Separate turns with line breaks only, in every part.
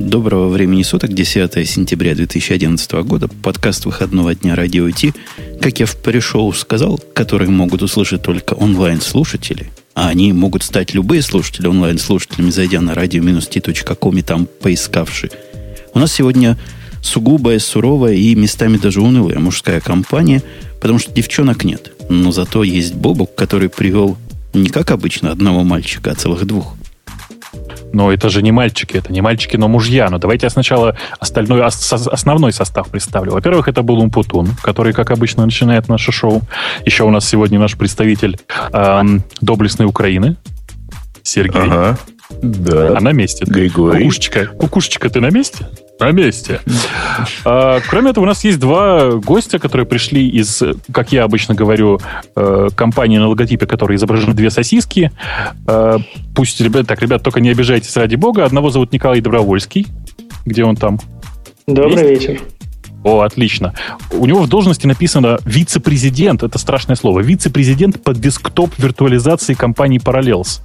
Доброго времени суток, 10 сентября 2011 года, подкаст выходного дня Радио Ти. Как я в пришел сказал, которые могут услышать только онлайн-слушатели, а они могут стать любые слушатели онлайн-слушателями, зайдя на radio-t.com и там поискавши. У нас сегодня сугубая, суровая и местами даже унылая мужская компания, потому что девчонок нет. Но зато есть Бобок, который привел не как обычно одного мальчика, а целых двух.
Но это же не мальчики, это не мальчики, но мужья. Но давайте я сначала остальной, основной состав представлю. Во-первых, это был Умпутун, который, как обычно, начинает наше шоу. Еще у нас сегодня наш представитель эм, доблестной Украины, Сергей. Ага. Да. А на месте.
Григорий.
Кукушечка, кукушечка, ты на месте? На месте. А, кроме этого, у нас есть два гостя, которые пришли из, как я обычно говорю, э, компании на логотипе, которой изображены две сосиски. А, пусть, ребят, так, ребят, только не обижайтесь ради бога. Одного зовут Николай Добровольский. Где он там?
Добрый есть? вечер.
О, отлично. У него в должности написано вице-президент, это страшное слово, вице-президент по десктоп виртуализации компании Parallels.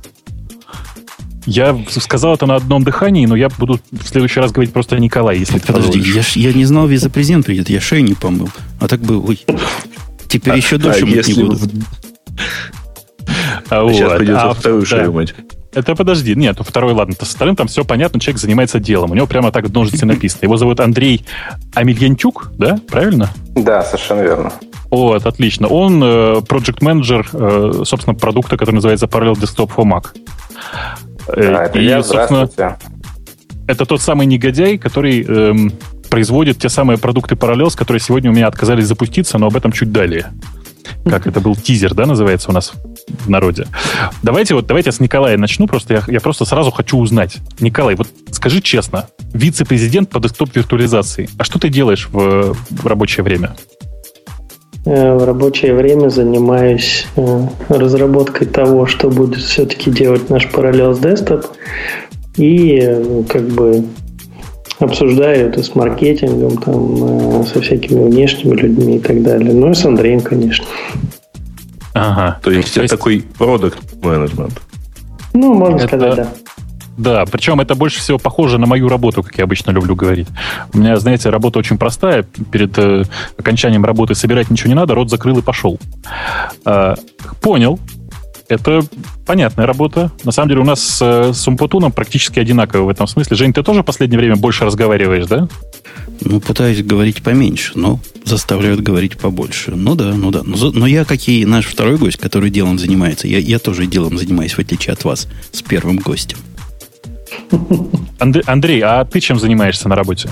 Я сказал это на одном дыхании, но я буду в следующий раз говорить просто Николай, если
Подожди, я, я не знал, вице-президент придет, я шею не помыл. А так бы, ой, теперь а, еще дольше а мыть не буду.
А, вот. Сейчас придется а, вторую да. шею мыть.
Это подожди, нет, второй, ладно, то вторым там все понятно, человек занимается делом. У него прямо так в должности написано. Его зовут Андрей Амельянчук, да? Правильно?
Да, совершенно верно.
Вот, отлично. Он э, project менеджер э, собственно, продукта, который называется Parallel Desktop for Mac.
Да, это и, я, здравствуйте.
Это тот самый негодяй, который эм, производит те самые продукты Parallels, которые сегодня у меня отказались запуститься, но об этом чуть далее. Как это был тизер, да, называется у нас в народе. Давайте вот, давайте я с Николая начну, просто я, я просто сразу хочу узнать. Николай, вот скажи честно, вице-президент по десктоп-виртуализации, а что ты делаешь в, в рабочее время?
Э, в рабочее время занимаюсь э, разработкой того, что будет все-таки делать наш Parallels Desktop. И э, как бы обсуждаю это с маркетингом, там, со всякими внешними людьми и так далее. Ну и с Андреем, конечно.
Ага. То есть, То есть... такой продукт менеджмент.
Ну, можно это... сказать, да.
Да, причем это больше всего похоже на мою работу, как я обычно люблю говорить. У меня, знаете, работа очень простая. Перед э, окончанием работы собирать ничего не надо, рот закрыл и пошел. Э, понял. Это понятная работа. На самом деле у нас с, с Умпутуном практически одинаково в этом смысле. Жень, ты тоже в последнее время больше разговариваешь, да?
Ну, пытаюсь говорить поменьше, но заставляют говорить побольше. Ну да, ну да. Но, но я, как и наш второй гость, который делом занимается, я, я тоже делом занимаюсь, в отличие от вас, с первым гостем.
Андрей, а ты чем занимаешься на работе?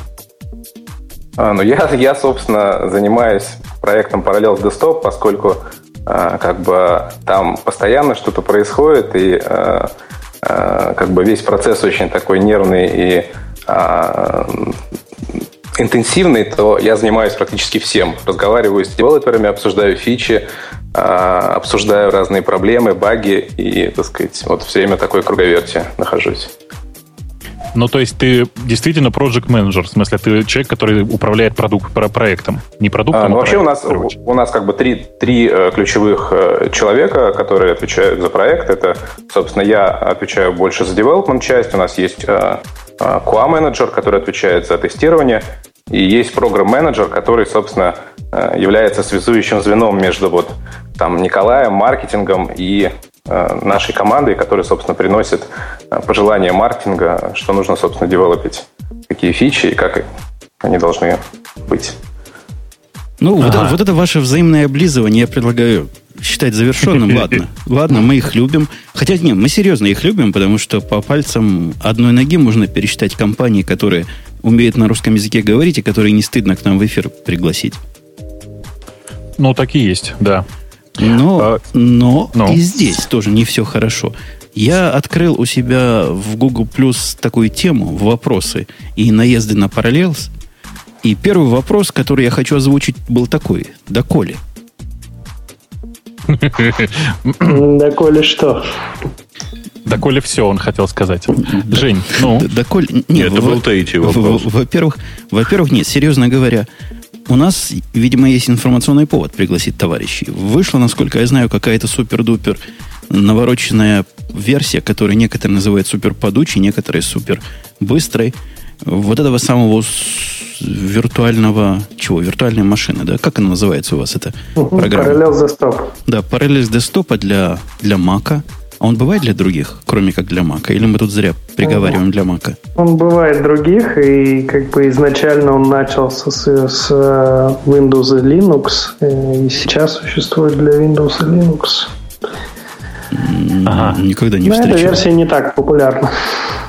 А, ну, я, я, собственно, занимаюсь проектом Parallels Desktop, поскольку а, как бы там постоянно что-то происходит, и а, а, как бы весь процесс очень такой нервный и а, интенсивный, то я занимаюсь практически всем. Разговариваю с девелоперами, обсуждаю фичи, обсуждаю разные проблемы, баги и, так сказать, вот все время такой круговерти нахожусь.
Ну, то есть ты действительно project менеджер, в смысле, ты человек, который управляет продукт, про проектом, не продуктом,
а, ну, а вообще у нас, у нас как бы три, три э, ключевых э, человека, которые отвечают за проект. Это, собственно, я отвечаю больше за development часть, у нас есть э, QA-менеджер, который отвечает за тестирование, и есть программ-менеджер, который, собственно, является связующим звеном между вот там Николаем, маркетингом и нашей командой, которая, собственно, приносит э, пожелания маркетинга, что нужно, собственно, девелопить, какие фичи и как они должны быть.
Ну, ага. вот, вот это ваше взаимное облизывание я предлагаю считать завершенным. Ладно, ладно, мы их любим. Хотя нет, мы серьезно их любим, потому что по пальцам одной ноги можно пересчитать компании, которые умеют на русском языке говорить и которые не стыдно к нам в эфир пригласить.
Ну, такие есть, да.
Но, а, но, но и здесь тоже не все хорошо. Я открыл у себя в Google Plus такую тему, вопросы и наезды на Parallels. И первый вопрос, который я хочу озвучить, был такой. Доколе?
Доколе что?
Доколе все, он хотел сказать. Жень, ну...
Доколе... Нет, это был третий вопрос. Во-первых, во-первых, нет, серьезно говоря, у нас, видимо, есть информационный повод пригласить товарищей. Вышла, насколько я знаю, какая-то супер-дупер навороченная версия, которую некоторые называют супер подучей, некоторые супер быстрой. вот этого самого виртуального, чего, виртуальной машины, да? Как она называется у вас, эта программа?
Parallels Desktop.
Да, Parallels Desktop для, для Mac. А он бывает для других, кроме как для Mac? Или мы тут зря приговариваем для Mac?
Он бывает других, и как бы изначально он начался с, с э, Windows и Linux, э, и сейчас существует для Windows и Linux.
Ага. Никогда не
Но
встречал.
эта версия не так популярна.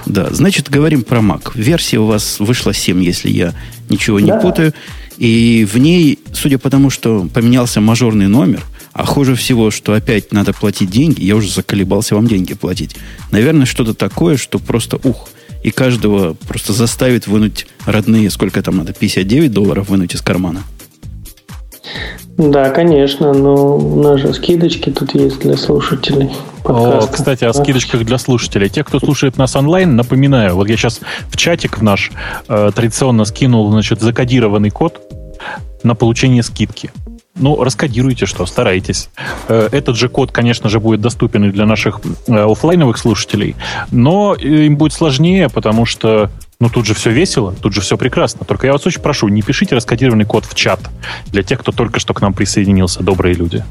Да, значит, говорим про Mac. Версия у вас вышла 7, если я ничего не
Да.
путаю. И в ней, судя по тому, что поменялся мажорный номер, а хуже всего, что опять надо платить деньги, я уже заколебался вам деньги платить. Наверное, что-то такое, что просто ух. И каждого просто заставит вынуть родные, сколько там надо, 59 долларов вынуть из кармана.
Да, конечно, но у нас же скидочки тут есть для слушателей.
О,
подкаста.
кстати, о скидочках для слушателей. Те, кто слушает нас онлайн, напоминаю, вот я сейчас в чатик в наш э, традиционно скинул, значит, закодированный код на получение скидки. Ну, раскодируйте, что, старайтесь. Э, Этот же код, конечно же, будет доступен и для наших э, оффлайновых слушателей, но э, им будет сложнее, потому что ну, тут же все весело, тут же все прекрасно. Только я вас очень прошу, не пишите раскодированный код в чат для тех, кто только что к нам присоединился, добрые люди.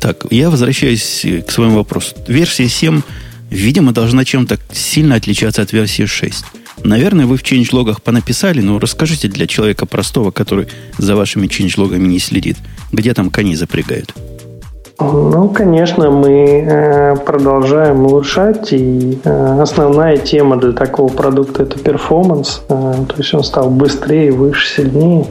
Так, я возвращаюсь к своему вопросу. Версия 7, видимо, должна чем-то сильно отличаться от версии 6. Наверное, вы в чейнджлогах понаписали, но расскажите для человека простого, который за вашими чейнджлогами не следит, где там коней запрягают.
Ну, конечно, мы э, продолжаем улучшать, и э, основная тема для такого продукта это перформанс, э, то есть он стал быстрее, выше, сильнее.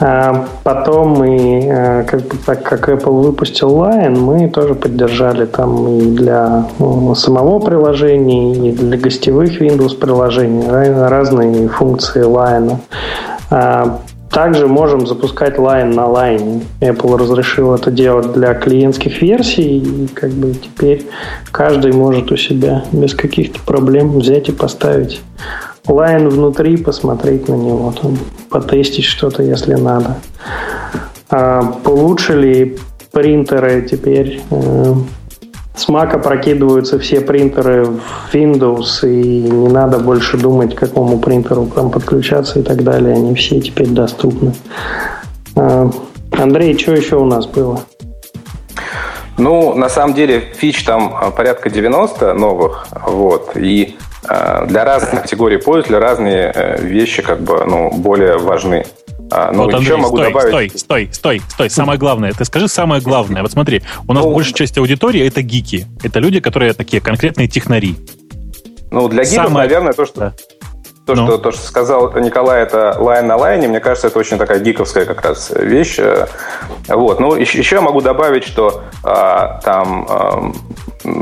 А потом мы, э, как так как Apple выпустил Lion, мы тоже поддержали там и для э, самого приложения, и для гостевых Windows приложений разные функции Lion. А, также можем запускать Line на Line. Apple разрешил это делать для клиентских версий, и как бы теперь каждый может у себя без каких-то проблем взять и поставить Line внутри, посмотреть на него, там, потестить что-то, если надо. А, улучшили принтеры теперь. э, с Mac прокидываются все принтеры в Windows, и не надо больше думать, к какому принтеру там подключаться и так далее. Они все теперь доступны. А, Андрей, что еще у нас было?
Ну, на самом деле, фич там а, порядка 90 новых, вот, и э, для разных категорий пользователей разные э, вещи как бы, ну, более важны. А, ну,
вот,
еще
Андрей,
могу
стой,
добавить...
стой, стой, стой, стой. Самое главное. Ты скажи самое главное. Вот смотри, у нас
Ну,
большая часть аудитории это гики. Это люди, которые такие конкретные технари.
Ну, для гиков,
Самое-
наверное, то, что,
Да.
то,
Ну.
что, то, что сказал Николай, это лайн на лайне, мне кажется, это очень такая гиковская как раз вещь. Э, Вот. Ну, еще, еще я могу добавить, что а, там ам,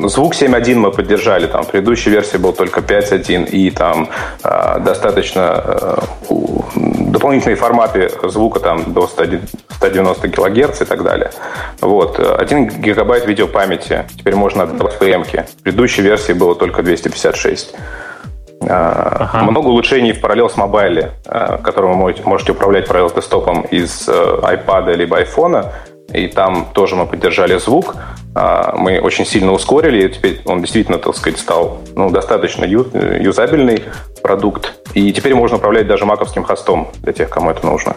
звук 7.1 мы поддержали, там в предыдущей версии был только 5.1, и там а, достаточно у- дополнительные форматы звука там до 100 190 килогерц и так далее. Вот. 1 гигабайт видеопамяти теперь можно отдавать в ПМ-ке. В предыдущей версии было только 256. А,
Ага.
Много улучшений в Parallels Mobile, а, которым вы можете, управлять Parallels десктопом из э, iPad либо iPhone. И там тоже мы поддержали звук. А, Мы очень сильно ускорили, и теперь он действительно, так сказать, стал ну, достаточно ю- юзабельный продукт. И теперь можно управлять даже маковским хостом для тех, кому это нужно.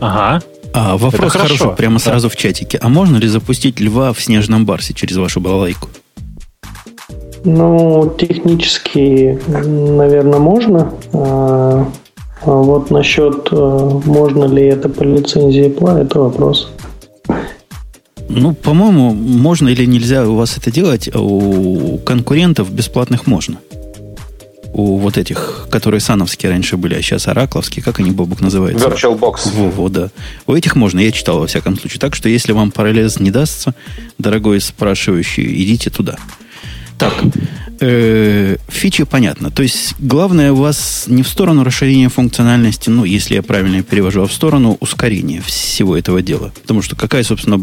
Ага.
А вопрос
Это хорошо.
хорошо, прямо
Да.
сразу в чатике. А можно ли запустить льва в снежном барсе через вашу балалайку?
Ну, технически, наверное, можно. А а вот насчет, э, можно ли это по лицензии Apple, это вопрос.
Ну, по-моему, можно или нельзя у вас это делать, а у конкурентов бесплатных можно. У вот этих, которые сановские раньше были, а сейчас оракловские, как они, Бобук, называются?
VirtualBox.
Во, да. У этих можно, я читал во всяком случае. Так что, если вам параллез не дастся, дорогой спрашивающий, идите туда. Так, э, фичи понятно. То есть, главное у вас не в сторону расширения функциональности, ну, если я правильно перевожу, а в сторону ускорения всего этого дела. Потому что какая, собственно,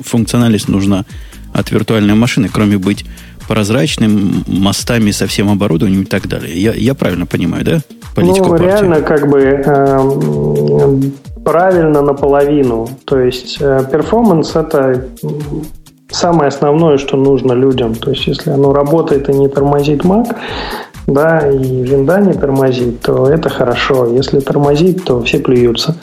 функциональность нужна от виртуальной машины, кроме быть прозрачным, мостами со всем оборудованием и так далее. Я, я правильно понимаю, да? Политику
ну,
партии?
реально, как бы эм, правильно наполовину. То есть э, перформанс это самое основное, что нужно людям. То есть, если оно работает и не тормозит Mac, да, и винда не тормозит, то это хорошо. Если тормозит, то все плюются.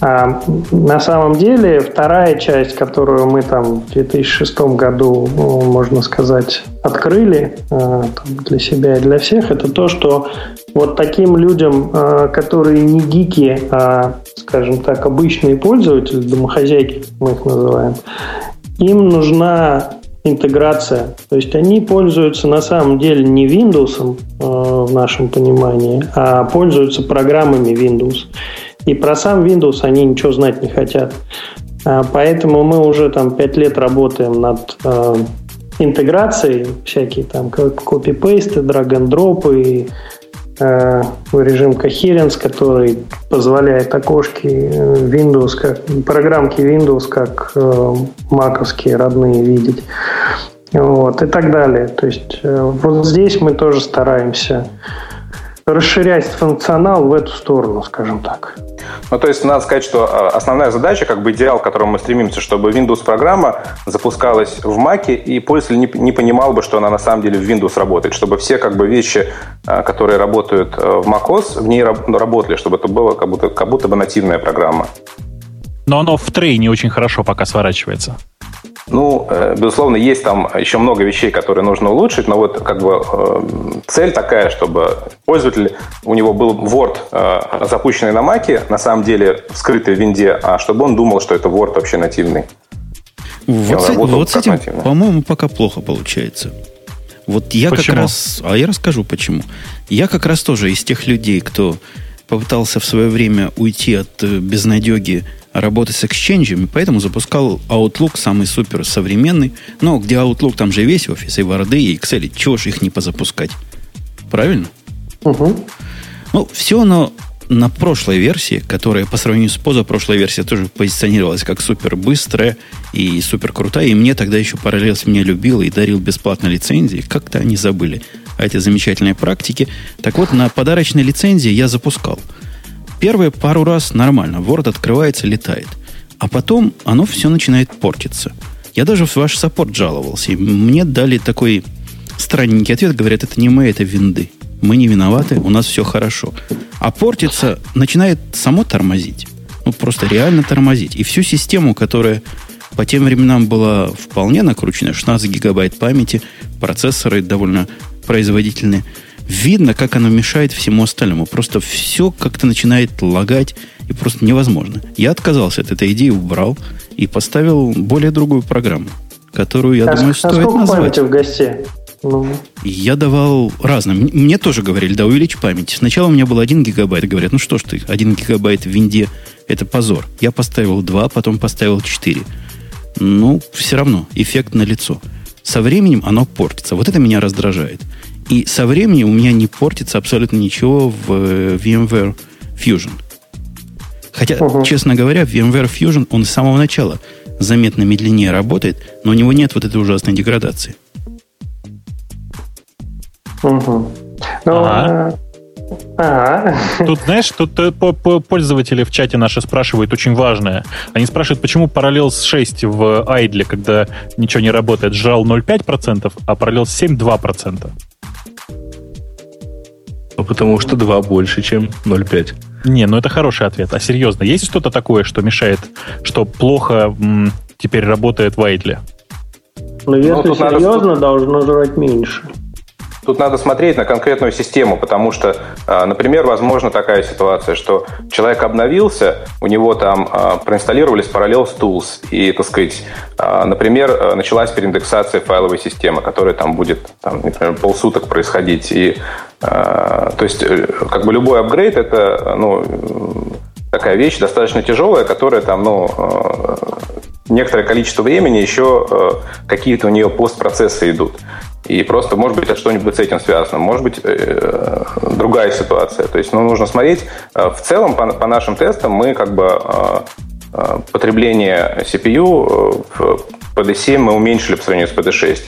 А на самом деле вторая часть, которую мы там в 2006 году, ну, можно сказать, открыли э, для себя и для всех, это то, что вот таким людям, э, которые не гики, а, скажем так, обычные пользователи, домохозяйки, мы их называем, им нужна интеграция. То есть они пользуются на самом деле не Windows э, в нашем понимании, а пользуются программами Windows. И про сам Windows они ничего знать не хотят. А, поэтому мы уже там 5 лет работаем над э, интеграцией, всякие там копипейсты, драг-н-дропы, режим Coherence, который позволяет окошки э, Windows, как, программки Windows, как э, маковские родные видеть. Вот, и так далее. То есть э, вот здесь мы тоже стараемся расширять функционал в эту сторону, скажем так.
Ну, то есть, надо сказать, что а, основная задача, как бы идеал, к которому мы стремимся, чтобы Windows-программа запускалась в Mac, и пользователь не, не понимал бы, что она на самом деле в Windows работает, чтобы все как бы вещи, а, которые работают э, в macOS, в ней работали, чтобы это было как будто, как будто бы нативная программа.
Но оно в трейне очень хорошо пока сворачивается.
Ну, э, безусловно, есть там еще много вещей, которые нужно улучшить, но вот как бы э, цель такая, чтобы пользователь, у него был Word, э, запущенный на Mac, на самом деле скрытый в винде, а чтобы он думал, что это Word вообще нативный.
Вот, с, вот с этим, по-моему, пока плохо получается. Вот я почему? как раз... А я расскажу, почему. Я как раз тоже из тех людей, кто попытался в свое время уйти от безнадеги работать с эксченджами, поэтому запускал Outlook самый супер современный. Но где Outlook, там же весь офис, и Word, и Excel, чего ж их не позапускать? Правильно? Угу. Ну, все оно на прошлой версии, которая по сравнению с позапрошлой версией тоже позиционировалась как супер быстрая и супер крутая. И мне тогда еще Parallels меня любил и дарил бесплатно лицензии. Как-то они забыли эти замечательные практики. Так вот, на подарочной лицензии я запускал – Первые пару раз нормально. Word открывается, летает. А потом оно все начинает портиться. Я даже в ваш саппорт жаловался. И мне дали такой странненький ответ. Говорят, это не мы, это винды. Мы не виноваты, у нас все хорошо. А портится, начинает само тормозить. Ну, просто реально тормозить. И всю систему, которая по тем временам была вполне накручена, 16 гигабайт памяти, процессоры довольно производительные – видно, как оно мешает всему остальному. Просто все как-то начинает лагать, и просто невозможно. Я отказался от этой идеи, убрал и поставил более другую программу, которую, я а думаю, стоит а сколько назвать.
в гостей? Ну.
Я давал разным. Мне тоже говорили, да, увеличь память. Сначала у меня был 1 гигабайт. Говорят, ну что ж ты, 1 гигабайт в винде, это позор. Я поставил 2, потом поставил 4. Ну, все равно, эффект на лицо. Со временем оно портится. Вот это меня раздражает. И со временем у меня не портится абсолютно ничего в э, VMware Fusion. Хотя, угу. честно говоря, VMware Fusion, он с самого начала заметно медленнее работает, но у него нет вот этой ужасной деградации.
Угу. Ну, ага.
Ага. Тут, знаешь, тут э, пользователи в чате наши спрашивают очень важное. Они спрашивают, почему Parallels 6 в айдле, когда ничего не работает, жрал 0,5%, а Parallels 7 2%.
Ну, потому что 2 больше, чем 0,5.
Не, ну это хороший ответ. А серьезно, есть что-то такое, что мешает, что плохо м, теперь работает в Айдле?
Ну, если ну, серьезно, надо... должно жрать меньше.
Тут надо смотреть на конкретную систему, потому что, а, например, возможно такая ситуация, что человек обновился, у него там а, проинсталлировались Parallels Tools, и, так сказать, а, например, началась переиндексация файловой системы, которая там будет, там, например, полсуток происходить. И, то есть, э, как бы любой апгрейд это, ну, такая вещь достаточно тяжелая, которая там, ну, некоторое количество времени еще какие-то у нее постпроцессы идут. И просто, может быть, это что-нибудь с этим связано. Может быть, э, другая ситуация. То есть, ну, нужно смотреть. Э, в целом, по, по нашим тестам, мы как бы э, потребление CPU в PD7 мы уменьшили по сравнению с PD6.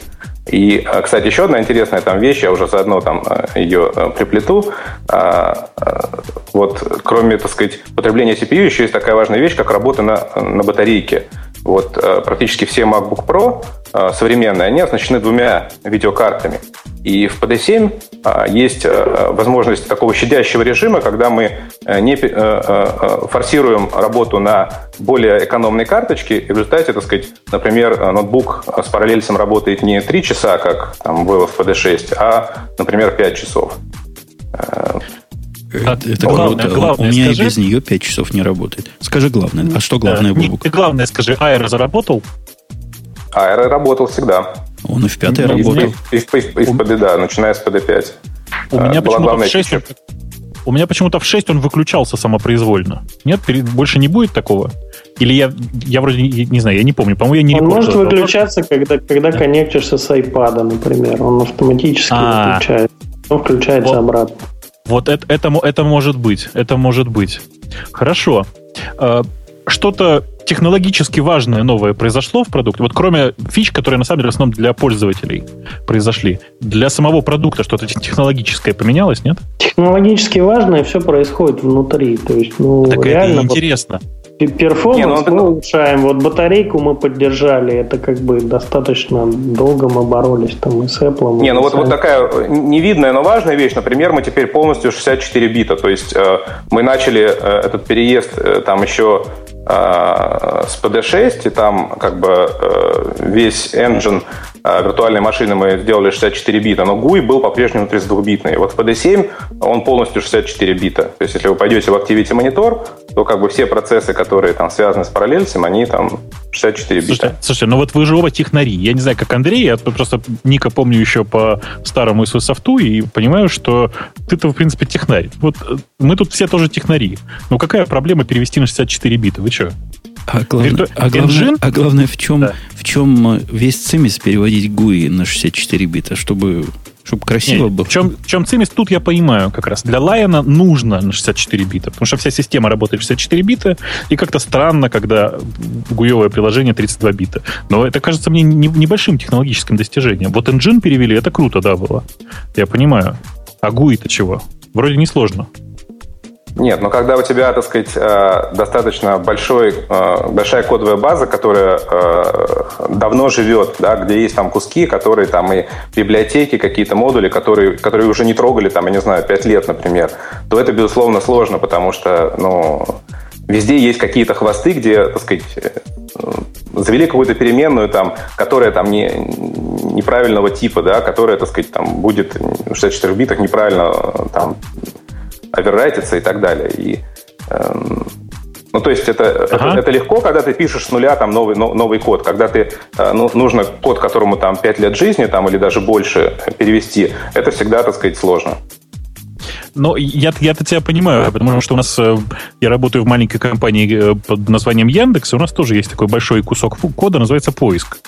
И, кстати, еще одна интересная там вещь, я уже заодно там ее приплету. Вот, кроме, так сказать, потребления CPU, еще есть такая важная вещь, как работа на, на батарейке. Вот э, практически все MacBook Pro э, современные, они оснащены двумя видеокартами. И в PD7 э, есть возможность такого щадящего режима, когда мы не форсируем работу на более экономной карточке, и в результате, так сказать, например, ноутбук с параллельцем работает не 3 часа, как там было в PD6, а, например, 5 часов.
Это, это главное, круто. Главное, У меня скажи, и без нее 5 часов не работает. Скажи главное. А что главное, да,
Бубук? Ты главное скажи, Аэро заработал?
Аэро работал всегда.
Он и в пятой ну, работал.
И, и, и, и, и в PD, да, начиная с PD5.
У меня почему-то в 6 у меня почему-то в 6 он выключался самопроизвольно. Нет, больше не будет такого? Или я, я вроде не, не знаю, я не помню. По-моему, я не
Он может выключаться, когда, когда да. коннектишься с iPad, например. Он автоматически А-а-а. выключает. Он включается вот, обратно.
Вот это, это, это может быть. Это может быть. Хорошо. А, что-то технологически важное новое произошло в продукте? Вот кроме фич, которые на самом деле в основном для пользователей произошли, для самого продукта что-то технологическое поменялось, нет?
Технологически важное все происходит внутри. То есть, ну,
так реально это интересно.
Перформанс ну, мы улучшаем. Вот батарейку мы поддержали. Это как бы достаточно долго мы боролись там и с Apple.
Не, ну вот, вот такая невидная, но важная вещь. Например, мы теперь полностью 64 бита. То есть э, мы начали э, этот переезд э, там еще э, с PD6, и там как бы э, весь engine э, виртуальной машины мы сделали 64 бита, но GUI был по-прежнему 32-битный. Вот в PD7 он полностью 64 бита. То есть если вы пойдете в Activity Monitor, то как бы все процессы, которые там связаны с параллельцем, они там 64 бита.
Слушайте, ну вот вы же оба технари. Я не знаю, как Андрей, я просто Ника помню еще по старому ISO софту и понимаю, что ты-то, в принципе, технарь. Вот э, мы тут все тоже технари. Ну какая проблема перевести на 64 бита? Вы что?
А главное, Вирту... а, главное, а главное, в чем, да. в чем весь цимис переводить GUI на 64 бита, чтобы чтобы красиво
не,
было.
В чем, в чем цимис, тут я понимаю как раз. Для Lion нужно на 64 бита, потому что вся система работает в 64 бита, и как-то странно, когда гуевое приложение 32 бита. Но это кажется мне не, небольшим технологическим достижением. Вот engine перевели, это круто, да, было. Я понимаю. А GUI-то чего? Вроде не сложно.
Нет, но когда у тебя, так сказать, э, достаточно большой, э, большая кодовая база, которая э, давно живет, да, где есть там куски, которые там и библиотеки, какие-то модули, которые, которые уже не трогали, там, я не знаю, 5 лет, например, то это, безусловно, сложно, потому что, ну, везде есть какие-то хвосты, где, так сказать, завели какую-то переменную, там, которая там не, неправильного типа, да, которая, так сказать, там будет в 64 битах неправильно там оверрайтится и так далее. И, эм, ну, то есть это, ага. это, это легко, когда ты пишешь с нуля там новый, новый код. Когда ты, э, ну, нужно код, которому там 5 лет жизни там, или даже больше перевести, это всегда, так сказать, сложно.
Но я, я-то тебя понимаю, потому что у нас э, я работаю в маленькой компании э, под названием Яндекс, и у нас тоже есть такой большой кусок кода, называется поиск.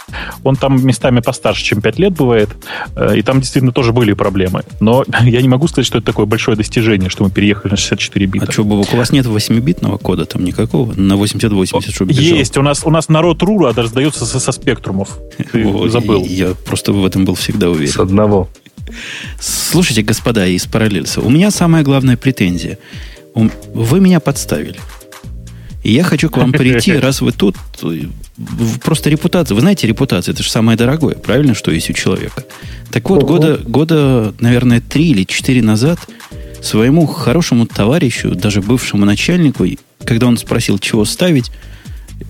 Он там местами постарше, чем 5 лет бывает, э, и там действительно тоже были проблемы. Но я не могу сказать, что это такое большое достижение, что мы переехали на 64 бита.
А что, Бобок, у вас нет 8-битного кода там никакого? На 8080,
чтобы бежал? Есть, у нас, у нас народ Рура раздается со, со спектрумов.
Ты забыл. Я просто в этом был всегда уверен.
С одного.
Слушайте, господа из параллельса, у меня самая главная претензия. Вы меня подставили. И я хочу к вам прийти, раз вы тут, просто репутация. Вы знаете, репутация это же самое дорогое, правильно, что есть у человека. Так вот, года, года, наверное, три или четыре назад своему хорошему товарищу, даже бывшему начальнику, когда он спросил, чего ставить,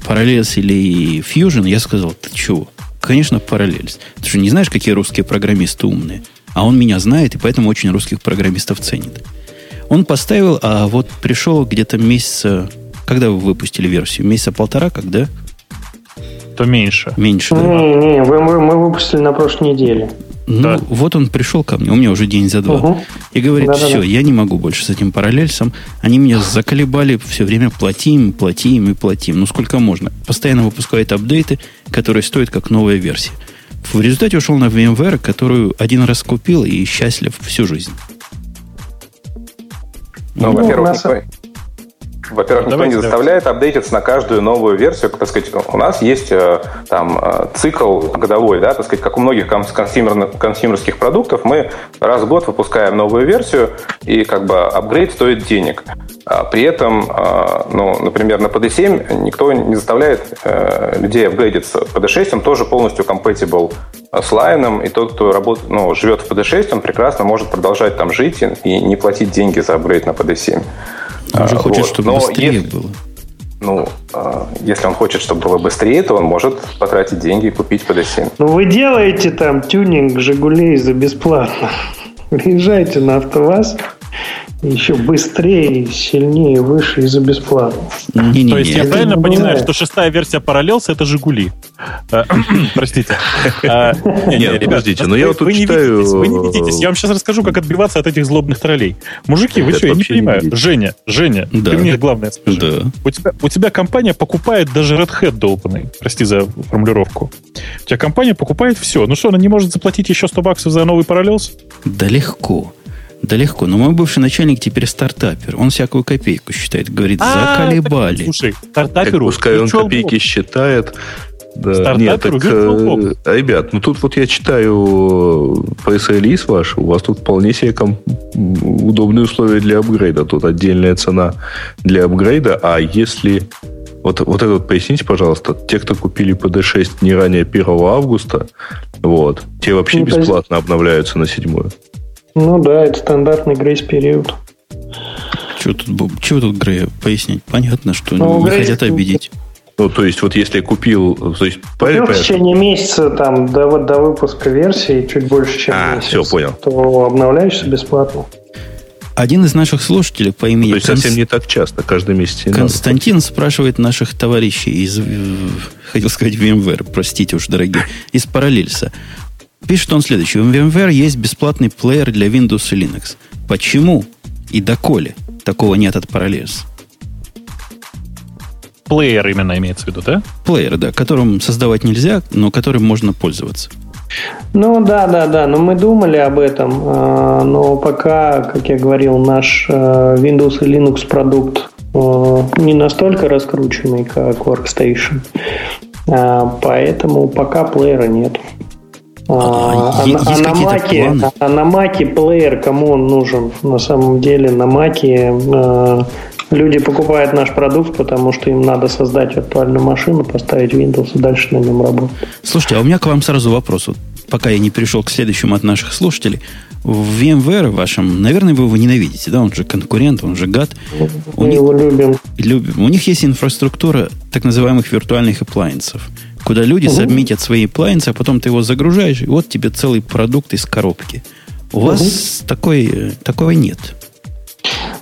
параллельс или Fusion, я сказал, ты чего? Конечно, параллельс. Ты же не знаешь, какие русские программисты умные. А он меня знает, и поэтому очень русских программистов ценит. Он поставил, а вот пришел где-то месяца... Когда вы выпустили версию? Месяца полтора, когда?
То меньше.
Меньше, да?
Не, не, мы, мы выпустили на прошлой неделе.
Ну, да. вот он пришел ко мне, у меня уже день за два, угу. и говорит, Да-да-да. все, я не могу больше с этим параллельсом. Они меня заколебали все время платим, платим и платим. Ну, сколько можно? Постоянно выпускают апдейты, которые стоят как новая версия. В результате ушел на VMware, которую один раз купил и счастлив всю жизнь.
Ну, ну во-первых, Во-первых, никто давайте, не заставляет давайте. апдейтиться на каждую новую версию. Так сказать, у нас есть э, там э, цикл годовой, да, так сказать, как у многих consumer, консюмерских продуктов, мы раз в год выпускаем новую версию, и как бы апгрейд стоит денег. А при этом, э, ну, например, на PD7 никто не заставляет людей апгрейдиться. PD6 он тоже полностью compatible с Lion, и тот, кто работает, ну, живет в PD6, он прекрасно может продолжать там жить и не платить деньги за апгрейд на PD7.
Он же а, хочет, вот. чтобы Но быстрее если, было.
Ну, а, если он хочет, чтобы было быстрее, то он может потратить деньги и купить PD7.
Ну, вы делаете там тюнинг «Жигулей» за бесплатно. Приезжайте на АвтоВАЗ, еще быстрее, сильнее, выше и за бесплатно.
Не, не, То есть не, я правильно не понимаю, что шестая версия Parallels это Жигули? Э, простите.
А, Нет, подождите, но я вот тут читаю...
Вы не видитесь, я вам сейчас расскажу, как отбиваться от этих злобных троллей. Мужики, вы что, я не понимаю. Женя, Женя, ты мне главное скажи. У тебя компания покупает даже Red Hat долбанный, прости за формулировку. У тебя компания покупает все. Ну что, она не может заплатить еще 100 баксов за новый Parallels?
Да легко. Да легко. Но мой бывший начальник теперь стартапер. Он всякую копейку считает. Говорит, а, заколебали.
слушай, стартаперу... пускай он копейки считает. Да. Нет, так, э, ребят, ну тут вот я читаю пресс-релиз ваш, у вас тут вполне себе ком- удобные условия для апгрейда. Тут отдельная цена для апгрейда, а если... Вот, вот это вот поясните, пожалуйста, те, кто купили PD6 не ранее 1 августа, вот, те вообще не бесплатно обновляются на седьмую.
Ну да, это стандартный грейс-период.
Что тут, что тут Грея пояснить? Понятно, что ну, не грейс... хотят обидеть.
Ну, то есть, вот если купил... То есть,
купил в течение месяца там, до, до выпуска версии, чуть больше, чем а, месяц,
все, понял.
то обновляешься бесплатно.
Один из наших слушателей по имени...
То есть, Конс... совсем не так часто, каждый месяц.
Константин надо. спрашивает наших товарищей из... Хотел сказать VMware, простите уж, дорогие, из Параллельса. Пишет он следующее. В VMware есть бесплатный плеер для Windows и Linux. Почему и доколе такого нет от Parallels?
Плеер именно имеется в виду, да?
Плеер, да, которым создавать нельзя, но которым можно пользоваться.
Ну да, да, да, но мы думали об этом, а, но пока, как я говорил, наш а, Windows и Linux продукт а, не настолько раскрученный, как Workstation, поэтому пока плеера нет. А, а, а, а, на Маке, а на Маке плеер кому он нужен? На самом деле на Маке э, люди покупают наш продукт, потому что им надо создать виртуальную машину, поставить Windows и дальше на нем работать.
Слушайте, а у меня к вам сразу вопрос. Вот, пока я не перешел к следующему от наших слушателей. В VMware вашем, наверное, вы его ненавидите, да? Он же конкурент, он же гад.
Мы у его них, любим.
любим. У них есть инфраструктура так называемых виртуальных appliances куда люди угу. сабмитят свои плайнсы, а потом ты его загружаешь, и вот тебе целый продукт из коробки. У угу. вас такой, такого нет.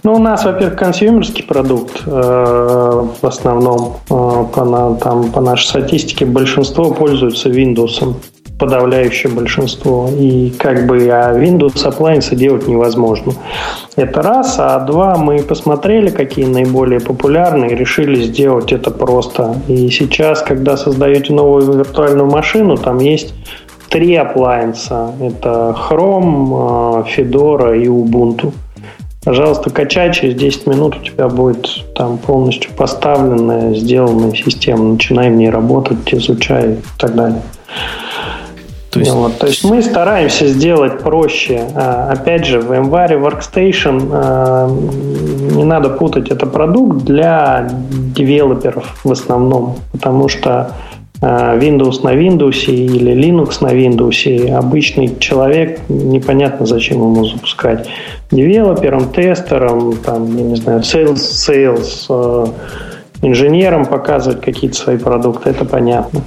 Ну, у нас, во-первых, консюмерский продукт э, в основном. Э, по, на, там, по нашей статистике большинство пользуются Windows подавляющее большинство. И как бы а Windows appliance делать невозможно. Это раз. А два, мы посмотрели, какие наиболее популярные, решили сделать это просто. И сейчас, когда создаете новую виртуальную машину, там есть три appliance. Это Chrome, а, Fedora и Ubuntu. Пожалуйста, качай, через 10 минут у тебя будет там полностью поставленная, сделанная система. Начинай в ней работать, изучай и так далее. То есть... Вот, то есть мы стараемся сделать проще. А, опять же, VMware Workstation а, не надо путать, это продукт для девелоперов в основном, потому что а, Windows на Windows или Linux на Windows, обычный человек непонятно, зачем ему запускать. Девелоперам, тестерам, там, я не знаю, sales, sales инженерам показывать какие-то свои продукты, это понятно.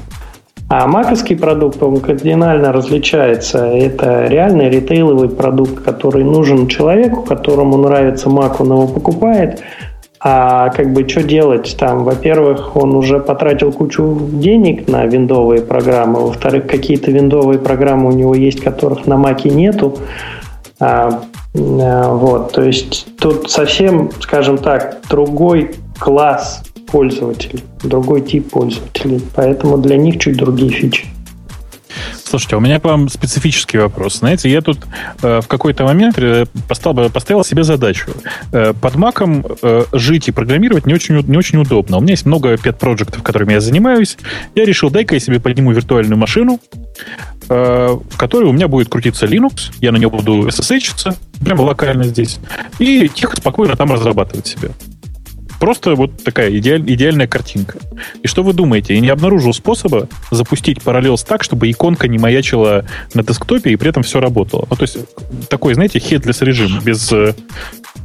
А маковский продукт, он кардинально различается. Это реальный ритейловый продукт, который нужен человеку, которому нравится Mac, он его покупает. А как бы что делать там? Во-первых, он уже потратил кучу денег на виндовые программы. Во-вторых, какие-то виндовые программы у него есть, которых на Маке нету. А, а, вот, то есть тут совсем, скажем так, другой класс пользователей, другой тип пользователей. Поэтому для них чуть другие фичи.
Слушайте, у меня к вам специфический вопрос. Знаете, я тут э, в какой-то момент э, поставил, поставил себе задачу. Э, под маком э, жить и программировать не очень, не очень удобно. У меня есть много пет-проектов, которыми я занимаюсь. Я решил, дай-ка я себе подниму виртуальную машину, э, в которой у меня будет крутиться Linux, я на нее буду SSH, прямо локально здесь, и тихо, спокойно там разрабатывать себе. Просто вот такая идеаль, идеальная картинка. И что вы думаете? Я не обнаружил способа запустить Parallels так, чтобы иконка не маячила на десктопе и при этом все работало. Ну, то есть такой, знаете, headless режим без, э,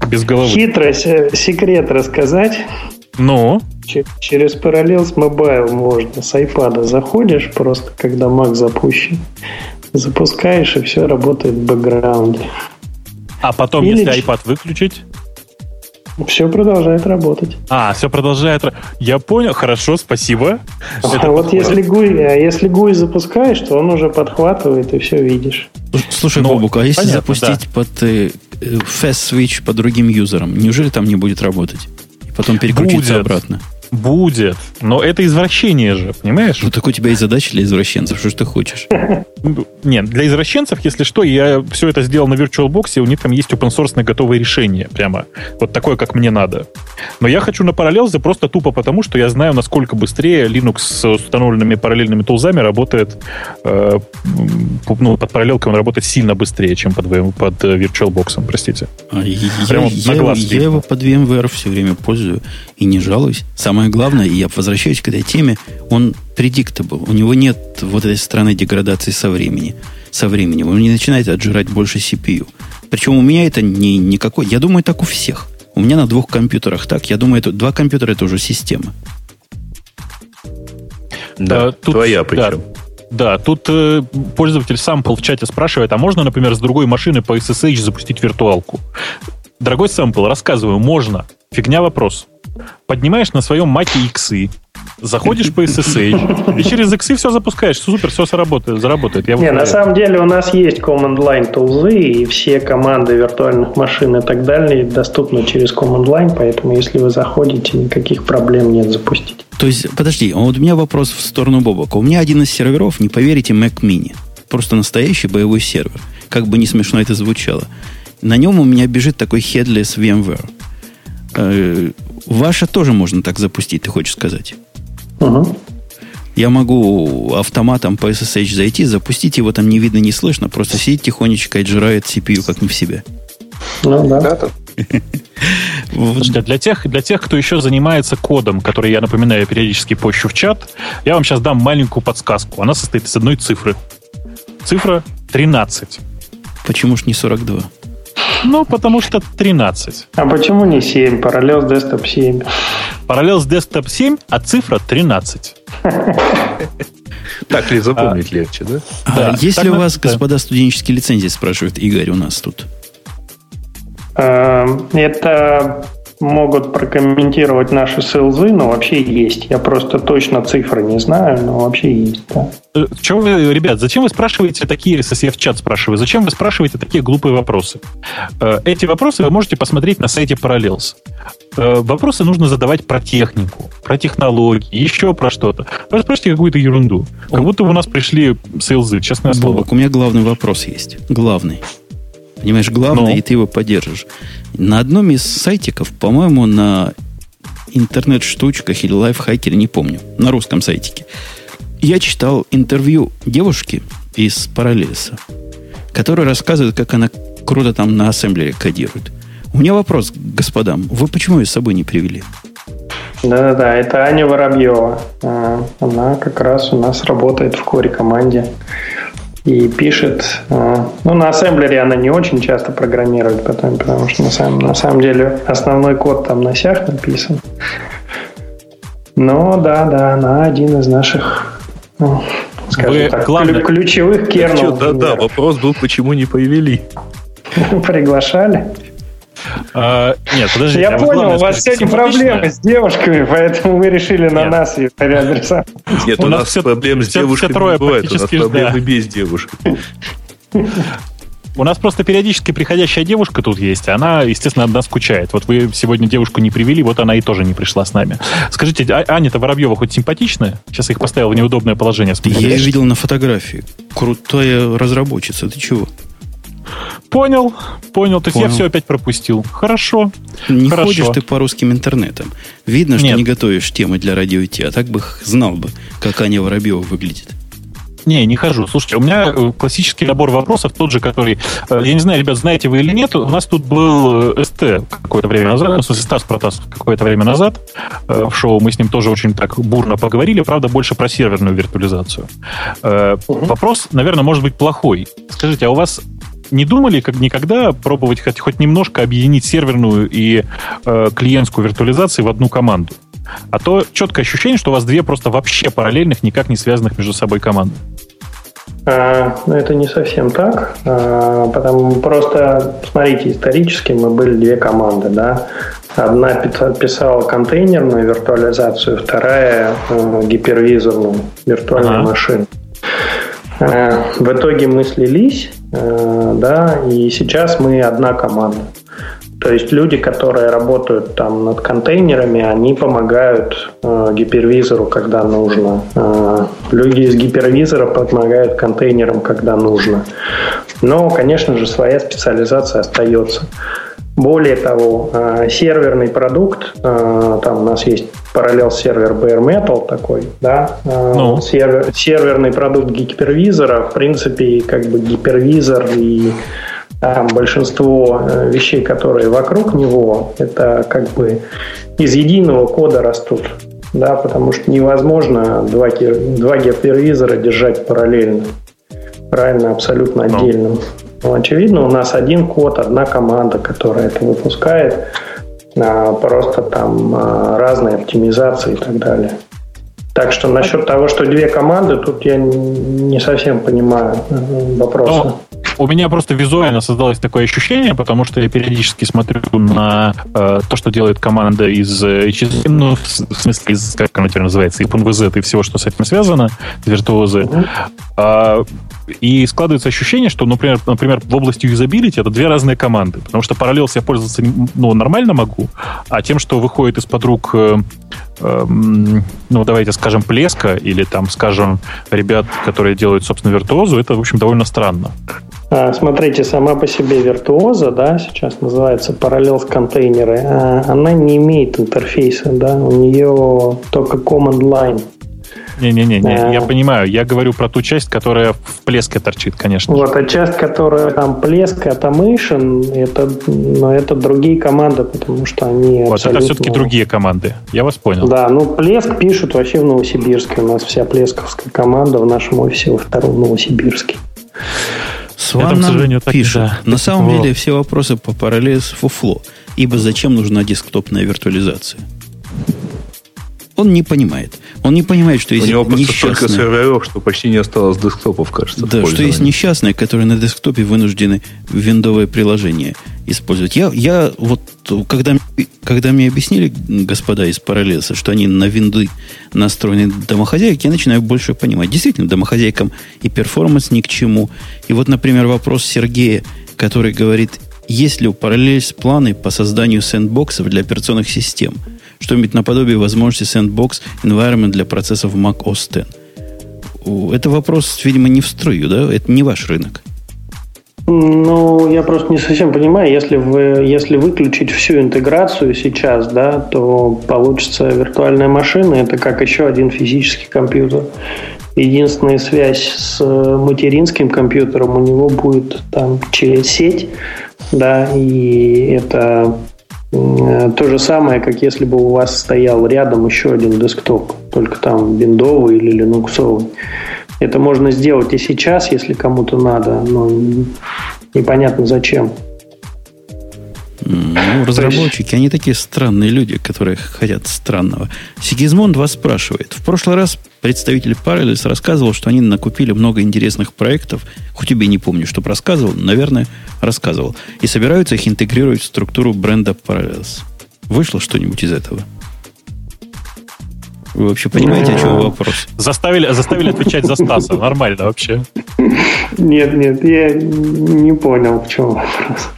без головы.
Хитрость, э, секрет рассказать.
Ну?
Через Parallels Mobile можно. С iPad заходишь, просто когда Mac запущен, запускаешь, и все работает в бэкграунде.
А потом, Или... если iPad выключить?
Все продолжает работать.
А, все продолжает. Я понял. Хорошо, спасибо.
А вот если гуй, а если гуй запускаешь, то он уже подхватывает и все видишь.
Слушай, ну, Бобук, а если понятно, запустить да. под э, fast switch по другим юзерам, неужели там не будет работать? И потом переключиться будет. обратно?
Будет. Но это извращение же, понимаешь?
Ну, так у тебя и задача для извращенцев. Что ж ты хочешь?
Нет, для извращенцев, если что, я все это сделал на VirtualBox, и у них там есть open source готовые решения прямо. Вот такое, как мне надо. Но я хочу на параллелзе просто тупо потому, что я знаю, насколько быстрее Linux с установленными параллельными тулзами работает э, ну, под параллелкой он работает сильно быстрее, чем под, под VirtualBox, простите.
А, я, я, я его под VMware все время пользую и не жалуюсь. Самое главное, и я возвращаюсь к этой теме, он predictable. У него нет вот этой странной деградации со времени. Со временем. Он не начинает отжирать больше CPU. Причем у меня это не никакой... Я думаю, так у всех. У меня на двух компьютерах так. Я думаю, это, два компьютера это уже система.
Да, тут, твоя причем. Да, да тут э, пользователь Sample в чате спрашивает, а можно, например, с другой машины по SSH запустить виртуалку? Дорогой Sample, рассказываю, можно. Фигня вопрос. Поднимаешь на своем маке иксы, заходишь по SSH, и через иксы все запускаешь. Супер, все заработает. заработает.
Я Не, на самом деле у нас есть command line тулзы, и все команды виртуальных машин и так далее доступны через command line, поэтому если вы заходите, никаких проблем нет запустить.
То есть, подожди, а вот у меня вопрос в сторону Бобока. У меня один из серверов, не поверите, Mac Mini. Просто настоящий боевой сервер. Как бы не смешно это звучало. На нем у меня бежит такой headless VMware. Э, Ваше тоже можно так запустить, ты хочешь сказать? Угу. Я могу автоматом по SSH зайти, запустить его там не видно, не слышно, просто сидит тихонечко и отжирает CPU как не в себе.
Ну да.
Слушайте, для тех, для тех, кто еще занимается кодом, который я напоминаю, периодически пощу в чат, я вам сейчас дам маленькую подсказку. Она состоит из одной цифры. Цифра 13.
Почему ж не 42?
Ну, потому что 13.
А почему не 7? Parallels Desktop 7.
Parallels Desktop 7, а цифра 13.
Так ли запомнить а, легче, да?
А, да. Если у вас, господа, студенческие лицензии, спрашивает Игорь у нас тут.
Эм, это могут прокомментировать наши селзы, но вообще есть. Я просто точно цифры не знаю, но вообще есть. Да.
Чем вы, ребят, зачем вы спрашиваете такие, если я в чат спрашиваю, зачем вы спрашиваете такие глупые вопросы? Э, эти вопросы вы можете посмотреть на сайте Parallels. Э, вопросы нужно задавать про технику, про технологии, еще про что-то. Вы спросите какую-то ерунду. Как будто у нас пришли селзы, честное Бобок, слово.
у меня главный вопрос есть. Главный. Понимаешь, главное, ну. и ты его поддержишь. На одном из сайтиков, по-моему, на интернет-штучках или лайфхакере, не помню, на русском сайтике, я читал интервью девушки из Параллельса, которая рассказывает, как она круто там на ассемблере кодирует. У меня вопрос господам. Вы почему ее с собой не привели?
Да-да-да, это Аня Воробьева. А, она как раз у нас работает в коре команде и пишет. Э, ну, на ассемблере она не очень часто программирует, потому, потому что на самом, на самом деле основной код там на сях написан. Но да, да, она один из наших, ну, скажем Вы, так, главное, ключевых кернелов.
Да, да, вопрос был, почему не повели.
Приглашали.
А, нет, подожди.
Я понял, у вас сегодня проблемы с девушками, поэтому вы решили на нас ее переадресовать.
Нет, у нас проблем с девушками не бывает, у нас проблемы без девушек.
У нас просто периодически приходящая девушка тут есть. Она, естественно, одна скучает. Вот вы сегодня девушку не привели, вот она и тоже не пришла с нами. Скажите, а, Аня-то Воробьева хоть симпатичная? Сейчас их поставил в неудобное положение.
Я ее видел на фотографии. Крутая разработчица. Ты чего?
Понял, понял. То есть понял. я все опять пропустил. Хорошо.
Не
хорошо.
ходишь ты по русским интернетам. Видно, что Нет. не готовишь темы для радио идти, а так бы знал бы, как Аня Воробьева выглядит.
Не, не хожу. Слушайте, у меня э, классический набор вопросов, тот же, который... Э, я не знаю, ребят, знаете вы или нет, у нас тут был э, СТ какое-то время назад, ну, в смысле, Стас Протасов какое-то время назад в шоу, мы с ним тоже очень так бурно поговорили, правда, больше про серверную виртуализацию. Вопрос, наверное, может быть плохой. Скажите, а у вас не думали как никогда пробовать хоть, хоть немножко объединить серверную и э, клиентскую виртуализацию в одну команду? А то четкое ощущение, что у вас две просто вообще параллельных, никак не связанных между собой команды.
А, ну, это не совсем так, а, потому просто, смотрите, исторически мы были две команды, да. Одна писала контейнерную виртуализацию, вторая э, гипервизорную виртуальную ага. машину. Э, в итоге мы слились, э, да, и сейчас мы одна команда. То есть люди, которые работают там над контейнерами, они помогают э, гипервизору, когда нужно. Э, люди из гипервизора помогают контейнерам, когда нужно. Но, конечно же, своя специализация остается. Более того, э, серверный продукт, э, там у нас есть параллел сервер Bare Metal такой, да, э, ну. сервер, серверный продукт гипервизора, в принципе, как бы гипервизор и там большинство э, вещей, которые вокруг него, это как бы из единого кода растут. Да, потому что невозможно два, два гипервизора держать параллельно. Правильно, абсолютно ну. отдельно. Ну, очевидно, у нас один код, одна команда, которая это выпускает. А, просто там а, разные оптимизации и так далее. Так что насчет того, что две команды, тут я не совсем понимаю вопроса. Ну,
у меня просто визуально создалось такое ощущение, потому что я периодически смотрю на э, то, что делает команда из HSM, э, ну, в смысле, из, как она теперь называется, и и всего, что с этим связано, виртуозы. А, и складывается ощущение, что, например, например, в области юзабилити это две разные команды. Потому что параллел я пользоваться ну, нормально могу, а тем, что выходит из-под рук э, э, ну, давайте скажем, плеска или там, скажем, ребят, которые делают, собственно, виртуозу, это, в общем, довольно странно.
А, смотрите, сама по себе виртуоза, да, сейчас называется параллелс контейнеры, а, она не имеет интерфейса, да, у нее только command line.
Не-не-не, а, я понимаю. Я говорю про ту часть, которая в плеске торчит, конечно.
Вот, а часть, которая там плеск, automation, это, ну, это другие команды, потому что они
Вот, абсолютно... это все-таки другие команды. Я вас понял.
Да, ну, плеск пишут вообще в Новосибирске. У нас вся плесковская команда в нашем офисе во втором Новосибирске.
К сожалению, так пишет. Да. На самом деле все вопросы по параллели с фуфло. Ибо зачем нужна десктопная виртуализация? Он не понимает. Он не понимает, что есть
У него просто столько серверов, что почти не осталось десктопов, кажется.
Да, что есть несчастные, которые на десктопе вынуждены виндовые приложения использовать. Я, я вот, когда, когда мне объяснили, господа из Параллелса, что они на винды настроены домохозяйки, я начинаю больше понимать. Действительно, домохозяйкам и перформанс ни к чему. И вот, например, вопрос Сергея, который говорит, есть ли у Parallels планы по созданию сэндбоксов для операционных систем – что-нибудь наподобие возможности sandbox environment для процессов Mac OS X. Это вопрос, видимо, не в струю, да? Это не ваш рынок.
Ну, я просто не совсем понимаю, если вы, если выключить всю интеграцию сейчас, да, то получится виртуальная машина, это как еще один физический компьютер. Единственная связь с материнским компьютером у него будет там через сеть, да, и это Э, то же самое, как если бы у вас стоял рядом еще один десктоп, только там виндовый или линуксовый. Это можно сделать и сейчас, если кому-то надо, но непонятно зачем.
Ну, разработчики, они такие странные люди, которые хотят странного. Сигизмонд вас спрашивает. В прошлый раз представитель Parallels рассказывал, что они накупили много интересных проектов. Хоть тебе не помню, что рассказывал, наверное, рассказывал. И собираются их интегрировать в структуру бренда Parallels. Вышло что-нибудь из этого? Вы вообще понимаете, о чем вопрос?
Заставили, заставили отвечать за Стаса. Нормально вообще.
Нет, нет, я не понял, в чем вопрос.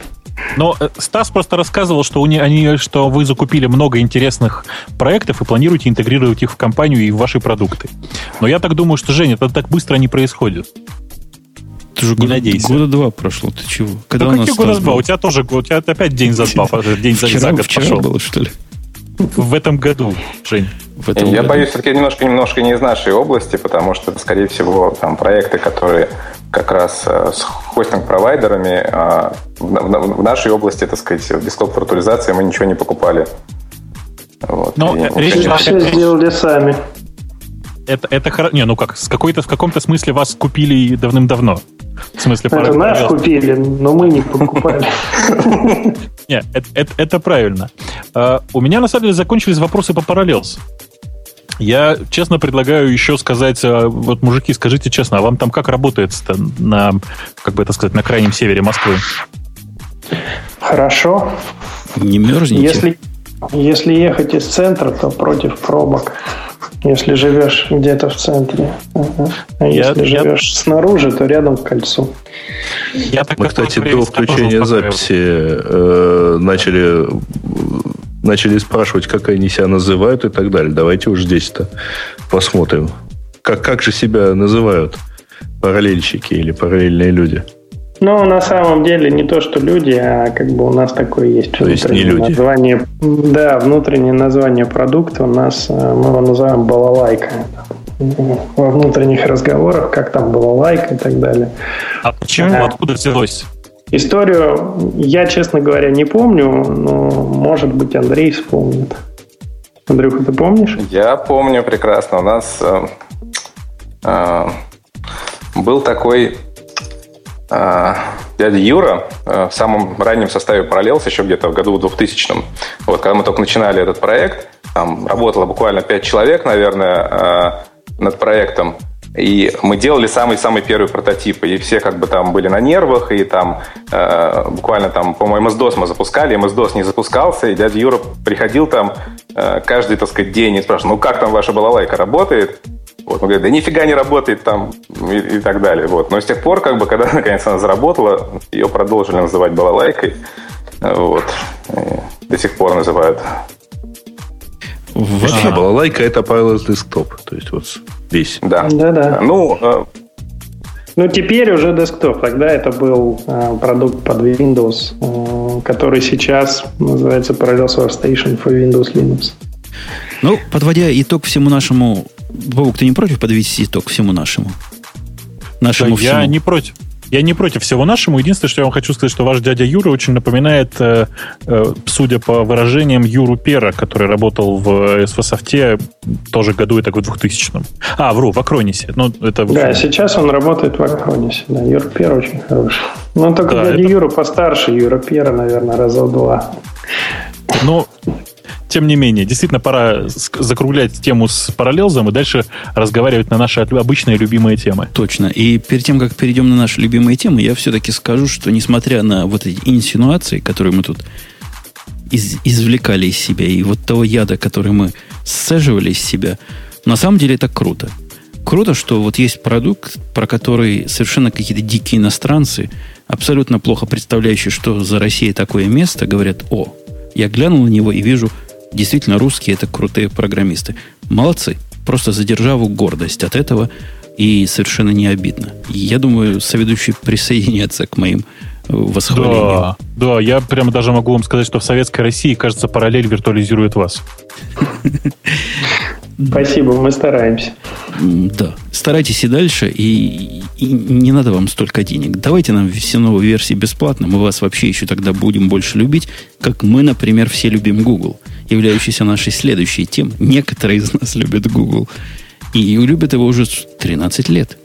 Но э, Стас просто рассказывал, что, у не, они, что вы закупили много интересных проектов и планируете интегрировать их в компанию и в ваши продукты. Но я так думаю, что, Женя, это так быстро не происходит.
Ты же не года, надейся. Года два прошло, ты чего?
Когда ну, какие года два? У тебя тоже, у тебя опять день за два, день за, вчера, за год
вчера пошел. было, что ли?
В этом году, Жень. В этом
я
году.
боюсь, все-таки немножко, немножко не из нашей области, потому что это, скорее всего, там проекты, которые как раз э, с хостинг-провайдерами. А в, нашей области, так сказать, в десктоп-виртуализации мы ничего не покупали.
Вот. Но и, речь все это, сделали сами.
Это, это хорошо. Не, ну как, с какой-то, в каком-то смысле вас купили давным-давно. В смысле,
это нас купили, но мы не покупали.
Нет, это правильно. А, у меня, на самом деле, закончились вопросы по Parallels. Я, честно, предлагаю еще сказать, а, вот, мужики, скажите честно, а вам там как работает на, как бы это сказать, на крайнем севере Москвы?
Хорошо.
Не мерзнете?
Если, если ехать из центра, то против пробок. Если живешь где-то в центре. Ага. А я, если я... живешь снаружи, то рядом к кольцу.
Я так Мы, кстати, до включения записи э, начали начали спрашивать, как они себя называют и так далее. Давайте уж здесь-то посмотрим. Как, как же себя называют параллельщики или параллельные люди?
Ну, на самом деле не то, что люди, а как бы у нас такое есть.
То есть не люди?
Название, да, внутреннее название продукта у нас, э, мы его называем балалайка. Во внутренних разговорах, как там балалайка и так далее.
А почему? А, Откуда взялось?
Историю я, честно говоря, не помню, но, может быть, Андрей вспомнит. Андрюха, ты помнишь?
Я помню прекрасно. У нас э, э, был такой дядя Юра э, в самом раннем составе Parallels, еще где-то в году 2000 Вот, когда мы только начинали этот проект, там работало буквально 5 человек, наверное, э, над проектом. И мы делали самый-самый первый прототип, и все как бы там были на нервах, и там э, буквально там, по-моему, MS-DOS мы запускали, MS-DOS не запускался, и дядя Юра приходил там э, каждый, так сказать, день и спрашивал, ну как там ваша балалайка работает? Вот, он говорит, да нифига не работает там и, и так далее. Вот. Но с тех пор, как бы, когда наконец она заработала, ее продолжили называть балалайкой. Вот. И до сих пор называют.
Вообще, а, балалайка это Pilot Desktop. То есть вот весь.
Да.
Да, да. Ну, э... ну, теперь уже десктоп. Тогда это был э, продукт под Windows, э, который сейчас называется Parallels Workstation for Windows Linux.
Ну, подводя итог всему нашему... Бобок, ты не против подвести итог всему нашему?
Нашему да, всему? Я не против. Я не против всего нашему. Единственное, что я вам хочу сказать, что ваш дядя Юра очень напоминает, э, э, судя по выражениям, Юру Пера, который работал в СВСофте тоже году, это в 2000-м. А, вру, в Акронисе. Ну, это...
Да, сейчас он работает в Акронисе. Да, Юра Пер очень хороший. Ну, только да, дядя это... Юра постарше Юра Пера, наверное, раза в два.
Ну, тем не менее, действительно пора закруглять тему с параллелзом и дальше разговаривать на наши обычные любимые темы.
Точно. И перед тем, как перейдем на наши любимые темы, я все-таки скажу, что несмотря на вот эти инсинуации, которые мы тут из, извлекали из себя, и вот того яда, который мы сцеживали из себя, на самом деле это круто. Круто, что вот есть продукт, про который совершенно какие-то дикие иностранцы, абсолютно плохо представляющие, что за Россией такое место, говорят, о, я глянул на него и вижу Действительно, русские это крутые программисты. Молодцы. Просто за державу гордость от этого и совершенно не обидно. Я думаю, соведущие присоединятся к моим э, восхвалениям.
Да, да, я прямо даже могу вам сказать, что в Советской России, кажется, параллель виртуализирует вас.
Спасибо, мы стараемся.
Да, старайтесь и дальше, и, и не надо вам столько денег. Давайте нам все новые версии бесплатно, мы вас вообще еще тогда будем больше любить, как мы, например, все любим Google – являющийся нашей следующей темой. Некоторые из нас любят Google. И любят его уже 13 лет.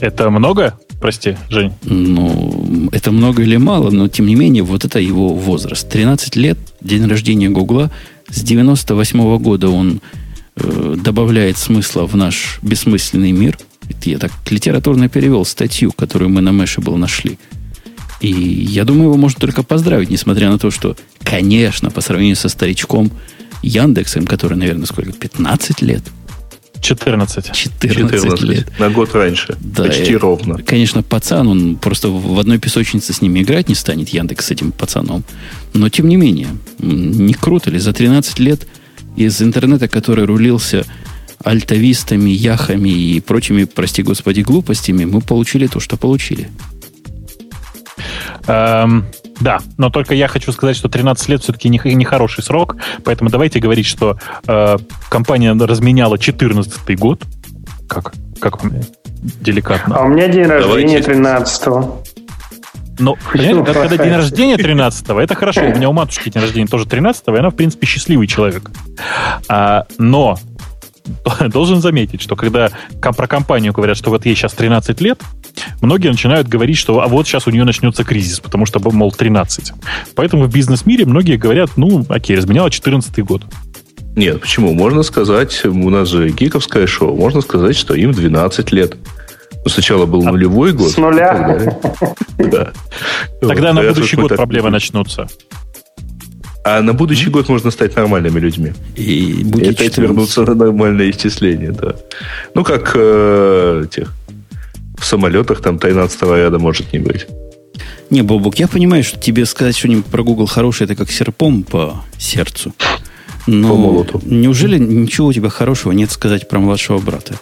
Это много? Прости, Жень.
Ну, это много или мало, но тем не менее, вот это его возраст. 13 лет, день рождения Гугла. С 98 -го года он э, добавляет смысла в наш бессмысленный мир. Это я так литературно перевел статью, которую мы на Mashable нашли. И я думаю, его можно только поздравить, несмотря на то, что, конечно, по сравнению со старичком, Яндексом, который, наверное, сколько, 15 лет?
14.
14, 14 лет.
На год раньше. Да, Почти ровно.
Конечно, пацан, он просто в одной песочнице с ними играть не станет, Яндекс с этим пацаном. Но, тем не менее, не круто ли? За 13 лет из интернета, который рулился альтовистами, яхами и прочими, прости господи, глупостями, мы получили то, что получили.
Эм, да, но только я хочу сказать, что 13 лет все-таки не, не хороший срок, поэтому давайте говорить, что э, компания разменяла 14 год. Как? Как вам деликатно?
А у меня день рождения 13-го.
Ну, понимаете, когда день рождения 13-го, это хорошо. У меня у матушки день рождения тоже 13-го, и она, в принципе, счастливый человек. А, но должен заметить, что когда про компанию говорят, что вот ей сейчас 13 лет, многие начинают говорить, что а вот сейчас у нее начнется кризис, потому что, мол, 13. Поэтому в бизнес-мире многие говорят, ну, окей, разменяла 14 год.
Нет, почему? Можно сказать, у нас же гиковское шоу, можно сказать, что им 12 лет. Но сначала был а нулевой год.
С нуля.
Да. Тогда на будущий год проблемы начнутся.
А на будущий год можно стать нормальными людьми. И, и опять вернуться на нормальное исчисление, да. Ну, как э, тех в самолетах там 13 ряда может не быть.
Не, Бобук, я понимаю, что тебе сказать что-нибудь про Google хорошее, это как серпом по сердцу. Но по молоту. неужели ничего у тебя хорошего нет сказать про младшего брата?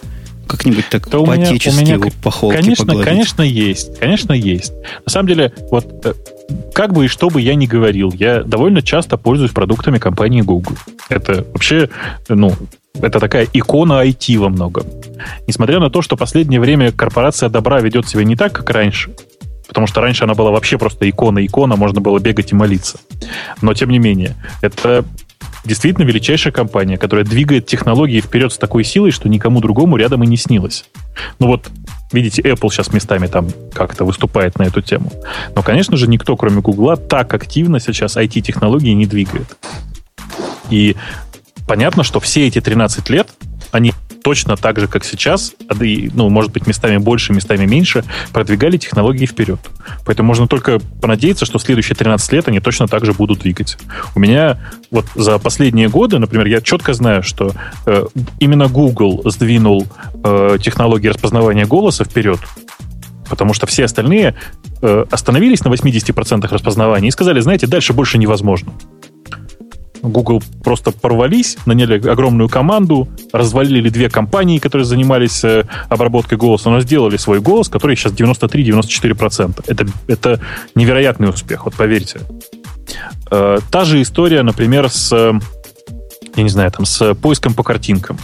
Как-нибудь так
да по-отечески его по холке Конечно, погладить. конечно, есть. Конечно, есть. На самом деле, вот э, как бы и что бы я ни говорил, я довольно часто пользуюсь продуктами компании Google. Это вообще, ну, это такая икона IT во многом. Несмотря на то, что последнее время корпорация добра ведет себя не так, как раньше, потому что раньше она была вообще просто икона-икона, можно было бегать и молиться. Но, тем не менее, это действительно величайшая компания, которая двигает технологии вперед с такой силой, что никому другому рядом и не снилось. Ну вот, видите, Apple сейчас местами там как-то выступает на эту тему. Но, конечно же, никто, кроме Гугла, так активно сейчас IT-технологии не двигает. И понятно, что все эти 13 лет, они точно так же, как сейчас, а ну, может быть, местами больше, местами меньше, продвигали технологии вперед. Поэтому можно только понадеяться, что в следующие 13 лет они точно так же будут двигать. У меня вот за последние годы, например, я четко знаю, что э, именно Google сдвинул э, технологии распознавания голоса вперед, потому что все остальные э, остановились на 80% распознавания и сказали, знаете, дальше больше невозможно. Google просто порвались, наняли огромную команду, развалили две компании, которые занимались э, обработкой голоса, но сделали свой голос, который сейчас 93-94%. Это, это невероятный успех, вот поверьте. Э, та же история, например, с, я не знаю, там, с поиском по картинкам.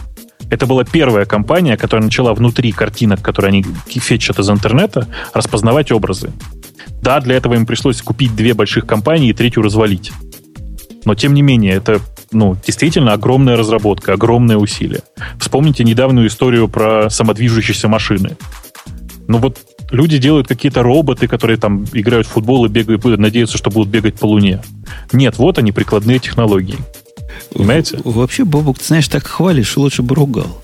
Это была первая компания, которая начала внутри картинок, которые они фетчат из интернета, распознавать образы. Да, для этого им пришлось купить две больших компании и третью развалить. Но, тем не менее, это ну, действительно огромная разработка, огромное усилие. Вспомните недавнюю историю про самодвижущиеся машины. Ну вот люди делают какие-то роботы, которые там играют в футбол и бегают, надеются, что будут бегать по Луне. Нет, вот они, прикладные технологии. Понимаете?
Вообще, Бобук, ты знаешь, так хвалишь, лучше бы ругал.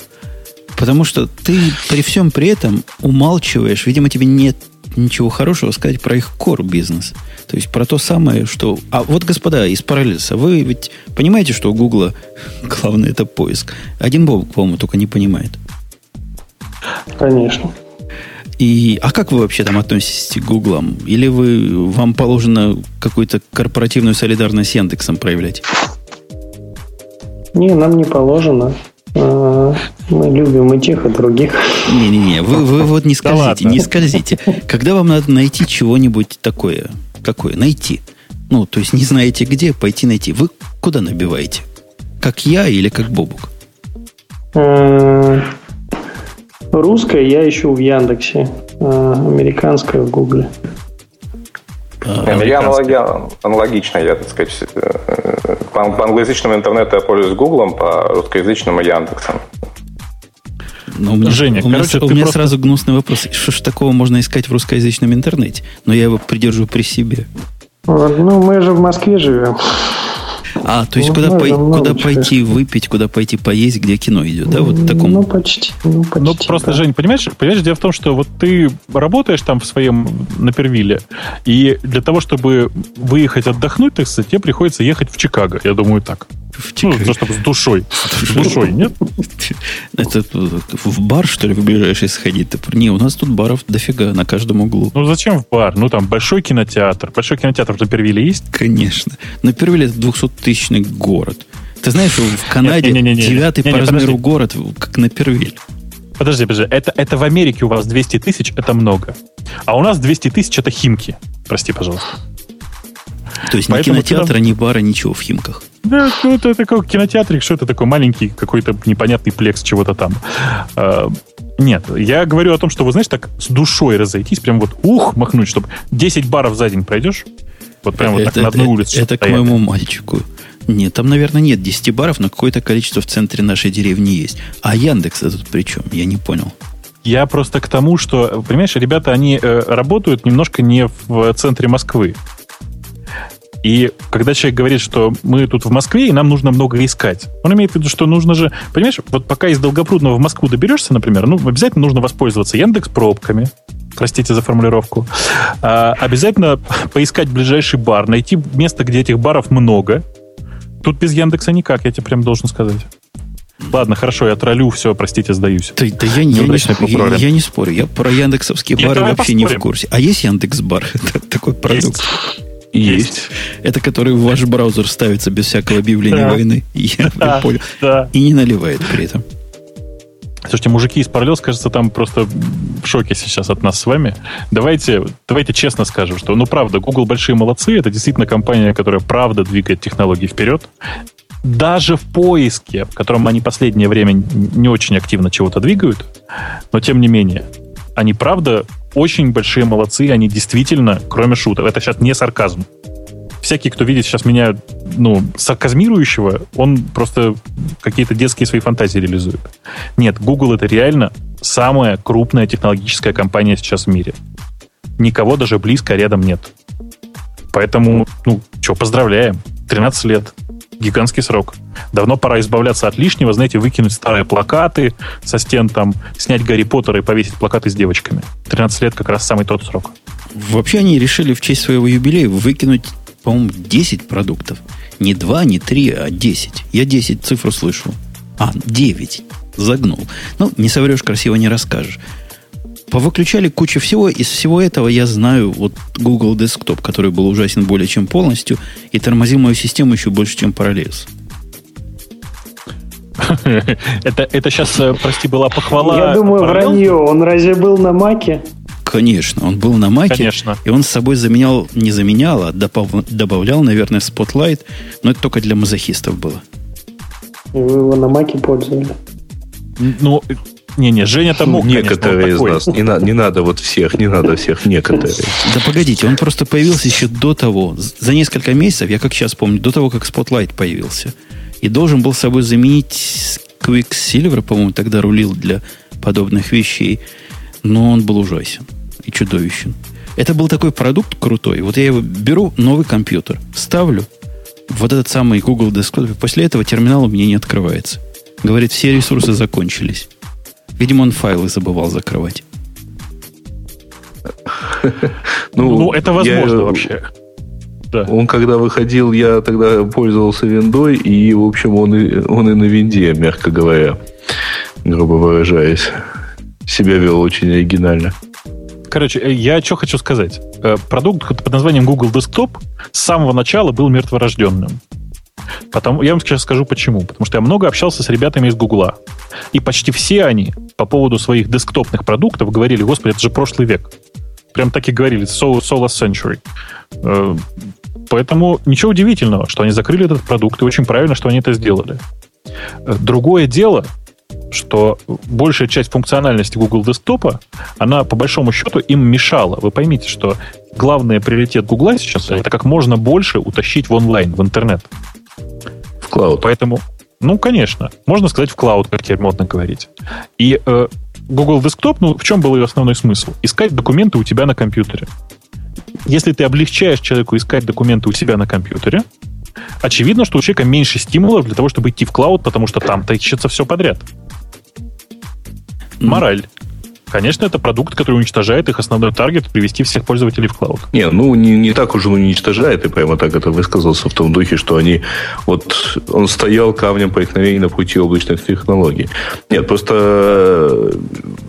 Потому что ты при всем при этом умалчиваешь, видимо, тебе нет ничего хорошего сказать про их core бизнес. То есть про то самое, что... А вот, господа, из параллельса, вы ведь понимаете, что у Гугла главное это поиск? Один Бог, по-моему, только не понимает.
Конечно.
И, а как вы вообще там относитесь к Гуглам? Или вы, вам положено какую-то корпоративную солидарность с Яндексом проявлять?
Не, нам не положено. Мы любим и тех, и других.
Не-не-не, вы, вы вот не скользите, не скользите. Когда вам надо найти чего-нибудь такое, какое? Найти. Ну, то есть не знаете где, пойти найти. Вы куда набиваете? Как я или как Бобук?
А, русское я ищу в Яндексе, а американское в Гугле.
А, я аналоги, аналогично, я, так сказать, э, э, по, по англоязычному интернету я пользуюсь Гуглом, по русскоязычному Яндексом.
Но у меня, Женя, у короче, меня, у меня просто... сразу гнусный вопрос. Что ж такого можно искать в русскоязычном интернете? Но я его придержу при себе.
Ну, мы же в Москве живем.
А, то есть ну, куда, пой, куда пойти выпить, куда пойти поесть, где кино идет, да? Вот в таком.
Ну, почти. Ну, почти
ну просто, да. Жень, понимаешь, понимаешь, дело в том, что вот ты работаешь там в своем Напервилле, и для того, чтобы выехать отдохнуть, так сказать, тебе приходится ехать в Чикаго, я думаю, так. Ну, то, чтобы с душой. С душой, нет?
Это в бар, что ли, в ближайший сходить? Не, у нас тут баров дофига на каждом углу.
Ну, зачем в бар? Ну, там большой кинотеатр. Большой кинотеатр в Напервиле есть?
Конечно. Напервиле это 200-тысячный город. Ты знаешь, в Канаде девятый по размеру город, как Напервиль.
Подожди, подожди. Это, это в Америке у вас 200 тысяч, это много. А у нас 200 тысяч, это Химки. Прости, пожалуйста.
То есть
Поэтому
ни кинотеатра,
ты
ни бара, ничего в Химках.
Да, ну, это такой кинотеатрик, что это такой маленький какой-то непонятный плекс чего-то там. А, нет, я говорю о том, что, вы знаешь, так с душой разойтись, прям вот ух, махнуть, чтобы 10 баров за день пройдешь, вот прям вот так
это,
на одной
это-
улице.
это к
стоят.
моему мальчику. Нет, там, наверное, нет 10 баров, но какое-то количество в центре нашей деревни есть. А Яндекс тут при чем? Я не понял.
Я просто к тому, что, понимаешь, ребята, они э, работают немножко не в центре Москвы. И когда человек говорит, что мы тут в Москве, и нам нужно много искать, он имеет в виду, что нужно же, понимаешь, вот пока из Долгопрудного в Москву доберешься, например, ну, обязательно нужно воспользоваться Яндекс пробками, простите за формулировку, А, обязательно поискать ближайший бар, найти место, где этих баров много. Тут без Яндекса никак, я тебе прям должен сказать. Ладно, хорошо, я троллю, все, простите, сдаюсь.
Да, да я, не- я, не, я, не спорю. Я про яндексовские
Нет,
бары вообще не в
поспорим.
курсе. А есть Яндекс бар? Это такой продукт.
Есть.
Это который в ваш браузер ставится без всякого объявления
Да.
войны. Я
Да,
понял.
да.
И не наливает при этом.
Слушайте, мужики из Паралелс, кажется, там просто в шоке сейчас от нас с вами. Давайте, давайте честно скажем, что, ну, правда, Google большие молодцы. Это действительно компания, которая правда двигает технологии вперед. Даже в поиске, в котором они последнее время не очень активно чего-то двигают, но тем не менее, они правда очень большие молодцы. Они действительно, кроме шуток, это сейчас не сарказм. Всякий, кто видит сейчас меня, ну, сарказмирующего, он просто какие-то детские свои фантазии реализует. Нет, Google это реально самая крупная технологическая компания сейчас в мире. Никого даже близко рядом нет. Поэтому, ну, что, поздравляем. 13 лет. Гигантский срок. Давно пора избавляться от лишнего, знаете, выкинуть старые плакаты со стен, там, снять Гарри Поттера и повесить плакаты с девочками. 13 лет как раз самый тот срок.
Вообще они решили в честь своего юбилея выкинуть, по-моему, 10 продуктов. Не 2, не 3, а 10. Я 10 цифру слышу. А, 9. Загнул. Ну, не соврешь, красиво не расскажешь. Повыключали кучу всего. Из всего этого я знаю вот Google Desktop, который был ужасен более чем полностью и тормозил мою систему еще больше, чем Parallels.
Это, это сейчас, прости, была похвала.
Я думаю, вранье. Он разве был на Маке?
Конечно, он был на Маке.
Конечно.
И он с собой заменял, не заменял, а добавлял, наверное, Spotlight. Но это только для мазохистов было.
И вы его на Маке пользовали.
Ну, не-не, Женя-то мог, конечно,
Некоторые
он
из
такой.
нас. Не, на- не надо вот всех, не надо всех, некоторые.
Да погодите, он просто появился еще до того. За несколько месяцев, я как сейчас помню, до того, как Spotlight появился. И должен был собой заменить Quicksilver, по-моему, тогда рулил для подобных вещей. Но он был ужасен и чудовищен. Это был такой продукт крутой. Вот я его беру, новый компьютер, ставлю, вот этот самый Google Desktop, и после этого терминал у меня не открывается. Говорит, все ресурсы закончились. Видимо, он файлы забывал закрывать.
Ну, это возможно
я-
вообще. Да.
Он когда выходил, я тогда пользовался виндой, и, в общем, он и, он и на винде, мягко говоря, грубо выражаясь, себя вел очень оригинально.
Короче, э, я что хочу сказать. Э, Продукт под названием Google Desktop с самого начала был мертворожденным. Потому, я вам сейчас скажу почему. Потому что я много общался с ребятами из Гугла. И почти все они по поводу своих десктопных продуктов говорили, господи, это же прошлый век. Прям так и говорили, so, so last century. Э, Поэтому ничего удивительного, что они закрыли этот продукт, и очень правильно, что они это сделали. Другое дело, что большая часть функциональности Google Desktop, она по большому счету им мешала. Вы поймите, что главный приоритет Google сейчас это как можно больше утащить в онлайн, в интернет.
В клауд.
Поэтому, ну, конечно, можно сказать в клауд, как теперь модно говорить. И э, Google Desktop, ну, в чем был ее основной смысл? Искать документы у тебя на компьютере. Если ты облегчаешь человеку искать документы у себя на компьютере, очевидно, что у человека меньше стимулов для того, чтобы идти в клауд, потому что там-то ищется все подряд. Мораль. Конечно, это продукт, который уничтожает их основной таргет привести всех пользователей в клауд.
Не, ну не, не так уж он уничтожает, и прямо так это высказался в том духе, что они вот он стоял камнем преткновения на пути облачных технологий. Нет, просто э,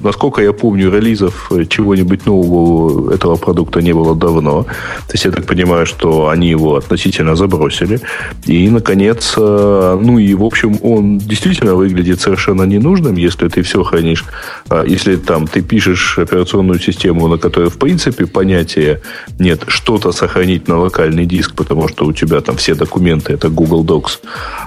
насколько я помню, релизов чего-нибудь нового этого продукта не было давно. То есть я так понимаю, что они его относительно забросили. И, наконец, э, ну и, в общем, он действительно выглядит совершенно ненужным, если ты все хранишь, э, если там ты пишешь операционную систему, на которой, в принципе, понятия нет, что-то сохранить на локальный диск, потому что у тебя там все документы, это Google Docs,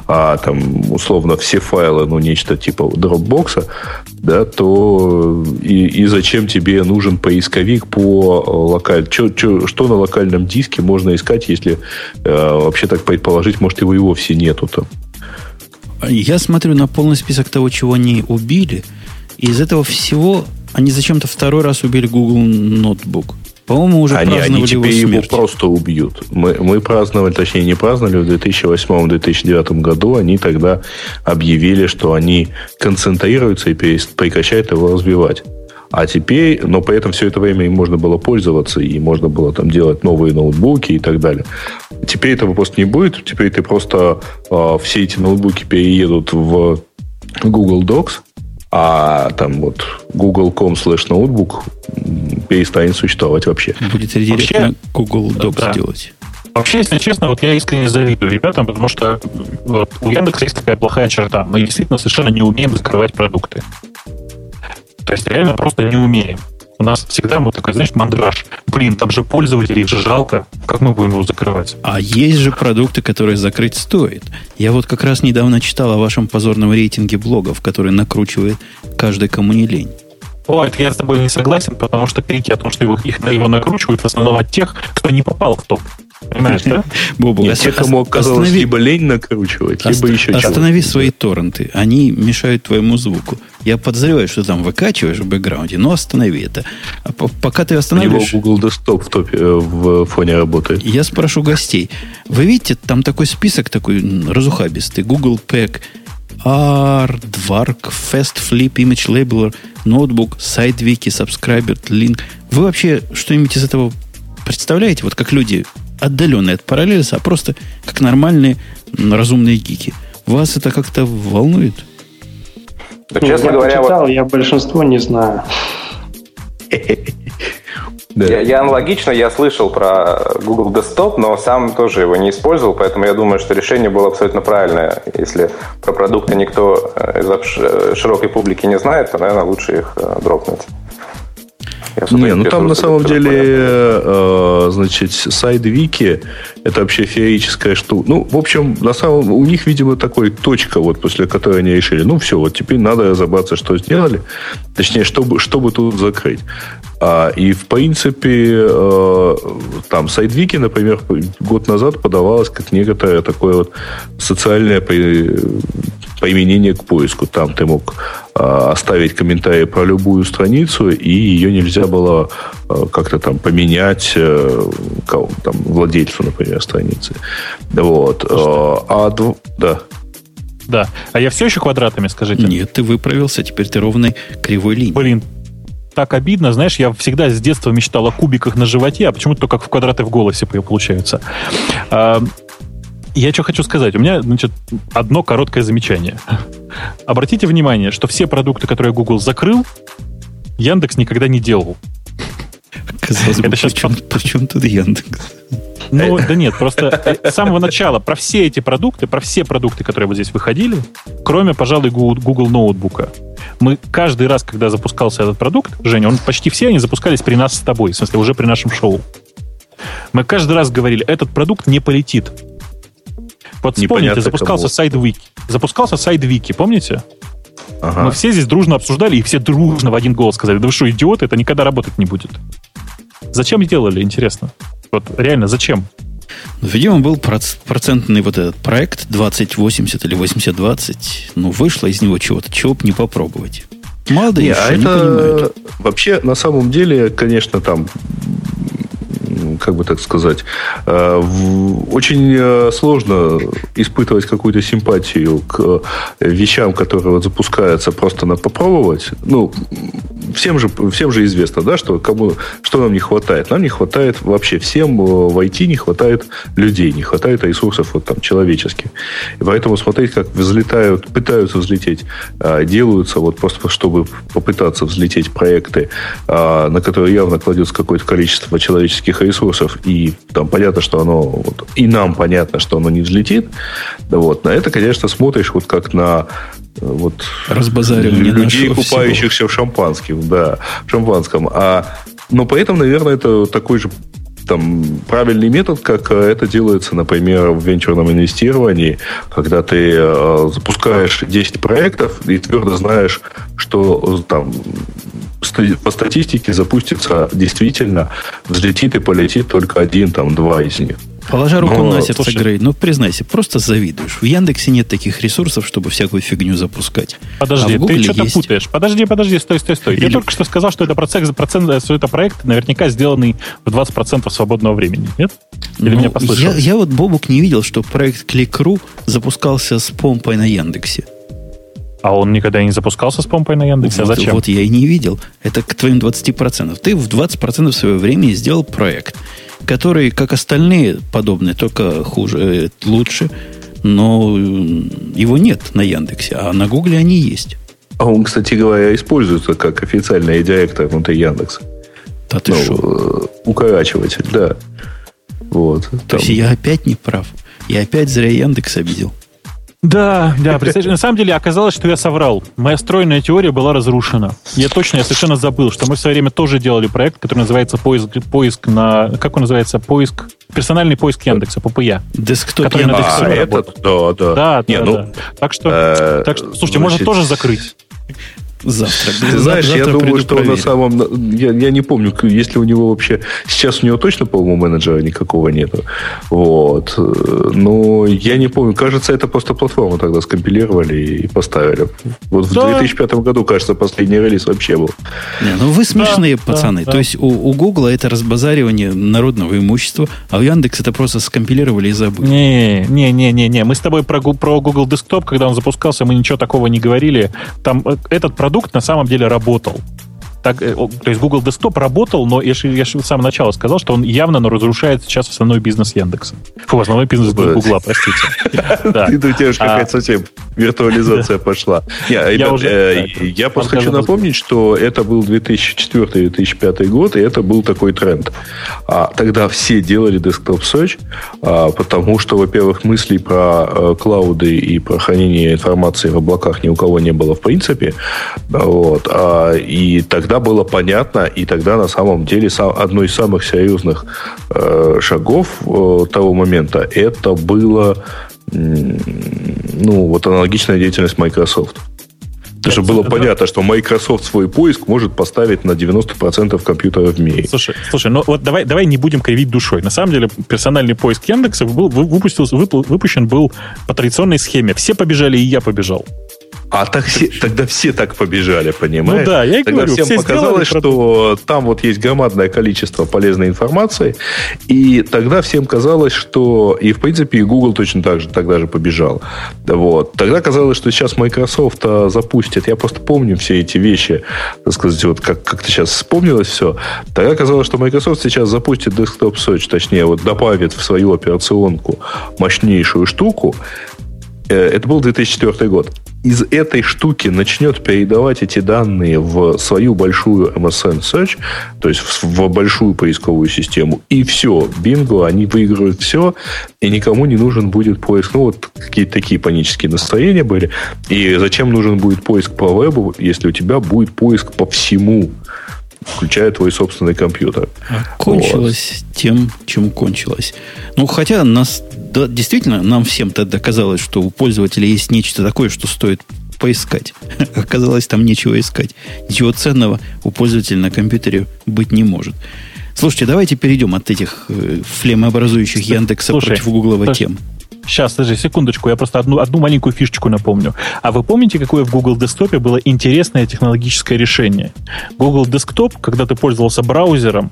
а там, условно, все файлы, ну, нечто типа Dropbox, да, то и, и зачем тебе нужен поисковик по локаль... Что на локальном диске можно искать, если э, вообще так предположить, может, его и вовсе нету там?
Я смотрю на полный список того, чего они убили. Из этого всего они зачем-то второй раз убили Google Notebook. По-моему, уже
они,
праздновали
они теперь
его,
его просто убьют. Мы, мы праздновали, точнее, не праздновали в 2008-2009 году. Они тогда объявили, что они концентрируются и прекращают его развивать. А теперь, но при этом все это время им можно было пользоваться, и можно было там делать новые ноутбуки и так далее. Теперь этого просто не будет. Теперь ты просто э, все эти ноутбуки переедут в Google Docs, а там вот google.com slash ноутбук перестанет существовать вообще.
Будет редиректно Google Docs да. делать.
Вообще, если честно, вот я искренне завидую ребятам, потому что вот, у Яндекса есть такая плохая черта. Мы действительно совершенно не умеем закрывать продукты. То есть реально просто не умеем. У нас всегда вот такой, знаешь, мандраж. Блин, там же пользователей же жалко. Как мы будем его закрывать?
А есть же продукты, которые закрыть стоит. Я вот как раз недавно читал о вашем позорном рейтинге блогов, который накручивает каждый, кому не лень.
О, это я с тобой не согласен, потому что крики о том, что его, их, его накручивают в основном от тех, кто не попал в топ. Понимаешь, да?
Бобу, Нет, те, кому оказалось останови... либо лень накручивать,
либо еще Останови свои торренты. Они мешают твоему звуку. Я подозреваю, что там выкачиваешь в бэкграунде, но останови это. А пока ты останавливаешь...
У него Google Desktop в, топе, э, в фоне работает.
Я спрошу гостей. Вы видите, там такой список такой разухабистый. Google Pack, R, Dvark, Fast Flip, Image Labeler, Notebook, SideWiki, Subscriber, Link. Вы вообще что-нибудь из этого представляете? Вот как люди отдаленные от параллельса, а просто как нормальные разумные гики. Вас это как-то волнует?
Да, честно я говоря, почитал, вот... я большинство не знаю.
Да. Я, я аналогично, я слышал про Google Desktop, но сам тоже его не использовал, поэтому я думаю, что решение было абсолютно правильное. Если про продукты никто э, из широкой публики не знает, то, наверное, лучше их э,
Не, ну там на самом деле, э, значит, сайт Вики это вообще феерическая штука. Ну, в общем, на самом у них, видимо, такой точка, вот после которой они решили, ну все, вот теперь надо разобраться, что сделали. Точнее, чтобы, чтобы тут закрыть. А, и, в принципе, э, там сайт Вики, например, год назад подавалось как некоторое такое вот социальное применение к поиску. Там ты мог а, оставить комментарий про любую страницу, и ее нельзя было а, как-то там поменять э, там, владельцу, например, страницы. Вот. А, а да.
Да. А я все еще квадратами, скажите?
Нет, ты выправился, теперь ты ровной кривой линией.
Блин, так обидно, знаешь, я всегда с детства мечтал о кубиках на животе, а почему-то только в квадраты в голосе получаются. Я что хочу сказать. У меня, значит, одно короткое замечание. Обратите внимание, что все продукты, которые Google закрыл, Яндекс никогда не делал.
Казалось бы, Это сейчас... причем, причем тут Яндекс?
Ну, да нет, просто с самого начала про все эти продукты, про все продукты, которые вот здесь выходили, кроме, пожалуй, Google ноутбука, мы каждый раз, когда запускался этот продукт, Женя, он почти все они запускались при нас с тобой, в смысле, уже при нашем шоу. Мы каждый раз говорили, этот продукт не полетит. Вот вспомните, запускался сайт Wiki. Запускался сайт Wiki, помните? Ага. Мы все здесь дружно обсуждали, и все дружно в один голос сказали, да вы что, идиоты, это никогда работать не будет. Зачем сделали, интересно? Вот реально, зачем?
Ну, видимо, был процентный вот этот проект 2080 или 8020. Ну, вышло из него чего-то, чего бы не попробовать.
Молодые не, а это не понимают. Вообще, на самом деле, конечно, там как бы так сказать, э, очень э, сложно испытывать какую-то симпатию к вещам, которые вот запускаются просто на попробовать. Ну, всем же, всем же известно, да, что, кому, что нам не хватает. Нам не хватает вообще всем в IT не хватает людей, не хватает ресурсов вот, там, человеческих. И поэтому смотреть, как взлетают, пытаются взлететь, делаются вот просто, чтобы попытаться взлететь проекты, на которые явно кладется какое-то количество человеческих ресурсов, и там понятно, что оно, вот, и нам понятно, что оно не взлетит, вот, на это, конечно, смотришь вот как на э, вот людей, купающихся всего. в шампанском, да, в шампанском. А, но поэтому, наверное, это такой же там правильный метод, как э, это делается, например, в венчурном инвестировании, когда ты э, запускаешь 10 проектов и твердо знаешь, что э, там по статистике запустится действительно, взлетит и полетит только один, там, два из них.
Положа руку Но, на сердце, слушай, Грей, ну признайся, просто завидуешь. В Яндексе нет таких ресурсов, чтобы всякую фигню запускать.
Подожди, а ты что-то есть... путаешь. Подожди, подожди, стой, стой, стой. Или... Я только что сказал, что это процент, процент, что это проект наверняка сделанный в 20% свободного времени, нет?
Или ну, меня послышалось? Я, я вот, Бобук, не видел, что проект Click.ru запускался с помпой на Яндексе.
А он никогда не запускался с помпой на Яндексе?
А
вот, а зачем?
Вот я и не видел. Это к твоим 20%. Ты в 20% своего времени сделал проект, который, как остальные подобные, только хуже, э, лучше, но его нет на Яндексе, а на Гугле они есть.
А он, кстати говоря, используется как официальный директор внутри Яндекса.
Да ты ну?
Э, укорачиватель, да. Вот.
То там. есть я опять не прав. Я опять зря Яндекс обидел.
Да, да, представляешь, на самом деле оказалось, что я соврал. Моя стройная теория была разрушена. Я точно, я совершенно забыл, что мы в свое время тоже делали проект, который называется поиск, поиск на, как он называется, поиск, персональный поиск Яндекса, ППЯ.
Десктоп
который Яндекс. А, этот, да, да.
Да, Не, да, ну, да. Так что, э, так что, слушайте, можно тоже закрыть.
Завтра.
Ты знаешь, завтра я думаю, что на самом... Я, я не помню, если у него вообще... Сейчас у него точно, по-моему, менеджера никакого нету. Вот. Но я не помню. Кажется, это просто платформу тогда скомпилировали и поставили. Вот в да. 2005 году, кажется, последний релиз вообще был.
Не, ну вы смешные да, пацаны. Да, То есть у, у Google это разбазаривание народного имущества, а у Яндекс это просто скомпилировали и забыли.
Не, не, не, не, не. Мы с тобой про, про Google Desktop, когда он запускался, мы ничего такого не говорили. Там э, этот продукт продукт на самом деле работал. Так, э, то есть Google Desktop работал, но я же, я же с самого начала сказал, что он явно но разрушает сейчас основной бизнес Яндекса. Фу, основной бизнес Гугла, простите.
Ты у тебя же какая-то совсем виртуализация пошла. Э, я просто хочу напомнить, что это был 2004-2005 год, и это был такой тренд. А тогда все делали Desktop Search, а, потому что, во-первых, мыслей про э, клауды и про хранение информации в облаках ни у кого не было в принципе. Вот. А, и тогда тогда было понятно, и тогда на самом деле одно из самых серьезных э, шагов э, того момента это было ну, вот аналогичная деятельность Microsoft. Потому что было понятно, что Microsoft свой поиск может поставить на 90% компьютеров в мире.
Слушай, слушай, ну вот давай, давай не будем кривить душой. На самом деле, персональный поиск Яндекса был, выпустился, выпущен был по традиционной схеме. Все побежали, и я побежал.
А так все, тогда все так побежали, понимаешь?
Ну да, я и
тогда
говорю,
всем все показалось, что там вот есть громадное количество полезной информации, и тогда всем казалось, что... И, в принципе, и Google точно так же тогда же побежал. Вот. Тогда казалось, что сейчас Microsoft а, запустит. Я просто помню все эти вещи, так сказать, вот как, как-то сейчас вспомнилось все. Тогда казалось, что Microsoft сейчас запустит Desktop Search, точнее, вот добавит в свою операционку мощнейшую штуку, Э, это был 2004 год. Из этой штуки начнет передавать эти данные в свою большую MSN Search, то есть в большую поисковую систему, и все, бинго, они выиграют все, и никому не нужен будет поиск. Ну, вот какие-то такие панические настроения были. И зачем нужен будет поиск по вебу, если у тебя будет поиск по всему? Включая твой собственный компьютер.
А кончилось вот. тем, чем кончилось. Ну, хотя нас да, действительно, нам всем тогда казалось, что у пользователя есть нечто такое, что стоит поискать. Оказалось, там нечего искать. Ничего ценного у пользователя на компьютере быть не может. Слушайте, давайте перейдем от этих э, флемообразующих Яндекса Слушай, против Гуглова тем.
Сейчас, подожди, секундочку, я просто одну, одну маленькую фишечку напомню. А вы помните, какое в Google Desktop было интересное технологическое решение? Google Desktop, когда ты пользовался браузером,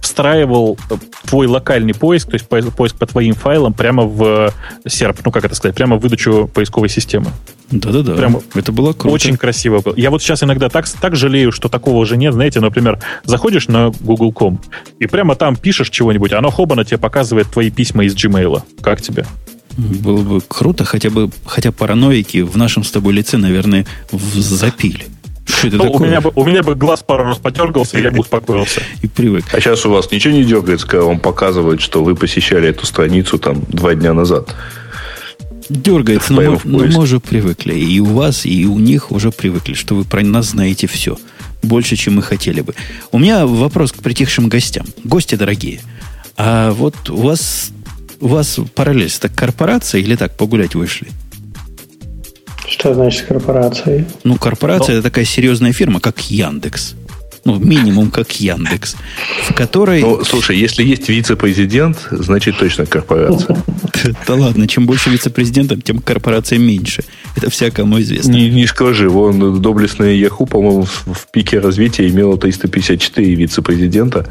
встраивал э, твой локальный поиск, то есть поиск по твоим файлам прямо в серп, ну как это сказать, прямо в выдачу поисковой системы.
Да-да-да.
Прямо это было круто. Очень красиво было. Я вот сейчас иногда так, так жалею, что такого уже нет. Знаете, например, заходишь на Google.com и прямо там пишешь чего-нибудь, оно хоба на тебе показывает твои письма из Gmail. Как тебе?
Было бы круто, хотя бы, хотя параноики в нашем с тобой лице, наверное, запили.
Что это ну, такое? У меня, бы, у меня бы глаз пару раз подергался, и я бы успокоился.
И привык. А сейчас у вас ничего не дергается, когда вам показывают, что вы посещали эту страницу там два дня назад?
Дергается, но мы, но мы уже привыкли. И у вас, и у них уже привыкли, что вы про нас знаете все. Больше, чем мы хотели бы. У меня вопрос к притихшим гостям. Гости дорогие. А вот у вас, у вас параллель, так корпорация или так погулять вышли?
Что значит корпорация?
Ну, корпорация Но... это такая серьезная фирма, как Яндекс ну, минимум как Яндекс, в которой... Ну,
слушай, если есть вице-президент, значит точно корпорация.
Да ладно, чем больше вице-президентов, тем корпорация меньше. Это всякому известно.
Не, не скажи, вон доблестная Яху, по-моему, в пике развития имела 354 вице-президента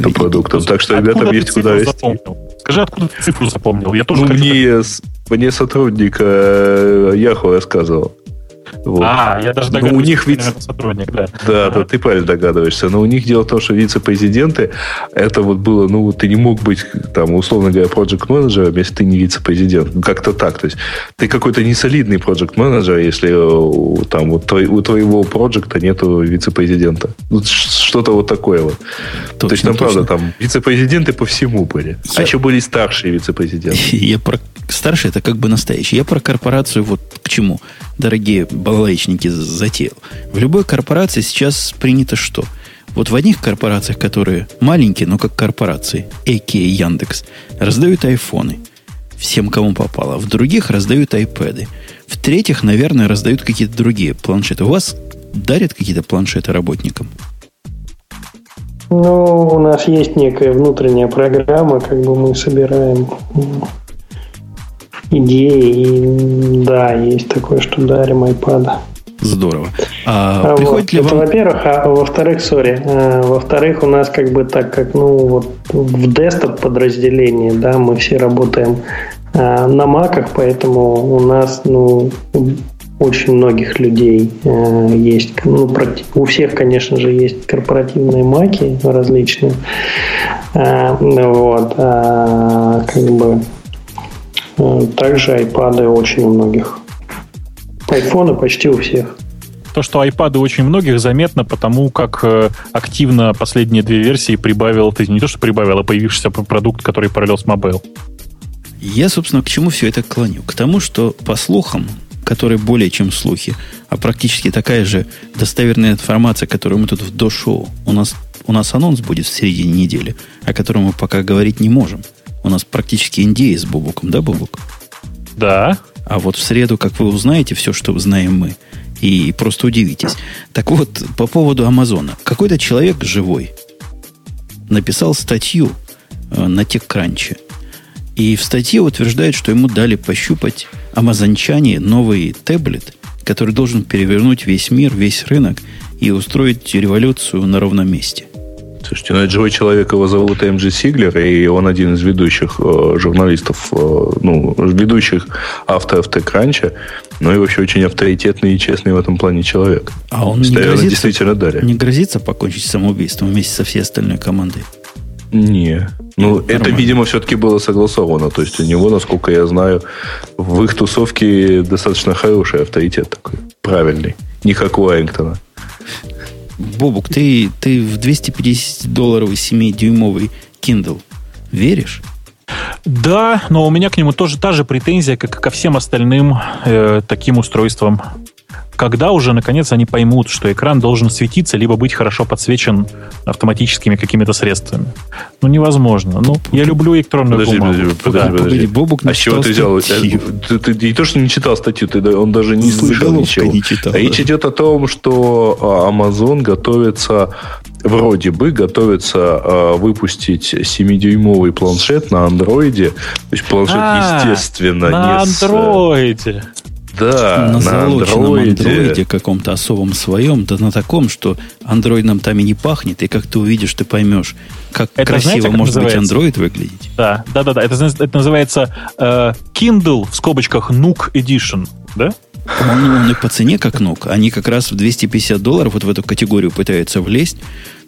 по продуктам. Так что ребятам есть куда расти.
Скажи, откуда ты цифру запомнил? Я
тоже ну, мне, мне сотрудник э, Яху рассказывал.
Вот. А, я даже догадываюсь,
у них вице... сотрудник, да. Да, да, ты правильно догадываешься. Но у них дело в том, что вице-президенты, это вот было, ну, ты не мог быть, там, условно говоря, проект менеджером если ты не вице-президент. Как-то так. То есть, ты какой-то несолидный проект менеджер если э, там у твоего проекта нету вице-президента. Что-то вот такое вот. Точно, То есть, там, точно. правда, там вице-президенты по всему были. А я... А еще были старшие вице-президенты.
Я про... Старший это как бы настоящий. Я про корпорацию вот к чему дорогие балалайчники, затеял. В любой корпорации сейчас принято что? Вот в одних корпорациях, которые маленькие, но как корпорации, Эки и Яндекс, раздают айфоны всем, кому попало. В других раздают айпэды. В третьих, наверное, раздают какие-то другие планшеты. У вас дарят какие-то планшеты работникам?
Ну, у нас есть некая внутренняя программа, как бы мы собираем идеи. И да, есть такое, что дарим iPad.
Здорово. А, а приходит
вот, ли вам... Во-первых, а во-вторых, сори, а, во-вторых, у нас как бы так как, ну, вот в десктоп подразделении, да, мы все работаем а, на маках, поэтому у нас, ну, очень многих людей э, есть, ну, у всех, конечно же, есть корпоративные маки различные, э, вот, э, как бы Э, также iPad очень у многих. Айфоны почти у всех.
То, что iPad у очень многих заметно, потому как э, активно последние две версии прибавил, ты не то, что прибавил, а появившийся продукт, который Parallels Mobile.
Я, собственно, к чему все это клоню? К тому, что по слухам, которые более чем слухи, а практически такая же достоверная информация, которую мы тут в до-шоу, у нас, у нас анонс будет в середине недели, о котором мы пока говорить не можем – у нас практически Индия с Бубуком, да, Бубук?
Да.
А вот в среду, как вы узнаете все, что знаем мы, и просто удивитесь. Так вот, по поводу Амазона. Какой-то человек живой написал статью э, на TechCrunch. И в статье утверждает, что ему дали пощупать амазончане новый таблет, который должен перевернуть весь мир, весь рынок и устроить революцию на ровном месте.
Слушайте, ну это живой человек, его зовут Эмджи Сиглер, и он один из ведущих э, журналистов, э, ну, ведущих авторов TechCrunch, ну и вообще очень авторитетный и честный в этом плане человек.
А он не грозится, действительно дарит. не грозится покончить самоубийством вместе со всей остальной командой?
Не. Ну, Нормально. это, видимо, все-таки было согласовано. То есть у него, насколько я знаю, в их тусовке достаточно хороший авторитет такой. Правильный. Не как у Эрингтона.
Бобук, ты, ты в 250 долларовый 7-дюймовый Kindle веришь?
Да, но у меня к нему тоже та же претензия, как и ко всем остальным э, таким устройствам когда уже, наконец, они поймут, что экран должен светиться, либо быть хорошо подсвечен автоматическими какими-то средствами. Ну, невозможно. Ну, я люблю электронную подожди, бумагу. Подожди, подожди,
да. подожди. Бобук а с чего ты взял? Ты, ты, ты не то, что не читал статью, ты, он даже не слышал ничего. Не читал, Речь да. идет о том, что а, Amazon готовится вроде бы готовится э, выпустить 7-дюймовый планшет на андроиде. То есть планшет, а, естественно,
на андроиде.
Да, на, на залоченном андроиде каком-то особом своем, да на таком, что андроидом там и не пахнет, и как ты увидишь, ты поймешь, как это, красиво знаете, как может называется? быть андроид выглядеть.
Да, да, да, да. Это, это называется э, Kindle в скобочках Nook Edition, да?
Он, он и по цене как ног. Они как раз в 250 долларов вот в эту категорию пытаются влезть.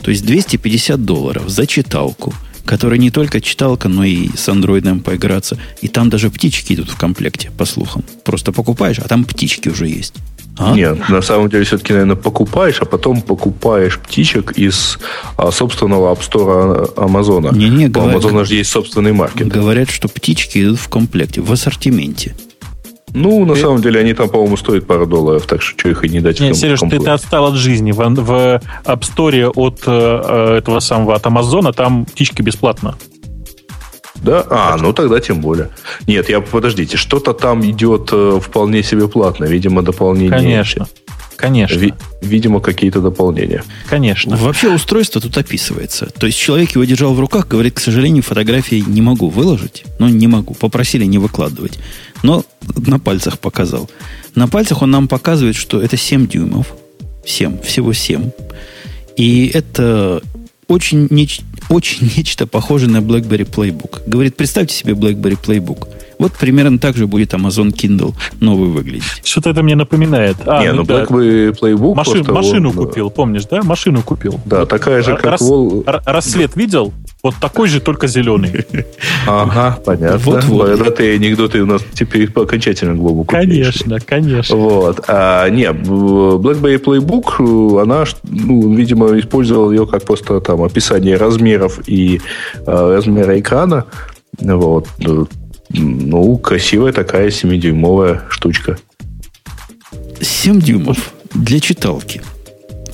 То есть 250 долларов за читалку, которая не только читалка, но и с андроидом поиграться. И там даже птички идут в комплекте, по слухам. Просто покупаешь, а там птички уже есть.
А? Нет, на самом деле все-таки, наверное, покупаешь, а потом покупаешь птичек из а, собственного App Store Амазона.
Не, не, У
Амазона же есть собственный маркет.
Говорят, что птички идут в комплекте, в ассортименте.
Ну, на и... самом деле, они там, по-моему, стоят пару долларов, так что что их и не дать.
Нет, Сереж, ты, ты отстал от жизни. В, в App Store от э, этого самого, от Амазона, там птички бесплатно.
Да? А, ну тогда тем более. Нет, я подождите, что-то там идет э, вполне себе платно. Видимо, дополнение.
Конечно. Конечно. Ви-
видимо, какие-то дополнения.
Конечно.
Вообще устройство тут описывается. То есть человек его держал в руках, говорит, к сожалению, фотографии не могу выложить. Ну, не могу. Попросили не выкладывать. Но на пальцах показал. На пальцах он нам показывает, что это 7 дюймов. 7, всего 7. И это очень, неч, очень нечто похожее на BlackBerry Playbook. Говорит, представьте себе BlackBerry Playbook. Вот примерно так же будет Amazon Kindle новый выглядеть.
Что-то это мне напоминает.
А, Не, ну, ну BlackBerry Playbook
Машин, Машину он, купил, помнишь, да? Машину купил.
Да, такая же, как
Рас, Wall... Рассвет видел? Вот такой же, только зеленый.
Ага, понятно. Вот, вот. Это анекдоты у нас теперь по окончательно глобу
Конечно, конечно.
Вот. А, не, BlackBerry Playbook, она, ну, видимо, использовала ее как просто там описание размеров и э, размера экрана. Вот. Ну, красивая такая 7-дюймовая штучка.
7 дюймов для читалки.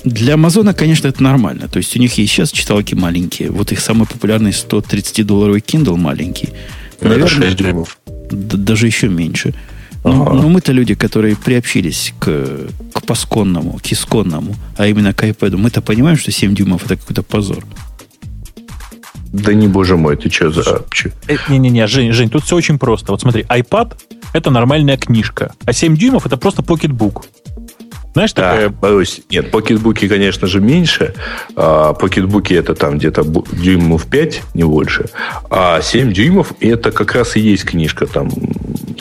Для Амазона, конечно, это нормально. То есть у них и сейчас читалки маленькие. Вот их самый популярный 130-долларовый Kindle маленький.
Наверное, 6 дюймов.
Даже еще меньше. Ага. Но, но мы-то люди, которые приобщились к, к пасконному, к исконному, а именно к iPad, мы-то понимаем, что 7 дюймов это какой-то позор.
Да не, боже мой, ты что за...
Э, не-не-не, Жень, Жень, тут все очень просто. Вот смотри, iPad — это нормальная книжка, а 7 дюймов — это просто покетбук.
Знаешь, да, такая... боюсь. Нет, покетбуки, конечно же, меньше. А, покетбуки это там где-то дюймов 5, не больше. А 7 дюймов это как раз и есть книжка там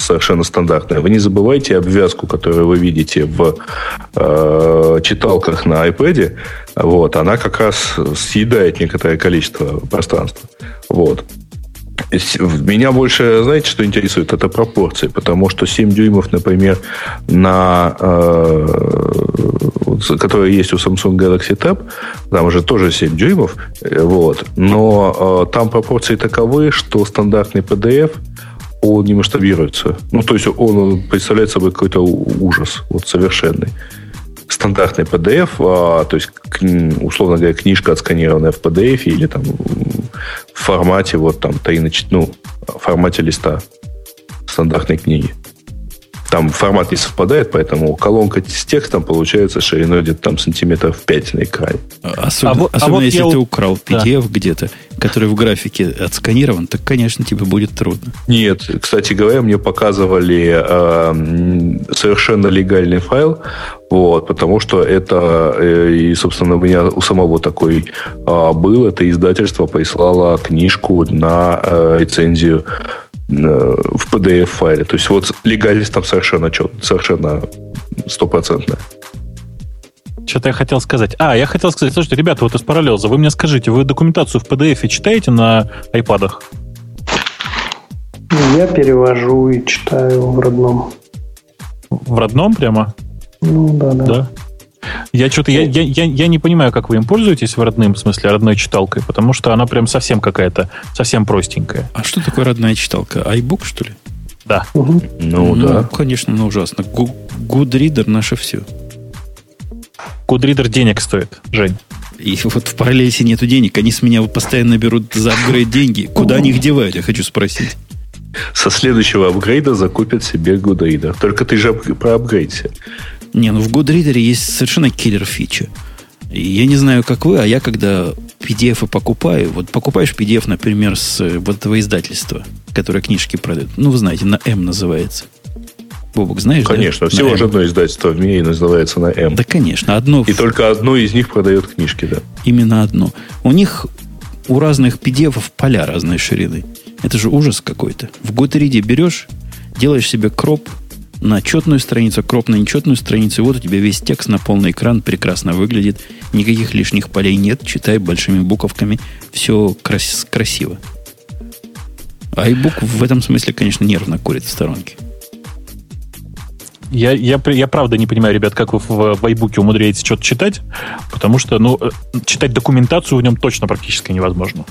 совершенно стандартная. Вы не забывайте обвязку, которую вы видите в э, читалках на iPad. Вот, она как раз съедает некоторое количество пространства. Вот. Меня больше, знаете, что интересует? Это пропорции. Потому что 7 дюймов, например, на э, которые есть у Samsung Galaxy Tab, там уже тоже 7 дюймов, э, вот, но э, там пропорции таковы, что стандартный PDF он не масштабируется. Ну, то есть он, он представляет собой какой-то ужас, вот совершенный стандартный PDF, а, то есть, условно говоря, книжка отсканированная в PDF или там в формате вот там 3 на 4, ну, в формате листа стандартной книги. Там формат не совпадает, поэтому колонка с текстом получается шириной где-то там сантиметров 5 на экране.
Особенно, а, особенно а вот если я... ты украл PDF да. где-то, который в графике отсканирован, так, конечно, тебе будет трудно.
Нет, кстати говоря, мне показывали э, совершенно легальный файл, вот, потому что это, э, и, собственно, у меня у самого такой э, был, это издательство прислало книжку на э, рецензию в PDF-файле. То есть вот легальность там совершенно совершенно стопроцентная.
Что-то я хотел сказать. А, я хотел сказать, слушайте, ребята, вот из параллелза, вы мне скажите, вы документацию в PDF читаете на айпадах?
Я перевожу и читаю в родном.
В родном прямо?
Ну, да, да. Да?
Я что-то, я, я, я, я не понимаю, как вы им пользуетесь в родным, в смысле, родной читалкой, потому что она прям совсем какая-то, совсем простенькая.
А что такое родная читалка? iBook, что ли?
Да.
Угу. Ну, ну, да.
конечно, ну ужасно. Goodreader наше все.
Goodreader денег стоит, Жень.
И вот в параллельсе нету денег. Они с меня постоянно берут за апгрейд деньги. Куда они их девают, я хочу спросить.
Со следующего апгрейда закупят себе Goodreader. Только ты же проапгрейдся.
Не, ну в GoodReader есть совершенно киллер фича. Я не знаю, как вы, а я когда PDF покупаю, вот покупаешь PDF, например, с вот этого издательства, которое книжки продает, ну, вы знаете, на M называется. Бобок, знаешь?
Конечно,
да?
всего же одно издательство в мире называется на М.
Да, конечно, одно.
И только одно из них продает книжки, да.
Именно одно. У них у разных pdf поля разной ширины. Это же ужас какой-то. В Goodreads берешь, делаешь себе кроп на четную страницу, кроп на нечетную страницу, вот у тебя весь текст на полный экран прекрасно выглядит. Никаких лишних полей нет, читай большими буковками. Все крас- красиво. А iBook в этом смысле, конечно, нервно курит в сторонке.
Я, я, я правда не понимаю, ребят, как вы в, в iBook умудряетесь что-то читать, потому что, ну, э, читать документацию в нем точно практически невозможно.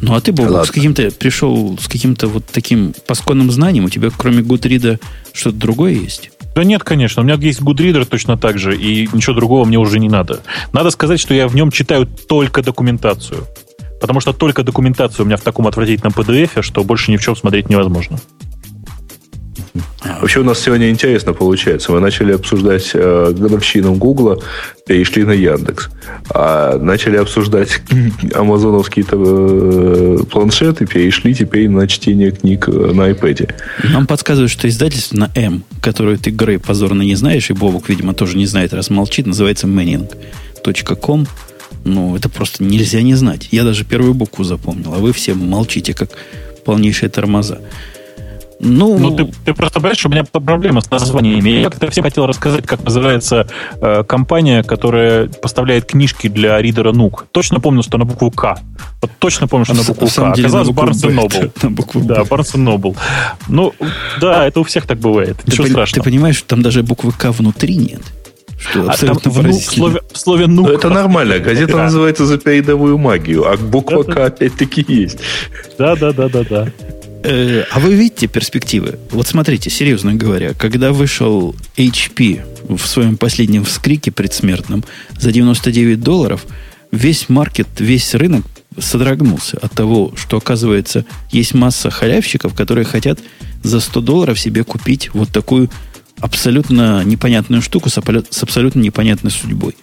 Ну, а ты, Бог, с каким-то пришел с каким-то вот таким пасконным знанием, у тебя кроме Гудрида что-то другое есть?
Да нет, конечно. У меня есть Goodreader точно так же, и ничего другого мне уже не надо. Надо сказать, что я в нем читаю только документацию. Потому что только документацию у меня в таком отвратительном PDF, что больше ни в чем смотреть невозможно.
Вообще у нас сегодня интересно получается. Мы начали обсуждать э, годовщину Гугла, перешли на Яндекс. А начали обсуждать амазоновские э, планшеты, перешли теперь на чтение книг на iPad.
Нам подсказывают, что издательство на М, которое ты, Грей, позорно не знаешь, и Бобок, видимо, тоже не знает, раз молчит, называется manning.com. Ну, это просто нельзя не знать. Я даже первую букву запомнил, а вы все молчите, как полнейшие тормоза.
Ну, ну ты, ты просто понимаешь, что у меня проблема с названиями. Я как-то всем хотел рассказать, как называется э, компания, которая поставляет книжки для ридера Нук. Точно помню, что на букву К. Вот точно помню, что на букву К. Оказалось, Noble. На букву да, Barnes Noble. Ну, да, это у всех так бывает.
Ты Ничего страшного. Ты понимаешь, что там даже буквы К внутри нет?
Что а там в, ну, в слове, в слове «ну».
Это нормально. Газета да. называется «За передовую магию», а буква «К» опять-таки есть.
Да-да-да-да-да.
Э, а вы видите перспективы? Вот смотрите, серьезно говоря, когда вышел HP в своем последнем вскрике предсмертном за 99 долларов, весь маркет, весь рынок содрогнулся от того, что, оказывается, есть масса халявщиков, которые хотят за 100 долларов себе купить вот такую абсолютно непонятную штуку с абсолютно непонятной судьбой.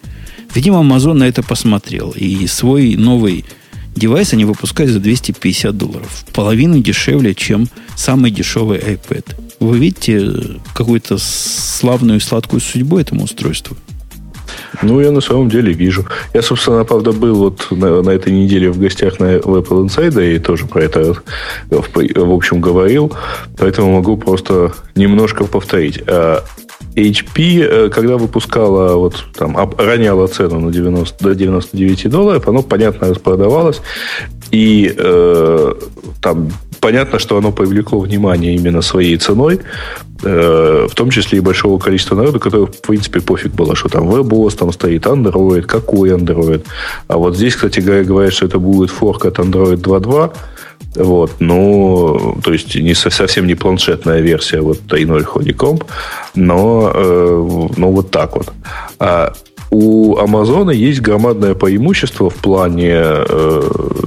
Видимо, Amazon на это посмотрел и свой новый девайс они выпускают за 250 долларов. Половину дешевле, чем самый дешевый iPad. Вы видите какую-то славную и сладкую судьбу этому устройству?
Ну, я на самом деле вижу. Я, собственно, правда, был вот на, на этой неделе в гостях на Apple Insider и тоже про это в, в общем говорил, поэтому могу просто немножко повторить. HP, э, когда выпускала, вот там, роняла цену на 90, до 99 долларов, оно, понятно, распродавалось. И э, там понятно, что оно привлекло внимание именно своей ценой, э, в том числе и большого количества народа, которых, в принципе, пофиг было, что там WebOS, там стоит Android, какой Android. А вот здесь, кстати говоря, говорят, что это будет форк от Android 2.2, вот, ну, то есть не совсем не планшетная версия вот 3.0 Honeycomb, но, э, ну, вот так вот. А у Амазона есть громадное преимущество в плане э,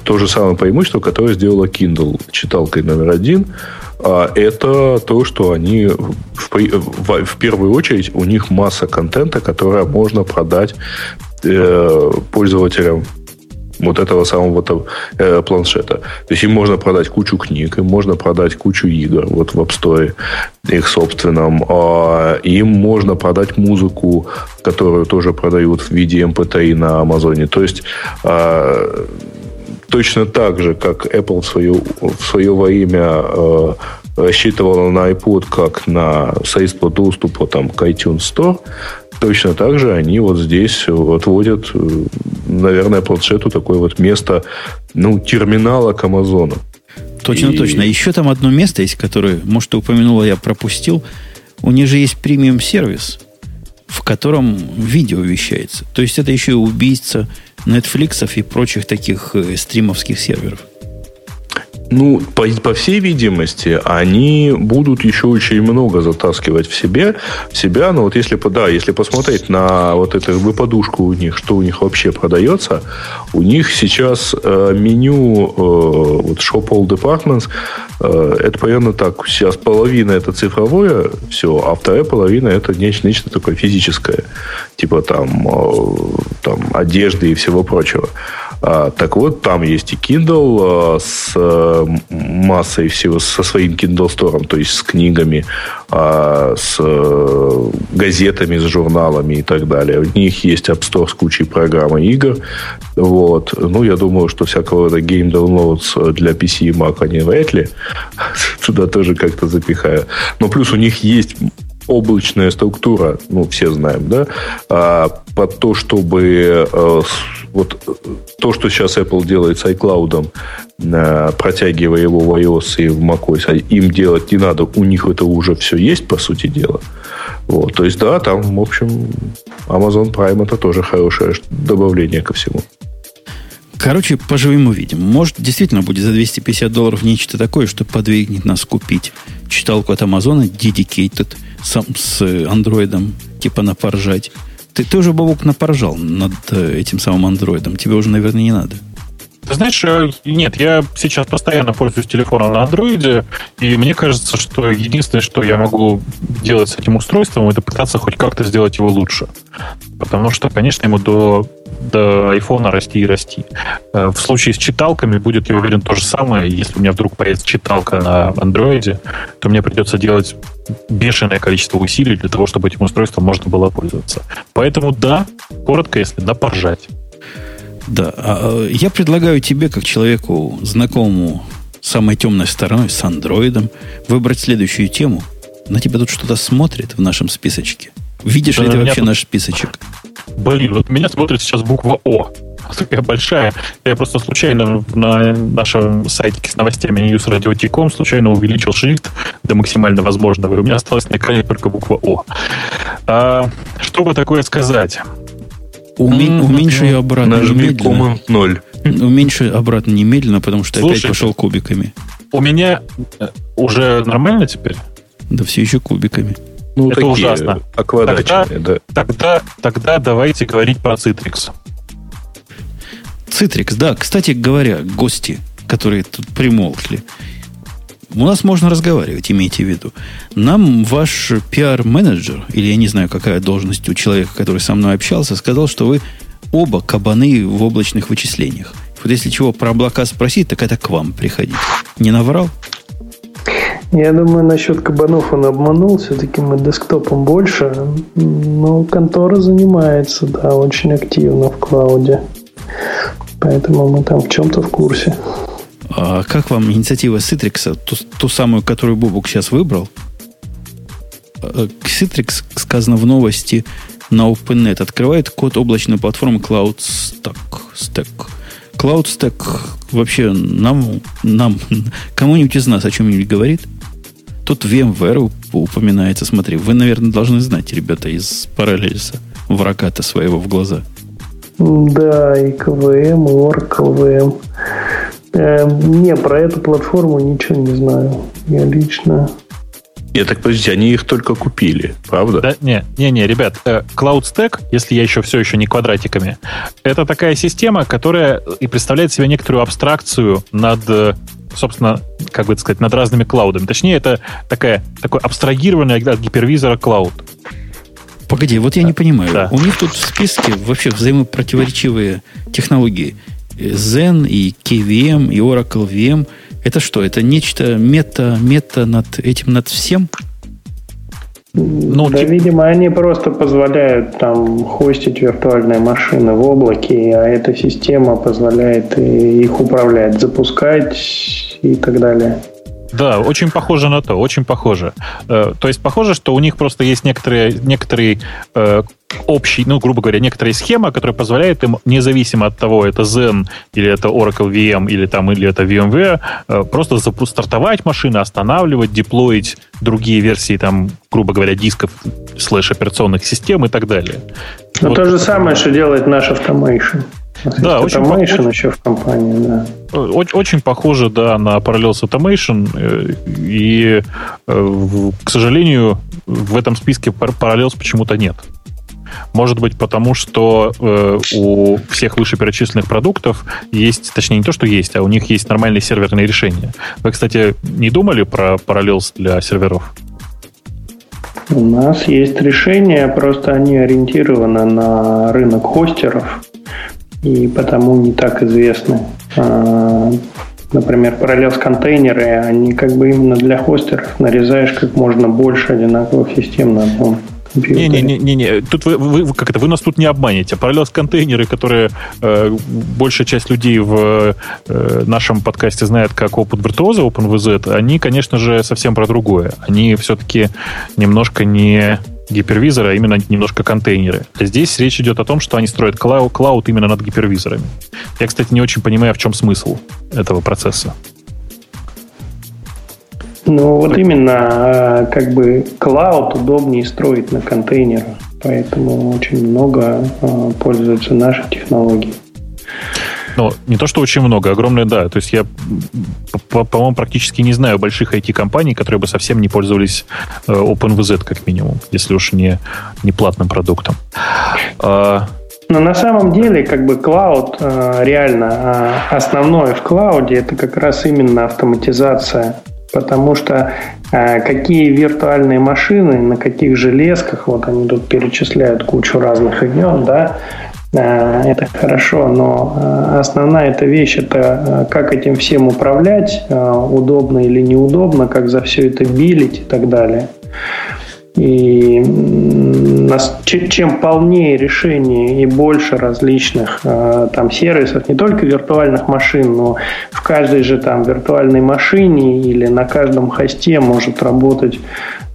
то же самое преимущество, которое сделала Kindle читалкой номер один. А это то, что они в, в, в первую очередь у них масса контента, которая можно продать э, пользователям вот этого самого э, планшета. То есть им можно продать кучу книг, им можно продать кучу игр вот в App Store, их собственном. А им можно продать музыку, которую тоже продают в виде MP3 эм на Амазоне. То есть э, точно так же, как Apple в свое, в свое время э, рассчитывала на iPod как на средство доступа там, к iTunes Store, точно так же они вот здесь отводят, э, наверное, планшету такое вот место, ну, терминала к Амазону.
Точно, и... точно. Еще там одно место есть, которое, может, ты упомянула, я пропустил. У них же есть премиум сервис, в котором видео вещается. То есть это еще и убийца Netflix и прочих таких э, стримовских серверов.
Ну, по, по всей видимости, они будут еще очень много затаскивать в себе, в себя. Но вот если, да, если посмотреть на вот эту выпадушку у них, что у них вообще продается, у них сейчас э, меню э, вот Shop All Departments, э, это примерно так. Сейчас половина это цифровое все, а вторая половина это нечто, нечто такое физическое. Типа там, э, там одежды и всего прочего. А, так вот, там есть и Kindle а, с а, массой всего, со своим Kindle Store, то есть с книгами, а, с а, газетами, с журналами и так далее. У них есть App Store с кучей программ игр. Вот. Ну, я думаю, что всякого рода game downloads для PC и Mac они вряд ли туда тоже как-то запихаю. Но плюс у них есть облачная структура, ну, все знаем, да, а, под то, чтобы а, вот то, что сейчас Apple делает с iCloud, протягивая его в iOS и в macOS, а им делать не надо, у них это уже все есть, по сути дела. Вот, то есть, да, там, в общем, Amazon Prime это тоже хорошее добавление ко всему.
Короче, поживем увидим. Может, действительно будет за 250 долларов нечто такое, что подвигнет нас купить читалку от Амазона Dedicated сам, с андроидом, типа напоржать. Ты, ты уже, Бабук, напоржал над э, этим самым андроидом. Тебе уже, наверное, не надо.
Знаешь, э, нет, я сейчас постоянно пользуюсь телефоном на андроиде, и мне кажется, что единственное, что я могу делать с этим устройством, это пытаться хоть как-то сделать его лучше. Потому что, конечно, ему до, до айфона расти и расти. Э, в случае с читалками будет, я уверен, то же самое. Если у меня вдруг появится читалка на андроиде, то мне придется делать бешеное количество усилий для того, чтобы этим устройством можно было пользоваться. Поэтому да, коротко, если да, поржать.
Да, а, а, я предлагаю тебе, как человеку, знакомому самой темной стороной, с андроидом, выбрать следующую тему. На тебя тут что-то смотрит в нашем списочке. Видишь да ли ты вообще тут... наш списочек?
Блин, вот меня смотрит сейчас буква О. Такая большая. Я просто случайно на нашем сайте с новостями newsradio.com случайно увеличил шрифт до максимально возможного, и у меня осталась на экране только буква О. А, что бы такое сказать?
Уме. Уменьши ее обратно
Нажми немедленно. 0.
Уменьши обратно немедленно, потому что Слушай, опять пошел кубиками.
У меня э, уже нормально теперь?
Да все еще кубиками.
Ну, Это ужасно. Тогда, да. тогда, тогда давайте говорить про Citrix.
Citrix, да. Кстати говоря, гости, которые тут примолкли, у нас можно разговаривать, имейте в виду. Нам ваш пиар-менеджер, или я не знаю, какая должность у человека, который со мной общался, сказал, что вы оба кабаны в облачных вычислениях. Вот если чего про облака спросить, так это к вам приходить. Не наврал?
Я думаю, насчет кабанов он обманул. Все-таки мы десктопом больше. Но контора занимается, да, очень активно в клауде. Поэтому мы там в чем-то в курсе.
А как вам инициатива Citrix, ту, ту самую, которую Бобук сейчас выбрал? А, Citrix, сказано в новости, на OpenNet открывает код облачной платформы CloudStack. Stack. CloudStack вообще нам, нам кому-нибудь из нас о чем-нибудь говорит? Тут VMware упоминается. Смотри, вы, наверное, должны знать, ребята, из параллельса врага-то своего в глаза.
Да, и КВМ, и Oracle VM. Э, не, про эту платформу ничего не знаю. Я лично...
Я так подождите, они их только купили, правда?
Да, не, не, не, ребят, э, Cloud Stack, если я еще все еще не квадратиками, это такая система, которая и представляет себе некоторую абстракцию над э, собственно, как бы сказать, над разными клаудами. Точнее, это такая, такой абстрагированный от гипервизора клауд.
Погоди, вот я не понимаю. Да. У них тут в списке вообще взаимопротиворечивые технологии. Zen и KVM и Oracle VM. Это что? Это нечто мета, мета над этим, над всем?
Ну, да, тип... видимо, они просто позволяют там хостить виртуальные машины в облаке, а эта система позволяет их управлять, запускать и так далее.
Да, очень похоже на то, очень похоже. Э, то есть похоже, что у них просто есть некоторые, некоторые э, общий, ну, грубо говоря, некоторая схема, которая позволяет им, независимо от того, это Zen, или это Oracle VM, или там, или это VMware, э, просто стартовать машины, останавливать, деплоить другие версии, там, грубо говоря, дисков слэш операционных систем и так далее.
Ну, вот. то же самое, что делает наш Automation. Да, очень, Automation еще в компании, да.
Очень, очень похоже, да, на Parallels Automation. Э, и, э, к сожалению, в этом списке Parallels почему-то нет. Может быть, потому что э, у всех вышеперечисленных продуктов есть, точнее, не то, что есть, а у них есть нормальные серверные решения. Вы, кстати, не думали про Parallels для серверов?
У нас есть решения, просто они ориентированы на рынок хостеров. и потому не так известны. А, например, Parallels контейнеры, они как бы именно для хостеров нарезаешь как можно больше одинаковых систем на одном
не-не-не, тут вы, вы, как это, вы нас тут не обманете. Parallels контейнеры, которые э, большая часть людей в э, нашем подкасте знает как Open Virtuoso, OpenVZ, они, конечно же, совсем про другое. Они все-таки немножко не гипервизоры, а именно немножко контейнеры. Здесь речь идет о том, что они строят клау- клауд именно над гипервизорами. Я, кстати, не очень понимаю, в чем смысл этого процесса.
Ну, вот именно, а, как бы, клауд удобнее строить на контейнерах, поэтому очень много а, пользуются нашей технологией.
Ну, не то, что очень много, огромное, да. То есть я, по-моему, практически не знаю больших IT-компаний, которые бы совсем не пользовались э, OpenVZ, как минимум, если уж не, не платным продуктом.
А, Но на самом деле, как бы, клауд э, реально основное в клауде это как раз именно автоматизация Потому что э, какие виртуальные машины, на каких железках, вот они тут перечисляют кучу разных имен, да, э, это хорошо, но э, основная эта вещь это э, как этим всем управлять, э, удобно или неудобно, как за все это билить и так далее. И чем полнее решение и больше различных э, там сервисов, не только виртуальных машин, но в каждой же там виртуальной машине или на каждом хосте может работать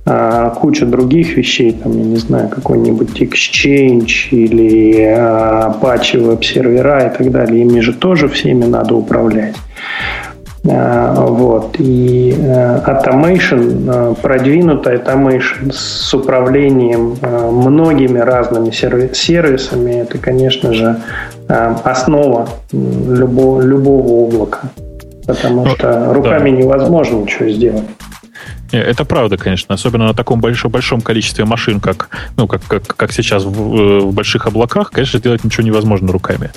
э, куча других вещей, там, я не знаю, какой-нибудь Exchange или э, Apache веб-сервера и так далее. Ими же тоже всеми надо управлять. Э, вот. И э, automation, э, продвинутый automation с управлением многими разными сервисами, это, конечно же, основа любого, любого облака. Потому ну, что руками да. невозможно ничего сделать.
Э, это правда, конечно, особенно на таком большом, большом количестве машин, как, ну, как, как, как сейчас в, э, в больших облаках, конечно, сделать ничего невозможно руками.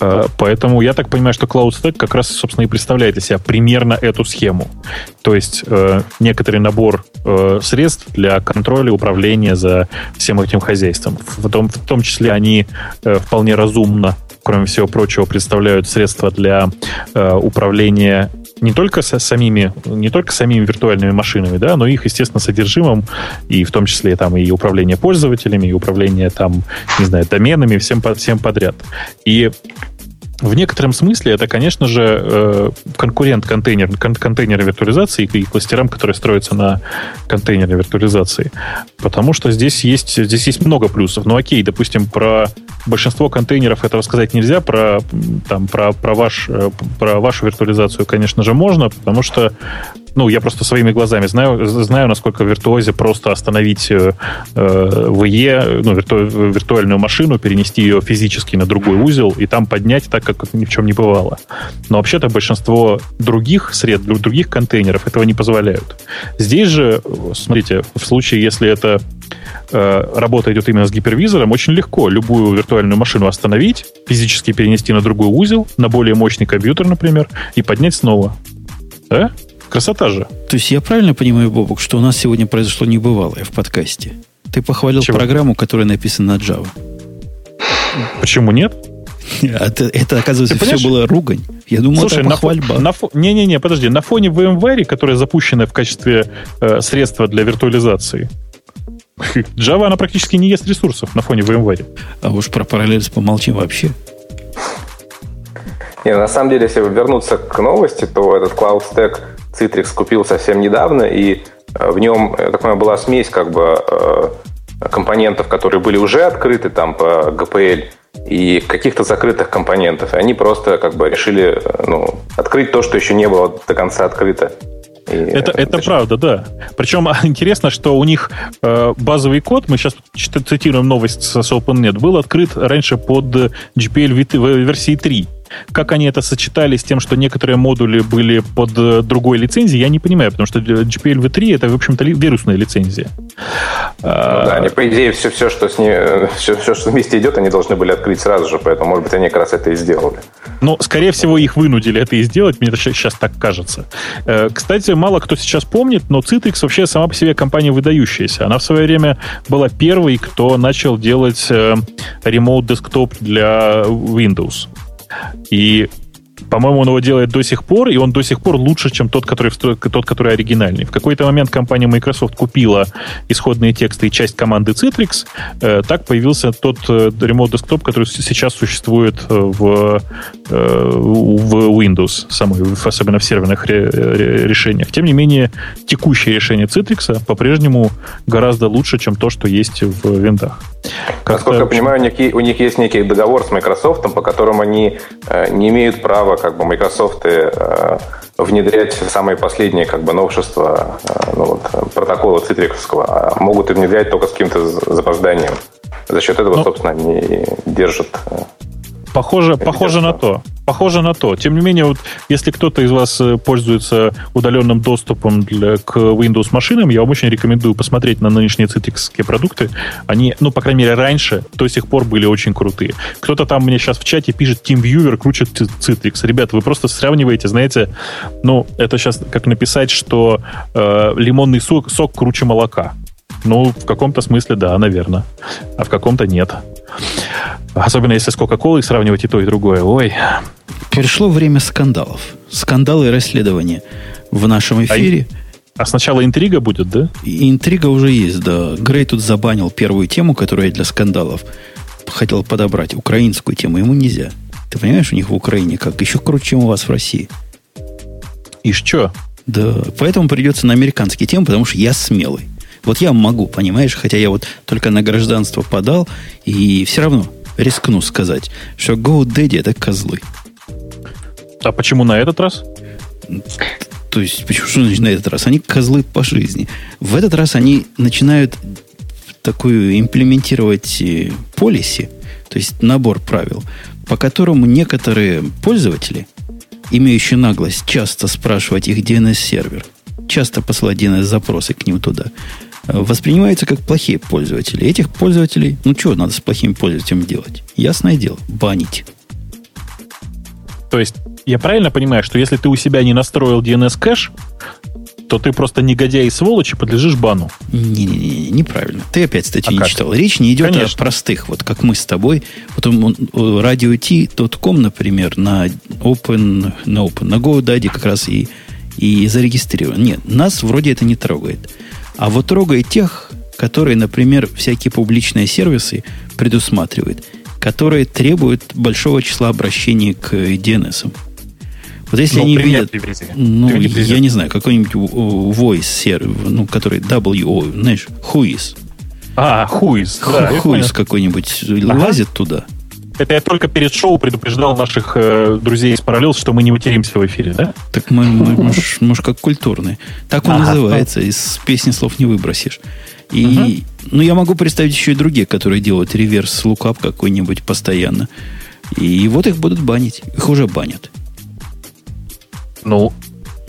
Э, поэтому я так понимаю, что Cloud Stack как раз, собственно, и представляет из себя примерно эту схему. То есть некоторый набор средств для контроля, управления за всем этим хозяйством. В том, в том числе они вполне разумно кроме всего прочего, представляют средства для э, управления не только со самими, не только самими виртуальными машинами, да, но их, естественно, содержимым, и в том числе там и управление пользователями, и управление там, не знаю, доменами, всем, всем подряд. И в некотором смысле это, конечно же, э, конкурент контейнер, кон, контейнера виртуализации и кластерам, которые строятся на контейнере виртуализации. Потому что здесь есть, здесь есть много плюсов. Ну окей, допустим, про большинство контейнеров этого сказать нельзя, про, там, про, про, ваш, э, про вашу виртуализацию, конечно же, можно, потому что ну, я просто своими глазами знаю, знаю насколько виртуозе просто остановить э, VE, ну, вирту, виртуальную машину, перенести ее физически на другой узел и там поднять так, как ни в чем не бывало. Но вообще-то большинство других средств, других контейнеров этого не позволяют. Здесь же, смотрите, в случае, если это э, работа идет именно с гипервизором, очень легко любую виртуальную машину остановить, физически перенести на другой узел, на более мощный компьютер, например, и поднять снова. Да? Красота же.
То есть я правильно понимаю, Бобок, что у нас сегодня произошло небывалое в подкасте? Ты похвалил Чего? программу, которая написана на Java.
Почему нет?
Это, это оказывается, все было ругань. Я думал, Слушай, это похвальба.
На, фо... Не-не-не, подожди. На фоне VMware, которая запущена в качестве э, средства для виртуализации, Java, она практически не ест ресурсов на фоне VMware.
А уж про параллельс помолчим вообще.
Не, на самом деле, если вернуться к новости, то этот Cloud Stack Citrix купил совсем недавно, и э, в нем, я так понимаю, была смесь как бы э, компонентов, которые были уже открыты там по GPL, и каких-то закрытых компонентов. И они просто как бы решили э, ну, открыть то, что еще не было до конца открыто.
И это, это, правда, да. Причем интересно, что у них э, базовый код, мы сейчас цитируем новость с OpenNet, был открыт раньше под GPL версии 3. Как они это сочетали с тем, что некоторые модули были под э, другой лицензией, я не понимаю, потому что GPL v3 это, в общем-то, вирусная лицензия.
Ну, да, они, по идее, все, все, что с ней, все, все, что вместе идет, они должны были открыть сразу же, поэтому, может быть, они как раз это и сделали.
Но, скорее всего, их вынудили это и сделать, мне сейчас так кажется. Э, кстати, мало кто сейчас помнит, но Citrix вообще сама по себе компания выдающаяся. Она в свое время была первой, кто начал делать э, Remote Desktop для Windows. И по-моему, он его делает до сих пор, и он до сих пор лучше, чем тот, который, тот, который оригинальный. В какой-то момент компания Microsoft купила исходные тексты и часть команды Citrix. Э, так появился тот э, Remote Desktop, который сейчас существует э, в, в Windows, самой, особенно в серверных решениях. Тем не менее, текущее решение Citrix по-прежнему гораздо лучше, чем то, что есть в виндах.
Насколько я понимаю, у них, у них есть некий договор с Microsoft, по которому они э, не имеют права, как бы, Microsoft э, внедрять самые последние как бы, новшества э, ну, вот, протокола цитрикского, а могут внедрять только с каким-то запозданием. За счет этого, ну, собственно, они держат
Похоже, похоже на то. Похоже на то. Тем не менее, вот, если кто-то из вас э, пользуется удаленным доступом для, к Windows машинам, я вам очень рекомендую посмотреть на нынешние цитрикские продукты. Они, ну, по крайней мере, раньше до сих пор были очень крутые. Кто-то там мне сейчас в чате пишет TeamViewer круче Citrix. Ребята, вы просто сравниваете, знаете, ну, это сейчас как написать, что э, лимонный сок, сок круче молока. Ну, в каком-то смысле, да, наверное. А в каком-то нет. Особенно если с Кока-Колой сравнивать и то, и другое. Ой.
Пришло время скандалов. Скандалы и расследования в нашем а эфире.
А, а сначала интрига будет, да?
И интрига уже есть, да. Грей тут забанил первую тему, которая для скандалов. Хотел подобрать украинскую тему. Ему нельзя. Ты понимаешь, у них в Украине как? Еще круче, чем у вас в России.
И что?
Да, поэтому придется на американские темы, потому что я смелый. Вот я могу, понимаешь, хотя я вот только на гражданство подал, и все равно рискну сказать, что GoDaddy это козлы.
А почему на этот раз?
То есть, почему что значит на этот раз? Они козлы по жизни. В этот раз они начинают такую имплементировать э, полиси, то есть набор правил, по которому некоторые пользователи, имеющие наглость часто спрашивать их DNS-сервер, часто посылать DNS-запросы к ним туда, воспринимаются как плохие пользователи. Этих пользователей, ну что надо с плохими пользователями делать? Ясное дело, банить.
То есть, я правильно понимаю, что если ты у себя не настроил DNS кэш, то ты просто негодяй и сволочь и подлежишь бану.
Не-не-не, неправильно. Ты опять статью а не как? читал. Речь не идет Конечно. о простых, вот как мы с тобой. Вот radio.t.com, например, на Open, на Open, на GoDaddy как раз и, и зарегистрирован. Нет, нас вроде это не трогает. А вот трогает тех, которые, например, всякие публичные сервисы предусматривают, которые требуют большого числа обращений к DNS. Вот если ну, они видят, ну, я не знаю, какой-нибудь voice сервер, ну, который WO, знаешь, whois.
А, whois.
Да, whois какой-нибудь ага. лазит туда.
Это я только перед шоу предупреждал наших э, друзей из Parallels, что мы не материмся в эфире, да?
Так мы, мы может, может, как культурные. Так он ага, называется, из песни слов не выбросишь. И, угу. ну, я могу представить еще и другие, которые делают реверс лукап какой-нибудь постоянно. И вот их будут банить. Их уже банят.
Ну,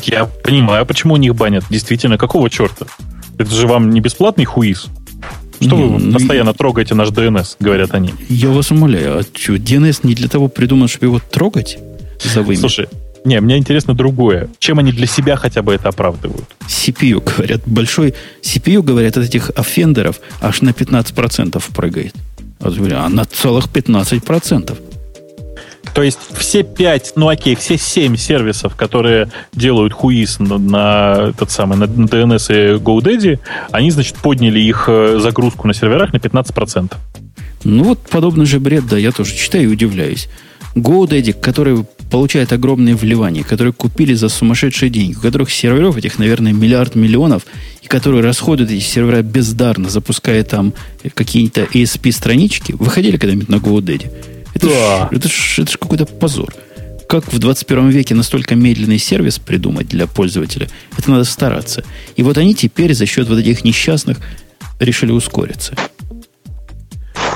я понимаю, почему у них банят. Действительно, какого черта? Это же вам не бесплатный хуиз? Что не, вы ну, постоянно трогаете наш DNS, говорят они?
Я вас умоляю, а что, DNS не для того придуман, чтобы его трогать за вымя?
Слушай, не, мне интересно другое. Чем они для себя хотя бы это оправдывают?
CPU, говорят. Большой CPU, говорят, от этих офендеров аж на 15% прыгает. А на целых 15%.
То есть все пять, ну окей, все семь сервисов, которые делают хуиз на, на этот самый, на DNS и GoDaddy, они, значит, подняли их э, загрузку на серверах на 15%.
Ну вот подобный же бред, да, я тоже читаю и удивляюсь. GoDaddy, который получает огромные вливания, которые купили за сумасшедшие деньги, у которых серверов этих, наверное, миллиард миллионов, и которые расходуют эти сервера бездарно, запуская там какие-то ASP-странички, выходили когда-нибудь на GoDaddy? Это да. ж, это ж, это ж какой-то позор. Как в 21 веке настолько медленный сервис придумать для пользователя? Это надо стараться. И вот они теперь за счет вот этих несчастных решили ускориться.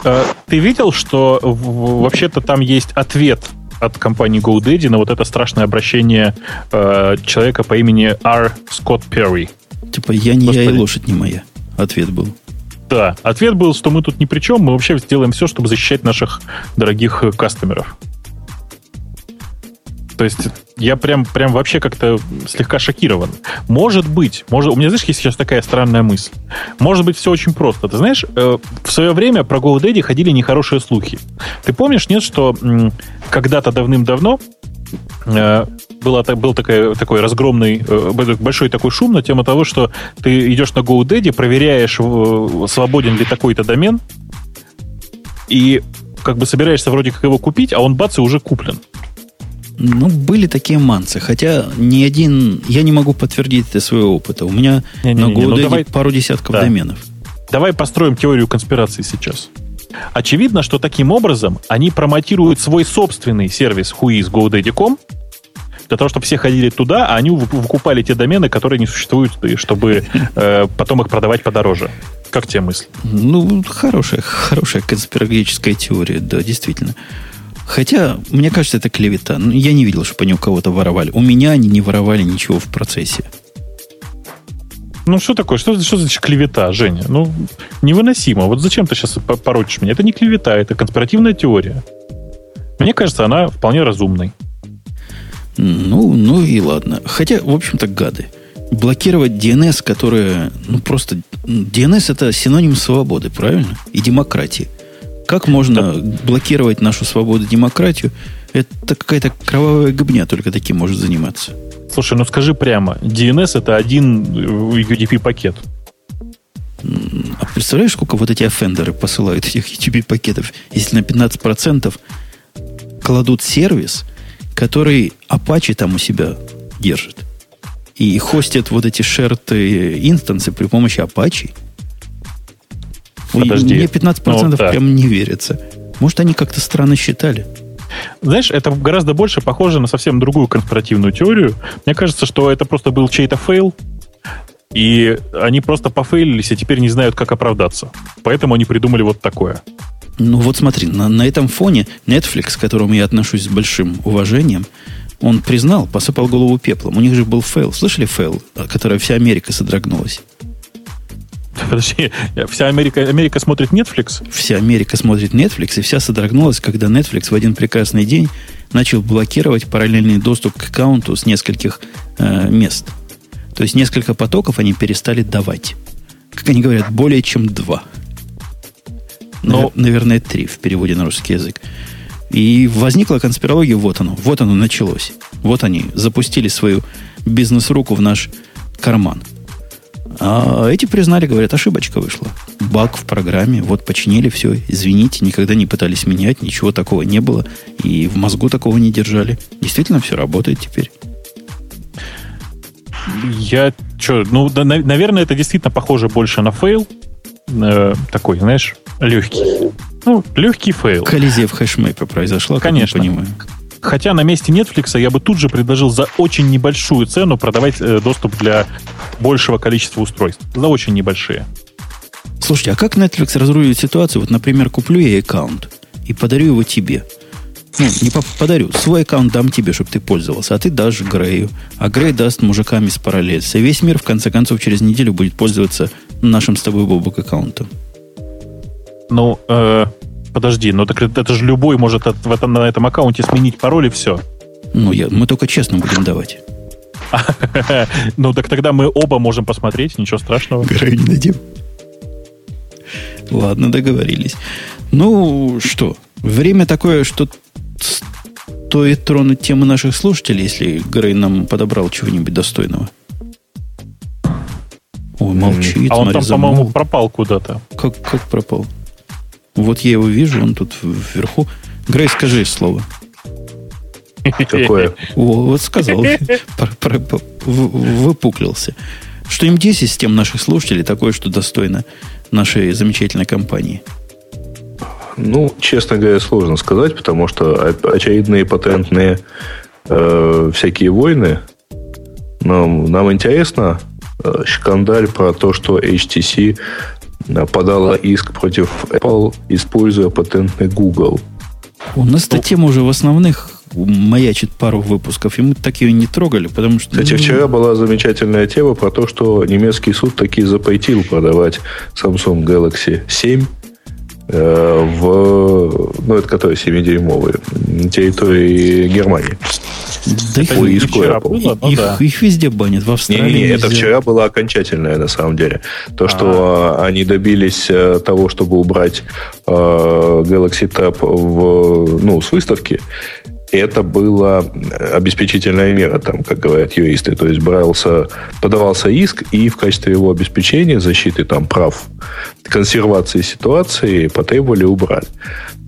Э, ты видел, что вообще-то там есть ответ от компании GoDaddy на вот это страшное обращение э, человека по имени R. Скотт Перри.
Типа, я не Господи. я и лошадь не моя. Ответ был.
Да, ответ был, что мы тут ни при чем, мы вообще сделаем все, чтобы защищать наших дорогих кастомеров. То есть я прям, прям вообще как-то слегка шокирован. Может быть, может, у меня, знаешь, есть сейчас такая странная мысль. Может быть, все очень просто. Ты знаешь, э, в свое время про GoDaddy ходили нехорошие слухи. Ты помнишь, нет, что м, когда-то давным-давно э, было, был такой, такой разгромный, э, большой такой шум на тему того, что ты идешь на GoDaddy, проверяешь, свободен ли такой-то домен, и как бы собираешься вроде как его купить, а он бац, и уже куплен.
Ну, были такие манцы, хотя ни один... Я не могу подтвердить это своего опыта. У меня не, не, на GoDaddy ну, давай... пару десятков да. доменов.
Давай построим теорию конспирации сейчас. Очевидно, что таким образом они промотируют свой собственный сервис whois.godaddy.com для того, чтобы все ходили туда, а они выкупали те домены, которые не существуют, чтобы э, потом их продавать подороже. Как тебе мысль?
Ну, хорошая, хорошая конспирологическая теория, да, действительно. Хотя, мне кажется, это клевета. Ну, я не видел, чтобы они у кого-то воровали. У меня они не воровали ничего в процессе.
Ну, что такое? Что, что значит клевета, Женя? Ну, невыносимо. Вот зачем ты сейчас порочишь меня? Это не клевета, это конспиративная теория. Мне кажется, она вполне разумной.
Ну, ну и ладно. Хотя, в общем-то, гады. Блокировать DNS, которое, ну просто... DNS это синоним свободы, правильно? И демократии. Как можно да. блокировать нашу свободу и демократию? Это какая-то кровавая гобня только таким может заниматься.
Слушай, ну скажи прямо, DNS это один UDP-пакет.
А представляешь, сколько вот эти офендеры посылают этих UDP-пакетов? Если на 15% кладут сервис, который Apache там у себя держит. И хостят вот эти shared инстансы при помощи Apache – Подожди. Мне 15% ну, прям не верится. Может, они как-то странно считали.
Знаешь, это гораздо больше похоже на совсем другую конспиративную теорию. Мне кажется, что это просто был чей-то фейл, и они просто пофейлились и теперь не знают, как оправдаться. Поэтому они придумали вот такое.
Ну вот смотри, на, на этом фоне Netflix, к которому я отношусь с большим уважением, он признал, посыпал голову пеплом. У них же был фейл. Слышали фейл, который вся Америка содрогнулась?
Подожди, вся Америка, Америка смотрит Netflix?
Вся Америка смотрит Netflix, и вся содрогнулась, когда Netflix в один прекрасный день начал блокировать параллельный доступ к аккаунту с нескольких э, мест. То есть несколько потоков они перестали давать. Как они говорят, более чем два. Но... Наверное, три в переводе на русский язык. И возникла конспирология, вот оно, вот оно началось. Вот они запустили свою бизнес-руку в наш карман – а эти признали, говорят, ошибочка вышла. Баг в программе, вот починили все, извините, никогда не пытались менять, ничего такого не было, и в мозгу такого не держали. Действительно все работает теперь.
Я что, ну, да, наверное, это действительно похоже больше на фейл. Э, такой, знаешь, легкий. Ну, легкий фейл.
Коллизия в хэшмэпе произошла,
Конечно. понимаю. Хотя на месте Netflix я бы тут же предложил за очень небольшую цену продавать э, доступ для большего количества устройств. За очень небольшие.
Слушайте, а как Netflix разрулит ситуацию? Вот, например, куплю я аккаунт и подарю его тебе. Ну, не подарю. Свой аккаунт дам тебе, чтобы ты пользовался. А ты дашь Грею. А Грей даст мужикам из параллельса. И весь мир, в конце концов, через неделю будет пользоваться нашим с тобой Бобок аккаунтом.
Ну, э, Подожди, но так это же любой может от, в этом, на этом аккаунте сменить пароль и все.
Ну, я, мы только честно будем давать.
Ну, так тогда мы оба можем посмотреть, ничего страшного.
Горы не дадим. Ладно, договорились. Ну, что, время такое, что стоит тронуть тему наших слушателей, если Грей нам подобрал чего-нибудь достойного.
Ой, молчит. А он там, по-моему, пропал куда-то.
Как, как пропал? Вот я его вижу, он тут вверху. Грей, скажи слово.
Какое?
Вот сказал. Выпуклился. Что им 10 с тем наших слушателей такое, что достойно нашей замечательной компании?
Ну, честно говоря, сложно сказать, потому что очевидные патентные э, всякие войны. Нам, нам интересно э, шкандаль про то, что HTC подала иск против Apple, используя патентный Google.
У нас эта тема уже в основных маячит пару выпусков, и мы так ее не трогали, потому что...
Кстати, ну, вчера была замечательная тема про то, что немецкий суд таки запретил продавать Samsung Galaxy 7 Э, в, ну, это который 7-дюймовые, на территории Германии.
Да их, Ой, их, вчера было, ну, их, да. их везде банят, в Австралии. Не, не,
это вчера было окончательное, на самом деле. То, что А-а-а. они добились э, того, чтобы убрать э, Galaxy Tab в, ну, с выставки, это была обеспечительная мера, там, как говорят юристы. То есть брался, подавался иск, и в качестве его обеспечения защиты там, прав консервации ситуации потребовали убрать.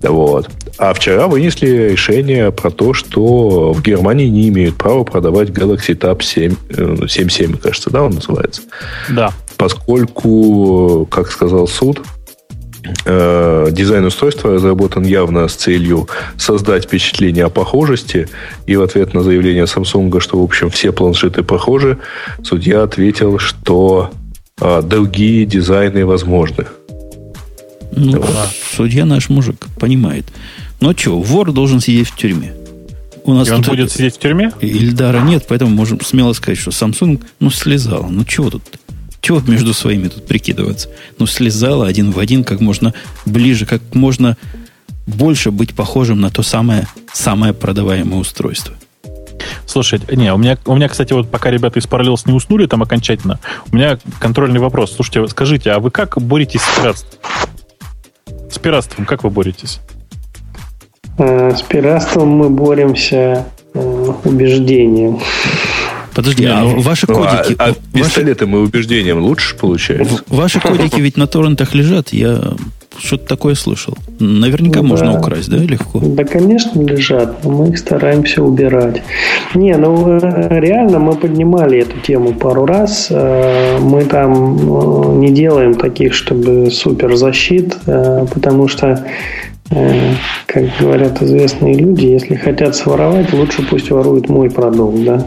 Вот. А вчера вынесли решение про то, что в Германии не имеют права продавать Galaxy Tab 7, 7.7, кажется, да, он называется?
Да.
Поскольку, как сказал суд, Э, дизайн устройства разработан явно с целью создать впечатление о похожести. И в ответ на заявление Samsung, что, в общем, все планшеты похожи, судья ответил, что а, другие дизайны возможны.
Ну, вот. судья наш мужик понимает. Но что, вор должен сидеть в тюрьме.
У нас и он будет сидеть в тюрьме?
Ильдара нет, поэтому можем смело сказать, что Samsung, ну, слезал. Ну, чего тут? Чего между своими тут прикидываться? Ну, слезала один в один, как можно ближе, как можно больше быть похожим на то самое, самое продаваемое устройство.
Слушайте, не, у меня, у меня, кстати, вот пока ребята из Parallels не уснули там окончательно, у меня контрольный вопрос. Слушайте, скажите, а вы как боретесь с пиратством? С пиратством как вы боретесь?
Э, с пиратством мы боремся э, убеждением.
Подожди, а ну, ваши ну, кодики...
А, а пистолетом ваши... и убеждением лучше получается?
Ваши кодики ведь на торрентах лежат, я что-то такое слышал. Наверняка ну, можно да. украсть, да, легко?
Да, конечно, лежат, но мы их стараемся убирать. Не, ну э, реально мы поднимали эту тему пару раз. Э, мы там э, не делаем таких, чтобы супер защит, потому что как говорят известные люди, если хотят своровать, лучше пусть воруют мой продукт, да.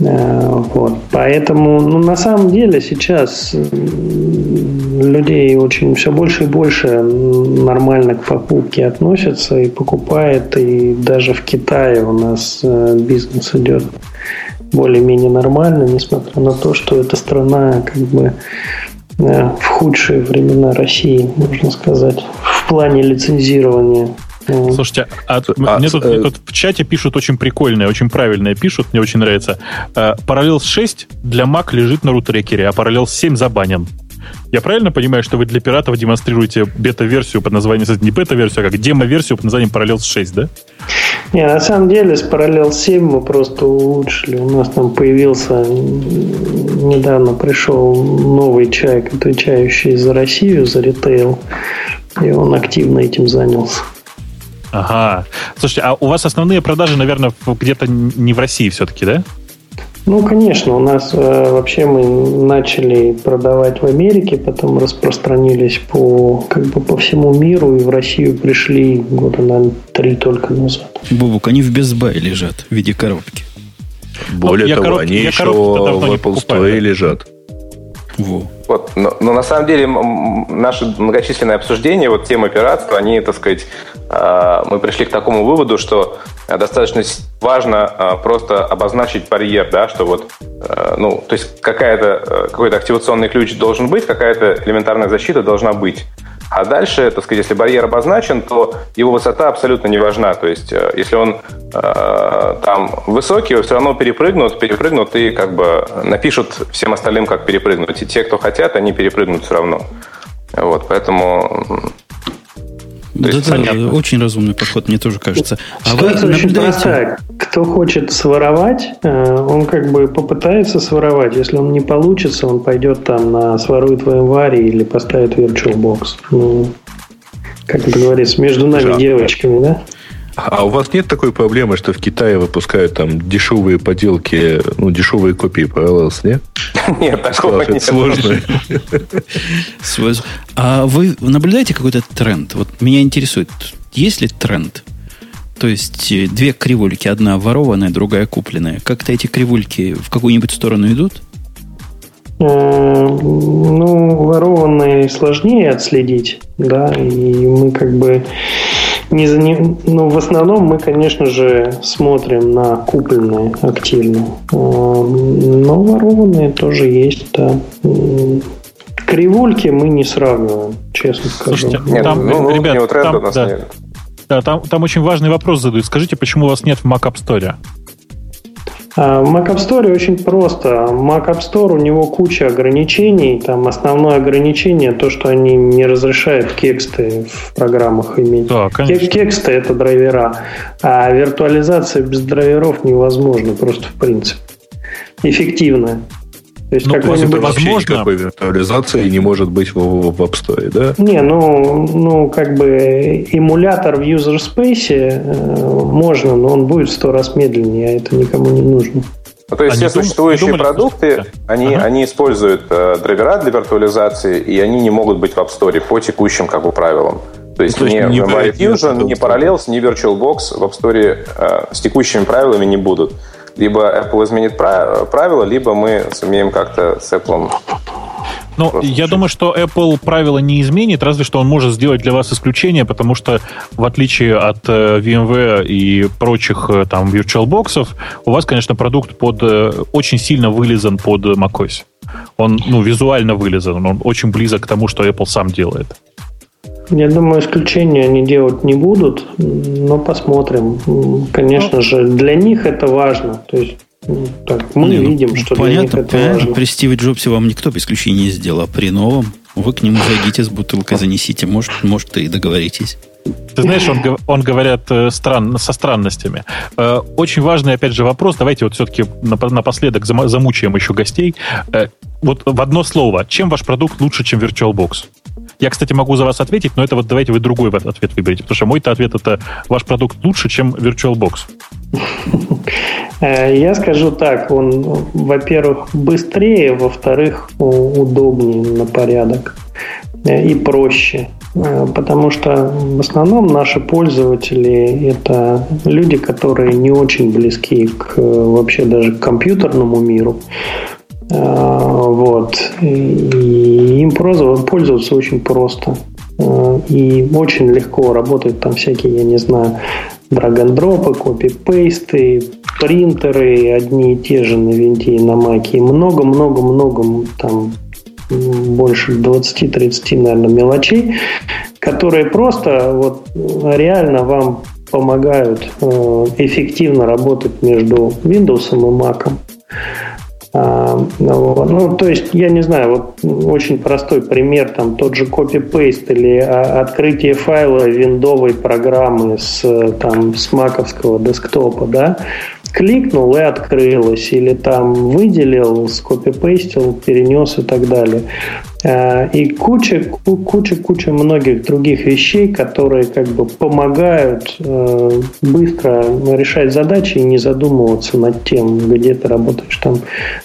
Э, вот. Поэтому, ну, на самом деле сейчас людей очень все больше и больше нормально к покупке относятся и покупает, и даже в Китае у нас э, бизнес идет более-менее нормально, несмотря на то, что эта страна как бы э, в худшие времена России, можно сказать, в плане лицензирования
Слушайте, а, а мне, тут, э... мне тут в чате пишут очень прикольное, очень правильное пишут, мне очень нравится. Э, 6 для Mac лежит на рутрекере, а Parallels 7 забанен. Я правильно понимаю, что вы для пиратов демонстрируете бета-версию под названием, не бета-версию, а как демо-версию под названием Parallels 6, да?
Не, на самом деле с Parallels 7 мы просто улучшили. У нас там появился, недавно пришел новый человек, отвечающий за Россию, за ритейл, и он активно этим занялся.
Ага. Слушайте, а у вас основные продажи, наверное, где-то не в России все-таки, да?
Ну, конечно, у нас э, вообще мы начали продавать в Америке, потом распространились по, как бы по всему миру и в Россию пришли года, наверное, три только назад.
Бубук, они в Безбай лежат в виде коробки.
Более ну, того, коробки, они еще в Apple Store лежат.
Во. Вот, но, но на самом деле наши многочисленные обсуждения, вот темы пиратства, они, так сказать, а, мы пришли к такому выводу, что достаточно важно а, просто обозначить барьер, да, что вот, а, ну, то есть какая-то, какой-то активационный ключ должен быть, какая-то элементарная защита должна быть. А дальше, так сказать, если барьер обозначен, то его высота абсолютно не важна. То есть, э, если он э, там высокий, все равно перепрыгнут, перепрыгнут и как бы напишут всем остальным, как перепрыгнуть. И те, кто хотят, они перепрыгнут все равно. Вот, поэтому
да, есть, да, понятно. очень разумный подход, мне тоже кажется.
А Ситуация вы наблюдаете... Кто хочет своровать, э, он как бы попытается своровать. Если он не получится, он пойдет там на сворует в январе или поставит VirtualBox. Ну, как это говорится, между нами Жалко. девочками, да?
А у вас нет такой проблемы, что в Китае выпускают там дешевые поделки, ну, дешевые копии Parallels, нет?
Нет, такого нет.
сложно.
А вы наблюдаете какой-то тренд? Вот меня интересует, есть ли тренд? То есть э, две кривульки, одна ворованная, другая купленная. Как-то эти кривульки в какую-нибудь сторону идут?
Ну, ворованные сложнее отследить, да, и мы как бы не за ну, в основном мы, конечно же, смотрим на купленные активно. А, но ворованные тоже есть, да. Кривульки мы не сравниваем, честно скажу. Слушайте,
нет, там, ну, ребят, там, да, нет. Да, там, там очень важный вопрос задают. Скажите, почему у вас нет в Mac App Store?
А, Mac App Store очень просто. Mac App Store у него куча ограничений. Там основное ограничение то, что они не разрешают кексты в программах иметь. Да, конечно. Кексты это драйвера. А виртуализация без драйверов невозможна просто в принципе. Эффективная.
То есть ну, какой-нибудь... возможно... никакой виртуализации не может быть в, в App Store, да?
Не, ну, ну, как бы эмулятор в user space э, можно, но он будет в сто раз медленнее, а это никому не нужно.
Ну, то есть они все существующие думали, продукты, они, ага. они используют э, драйвера для виртуализации, и они не могут быть в App Store по текущим как бы правилам. То есть, ну, то есть ни MyFusion, Fusion, ни Parallels, ни VirtualBox в App Store э, с текущими правилами не будут либо Apple изменит правила, либо мы сумеем как-то с Apple
ну, я думаю, что Apple правила не изменит, разве что он может сделать для вас исключение, потому что в отличие от э, VMware и прочих э, там VirtualBox, у вас, конечно, продукт под э, очень сильно вылезан под macOS. Он, ну, визуально вылезан, он очень близок к тому, что Apple сам делает.
Я думаю, исключения они делать не будут, но посмотрим. Конечно же, для них это важно. То есть так, мы не, ну, видим, что понятно, для них это понятно. важно.
При Стиве Джобсе вам никто исключения не сделал, а при новом вы к нему зайдите с бутылкой, занесите. Может, может и договоритесь.
Ты знаешь, он, он говорят э, стран, со странностями. Э, очень важный, опять же, вопрос. Давайте вот все-таки напоследок замучаем еще гостей. Э, вот в одно слово. Чем ваш продукт лучше, чем VirtualBox? Я, кстати, могу за вас ответить, но это вот давайте вы другой ответ выберете, потому что мой-то ответ это ваш продукт лучше, чем VirtualBox.
Э, я скажу так, он, во-первых, быстрее, во-вторых, удобнее на порядок э, и проще. Э, потому что в основном наши пользователи это люди, которые не очень близки к вообще даже к компьютерному миру. А, вот. И им пользоваться очень просто. А, и очень легко работают там всякие, я не знаю, драг-н-дропы, копи-пейсты, принтеры одни и те же на винте и на маке. И много-много-много там больше 20-30, наверное, мелочей, которые просто вот реально вам помогают э, эффективно работать между Windows и Mac. А. Ну, то есть, я не знаю, вот очень простой пример, там тот же copy-paste или а, открытие файла виндовой программы с, там, с маковского десктопа, да, кликнул и открылось, или там выделил, скопипейстил, перенес и так далее. Э, и куча, куча, куча многих других вещей, которые как бы помогают э, быстро решать задачи и не задумываться над тем, где ты работаешь там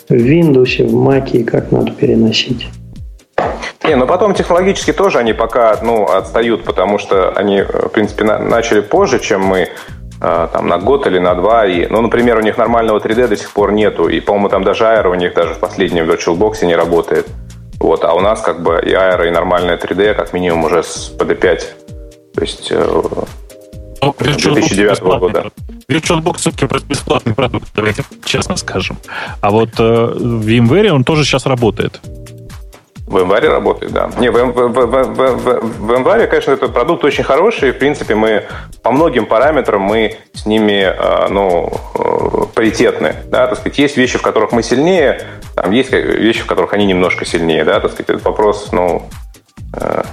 в Windows, в Mac и как надо переносить.
Не, но потом технологически тоже они пока ну, отстают, потому что они, в принципе, на, начали позже, чем мы, э, там, на год или на два. И, ну, например, у них нормального 3D до сих пор нету, и, по-моему, там даже Air у них даже в последнем VirtualBox не работает. Вот, а у нас как бы и аэро, и нормальное 3D как минимум уже с PD5. То есть э, ну, 2009 года.
VirtualBox все-таки бесплатный продукт, давайте честно скажем. А вот э, в VMware он тоже сейчас работает.
В январе работает, да. Не, в, в, в, в, в январе, конечно, этот продукт очень хороший. В принципе, мы по многим параметрам мы с ними э, ну, э, паритетны. Да, так сказать, есть вещи, в которых мы сильнее, там есть вещи, в которых они немножко сильнее. Да, так сказать, этот вопрос, ну, э,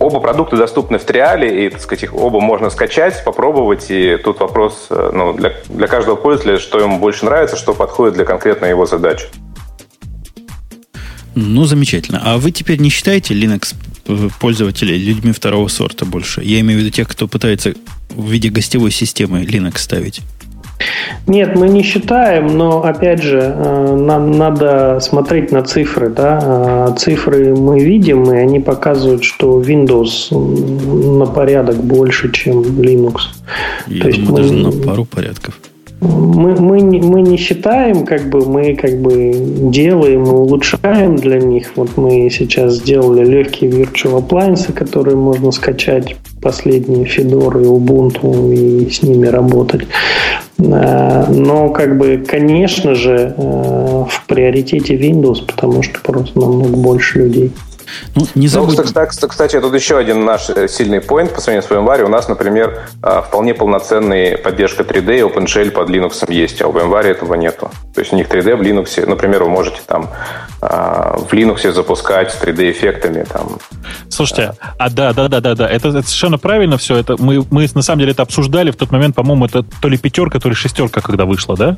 Оба продукта доступны в триале, и, так сказать, их оба можно скачать, попробовать, и тут вопрос ну, для, для каждого пользователя, что ему больше нравится, что подходит для конкретной его задачи.
Ну, замечательно. А вы теперь не считаете Linux э, пользователей людьми второго сорта больше? Я имею в виду тех, кто пытается в виде гостевой системы Linux ставить.
Нет, мы не считаем, но опять же, э, нам надо смотреть на цифры. Да? А цифры мы видим, и они показывают, что Windows на порядок больше, чем Linux.
Я То думаю, мы... даже на пару порядков.
Мы, мы, не, мы не считаем, как бы мы как бы делаем и улучшаем для них. Вот мы сейчас сделали легкие virtual appliances, которые можно скачать последние Fedora и Ubuntu и с ними работать. Э, но, как бы, конечно же, э, в приоритете Windows, потому что просто намного больше людей.
Ну, не забудь... ну, кстати, кстати, тут еще один наш э, сильный point по сравнению с VMware. У нас, например, а, вполне полноценная поддержка 3D и OpenShell под Linux есть, а у VMware этого нету. То есть у них 3D в Linux, например, вы можете там а, в Linux запускать с 3D-эффектами. Там.
Слушайте, а да, да, да, да, да, это, это совершенно правильно все. Это мы, мы на самом деле это обсуждали в тот момент, по-моему, это то ли пятерка, то ли шестерка, когда вышла, да?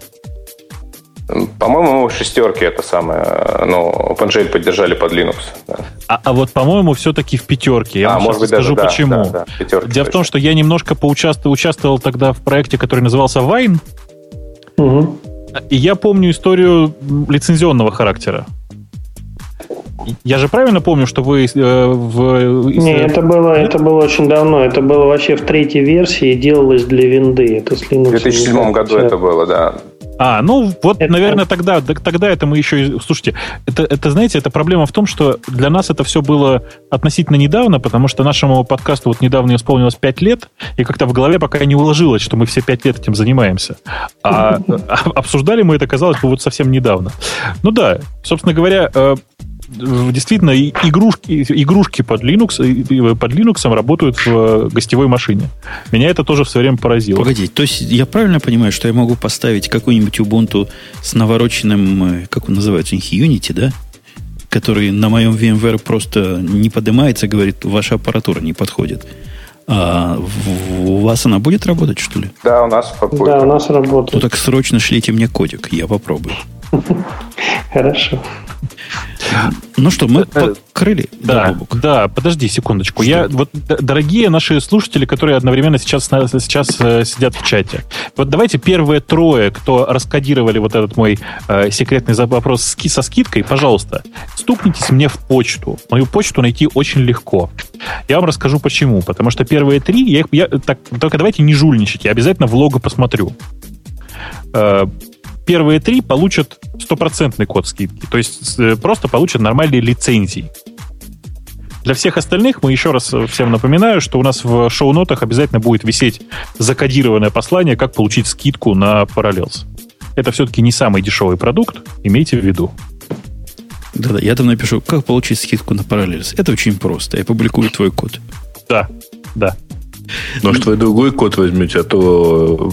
По-моему, шестерки это самое, ну, OpenGL поддержали под Linux.
Да. А, а вот, по-моему, все-таки в пятерке. Я а, вам может быть, скажу, даже, почему. Да, да, пятерки, Дело точно. в том, что я немножко поучаствовал участвовал тогда в проекте, который назывался Wine. Угу. И я помню историю лицензионного характера. Я же правильно помню, что вы э, в...
Не, это было, это было очень давно. Это было вообще в третьей версии, делалось для винды. Это
с Linux. В 2007 году это было, да.
А, ну вот, это... наверное, тогда, тогда это мы еще... Слушайте, это, это, знаете, это проблема в том, что для нас это все было относительно недавно, потому что нашему подкасту вот недавно исполнилось 5 лет, и как-то в голове пока не уложилось, что мы все 5 лет этим занимаемся. А, а обсуждали мы это, казалось бы, вот совсем недавно. Ну да, собственно говоря, э, действительно игрушки, игрушки под Linux, под Linux работают в гостевой машине. Меня это тоже в свое время поразило.
Погоди, то есть я правильно понимаю, что я могу поставить какой-нибудь Ubuntu с навороченным, э, как он называется, Unity, да? Который на моем VMware просто не поднимается, говорит, ваша аппаратура не подходит. А у вас она будет работать, что ли?
Да, у нас
будет. Да, у нас работает.
Ну так срочно шлите мне кодик, я попробую.
Хорошо.
Ну что, мы э, покрыли.
Да, да, подожди секундочку. Что? Я вот, дорогие наши слушатели, которые одновременно сейчас, сейчас э, сидят в чате, вот давайте первые трое, кто раскодировали вот этот мой э, секретный вопрос ски, со скидкой, пожалуйста, стукнитесь мне в почту. Мою почту найти очень легко. Я вам расскажу почему. Потому что первые три, я, я так, только давайте не жульничать, я обязательно в лого посмотрю. Э, первые три получат стопроцентный код скидки. То есть э, просто получат нормальные лицензии. Для всех остальных мы еще раз всем напоминаю, что у нас в шоу-нотах обязательно будет висеть закодированное послание, как получить скидку на Parallels. Это все-таки не самый дешевый продукт, имейте в виду.
Да-да, я там напишу, как получить скидку на Parallels. Это очень просто. Я публикую твой код.
Да, да.
Может, вы другой код возьмете, а то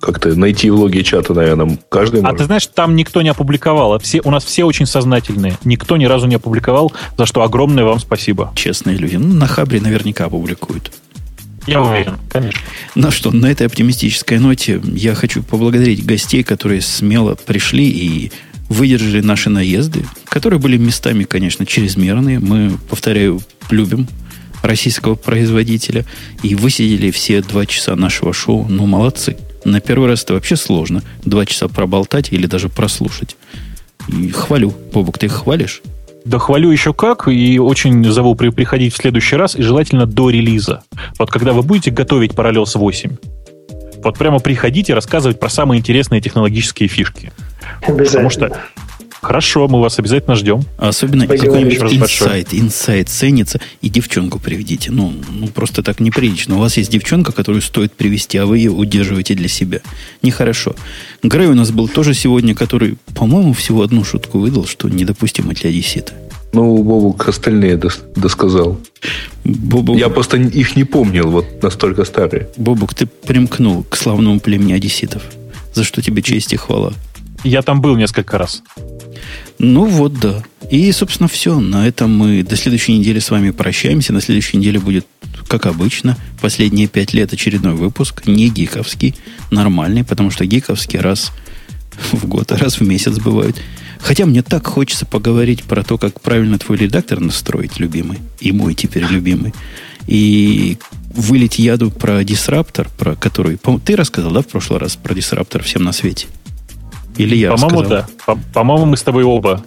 как-то найти в логе чата, наверное, каждый
может. А ты знаешь, там никто не опубликовал. Все, у нас все очень сознательные. Никто ни разу не опубликовал, за что огромное вам спасибо.
Честные люди. Ну, на Хабре наверняка опубликуют.
Я уверен, конечно.
Ну что, на этой оптимистической ноте я хочу поблагодарить гостей, которые смело пришли и выдержали наши наезды, которые были местами, конечно, чрезмерные. Мы, повторяю, любим российского производителя. И высидели все два часа нашего шоу. Ну, молодцы. На первый раз это вообще сложно. Два часа проболтать или даже прослушать. И хвалю. Бобок, ты их хвалишь?
Да хвалю еще как, и очень зову при, приходить в следующий раз, и желательно до релиза. Вот когда вы будете готовить Parallels 8, вот прямо приходите рассказывать про самые интересные технологические фишки. Потому что Хорошо, мы вас обязательно ждем.
Особенно какой-нибудь инсайт, инсайт ценится, и девчонку приведите. Ну, ну, просто так неприлично. У вас есть девчонка, которую стоит привести, а вы ее удерживаете для себя. Нехорошо. Грей у нас был тоже сегодня, который, по-моему, всего одну шутку выдал, что недопустимо для одессита.
Ну, Бобук остальные дос- досказал. Бобук... Я просто их не помнил, вот настолько старые.
Бобук, ты примкнул к славному племени одесситов. За что тебе честь и хвала.
Я там был несколько раз.
Ну вот, да. И, собственно, все. На этом мы до следующей недели с вами прощаемся. На следующей неделе будет, как обычно, последние пять лет очередной выпуск. Не гиковский, нормальный, потому что гиковский раз в год, раз в месяц бывают. Хотя мне так хочется поговорить про то, как правильно твой редактор настроить, любимый. И мой теперь любимый. И вылить яду про дисраптор, про который... Ты рассказал, да, в прошлый раз про дисраптор всем на свете? Или я
По-моему, да. По- моему мы с тобой оба.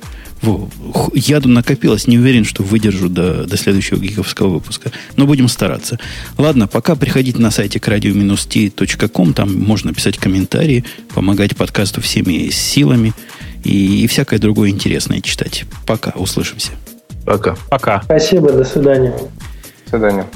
Яду накопилось, не уверен, что выдержу до, до следующего гиговского выпуска. Но будем стараться. Ладно, пока приходите на сайте к radio-t.com, там можно писать комментарии, помогать подкасту всеми силами и, и всякое другое интересное читать. Пока, услышимся.
Пока.
Пока.
Спасибо, до свидания.
До свидания.